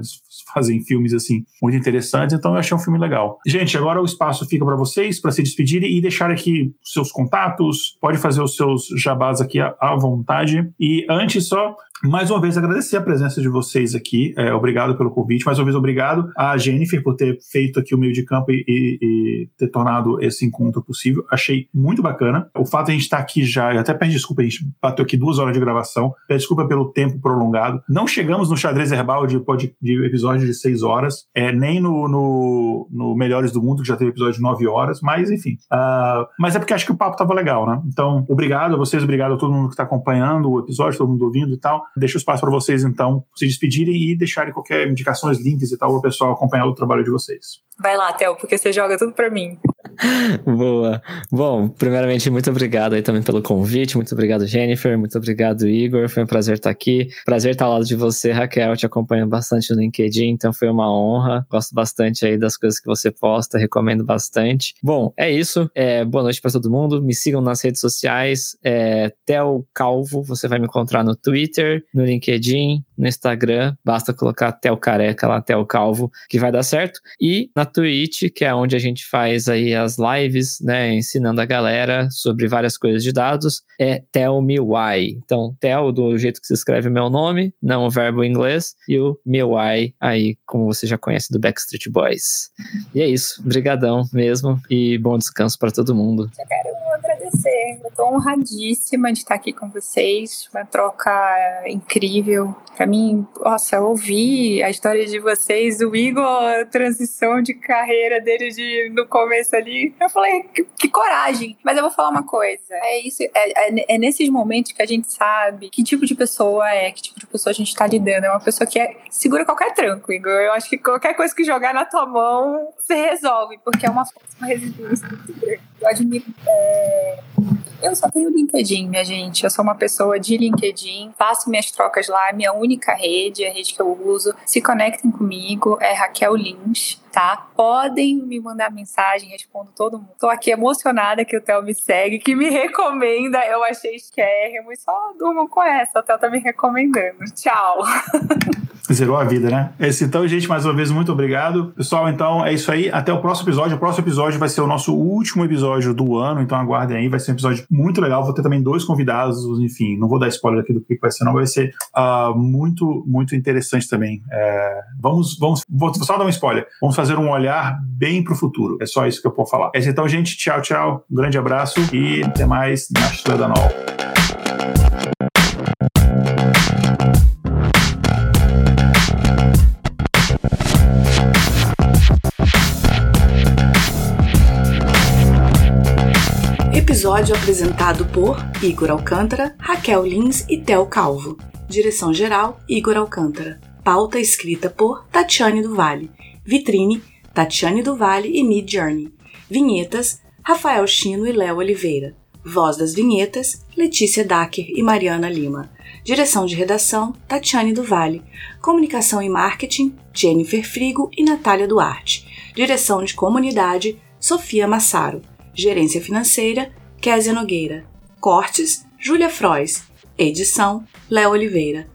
fazem filmes assim muito interessantes, então eu achei um filme legal. Gente, agora o espaço fica para vocês para se despedirem e deixar aqui seus contatos, pode fazer os seus jabás aqui à, à vontade. E antes só mais uma vez agradecer a presença de vocês aqui. É, obrigado pelo convite. Mais uma vez, obrigado a Jennifer por ter feito aqui o meio de campo e, e, e ter tornado esse encontro possível. Achei muito bacana. O fato de a gente estar aqui já, eu até peço desculpa, a gente bateu aqui duas horas de gravação. Peço desculpa pelo tempo prolongado. Não chegamos no xadrez herbal de, de episódio de seis horas, é, nem no, no, no, Melhores do Mundo, que já teve episódio de nove horas, mas enfim. Uh, mas é porque acho que o papo tava legal, né? Então, obrigado a vocês, obrigado a todo mundo que está acompanhando o episódio, todo mundo ouvindo e tal. Deixo espaço para vocês, então, se despedirem e deixarem qualquer indicações, links e tal, para o pessoal acompanhar o trabalho de vocês. Vai lá, Theo, porque você joga tudo para mim. Boa. Bom, primeiramente, muito obrigado aí também pelo convite. Muito obrigado, Jennifer. Muito obrigado, Igor. Foi um prazer estar aqui. Prazer estar ao lado de você, Raquel. Eu te acompanho bastante no LinkedIn, então foi uma honra. Gosto bastante aí das coisas que você posta, recomendo bastante. Bom, é isso. É, boa noite para todo mundo. Me sigam nas redes sociais. É, Tel Calvo, você vai me encontrar no Twitter, no LinkedIn, no Instagram. Basta colocar Tel Careca lá, Tel Calvo, que vai dar certo. E na Twitch, que é onde a gente faz aí as lives, né, ensinando a galera sobre várias coisas de dados, é Tell Me Why. Então, Tell do jeito que se escreve meu nome, não o verbo em inglês, e o Me Why aí, como você já conhece do Backstreet Boys. E é isso, brigadão mesmo e bom descanso para todo mundo. Eu quero agradecer. Eu tô honradíssima de estar aqui com vocês. Uma troca incrível. Para mim, nossa, ouvir a história de vocês, o Igor, a transição de carreira dele de, no começo ali. Eu falei, que, que coragem. Mas eu vou falar uma coisa. É isso, é, é, é, nesses momentos que a gente sabe que tipo de pessoa é, que tipo de pessoa a gente tá lidando. É uma pessoa que é, segura qualquer tranco, Igor. Eu acho que qualquer coisa que jogar na tua mão, você resolve, porque é uma força, uma resiliência muito grande. Eu admiro. É, eu só tenho LinkedIn, minha gente. Eu sou uma pessoa de LinkedIn, faço minhas trocas lá, minha única rede, a rede que eu uso. Se conectem comigo, é Raquel Lins tá? Podem me mandar mensagem, respondo todo mundo. Tô aqui emocionada que o Theo me segue, que me recomenda. Eu achei esquérrimo e só durmam com essa. O Theo tá me recomendando. Tchau. Zerou a vida, né? Esse, então, gente, mais uma vez, muito obrigado. Pessoal, então é isso aí. Até o próximo episódio. O próximo episódio vai ser o nosso último episódio do ano, então aguardem aí. Vai ser um episódio muito legal. Vou ter também dois convidados, enfim, não vou dar spoiler aqui do que vai ser, não. Vai ser uh, muito, muito interessante também. É, vamos, vamos, vou só dar um spoiler. Vamos fazer um olhar bem pro futuro. É só isso que eu posso falar. É isso, então, gente. Tchau, tchau. Um grande abraço e até mais na Estrela Episódio apresentado por Igor Alcântara, Raquel Lins e Tel Calvo. Direção geral: Igor Alcântara. Pauta escrita por Tatiane do Vale. Vitrine: Tatiane do Vale e Mid Journey. Vinhetas: Rafael Chino e Léo Oliveira. Voz das vinhetas: Letícia Dacker e Mariana Lima. Direção de redação: Tatiane do Vale. Comunicação e marketing: Jennifer Frigo e Natália Duarte. Direção de comunidade: Sofia Massaro. Gerência financeira: Késia Nogueira. Cortes: Júlia Frois. Edição: Léo Oliveira.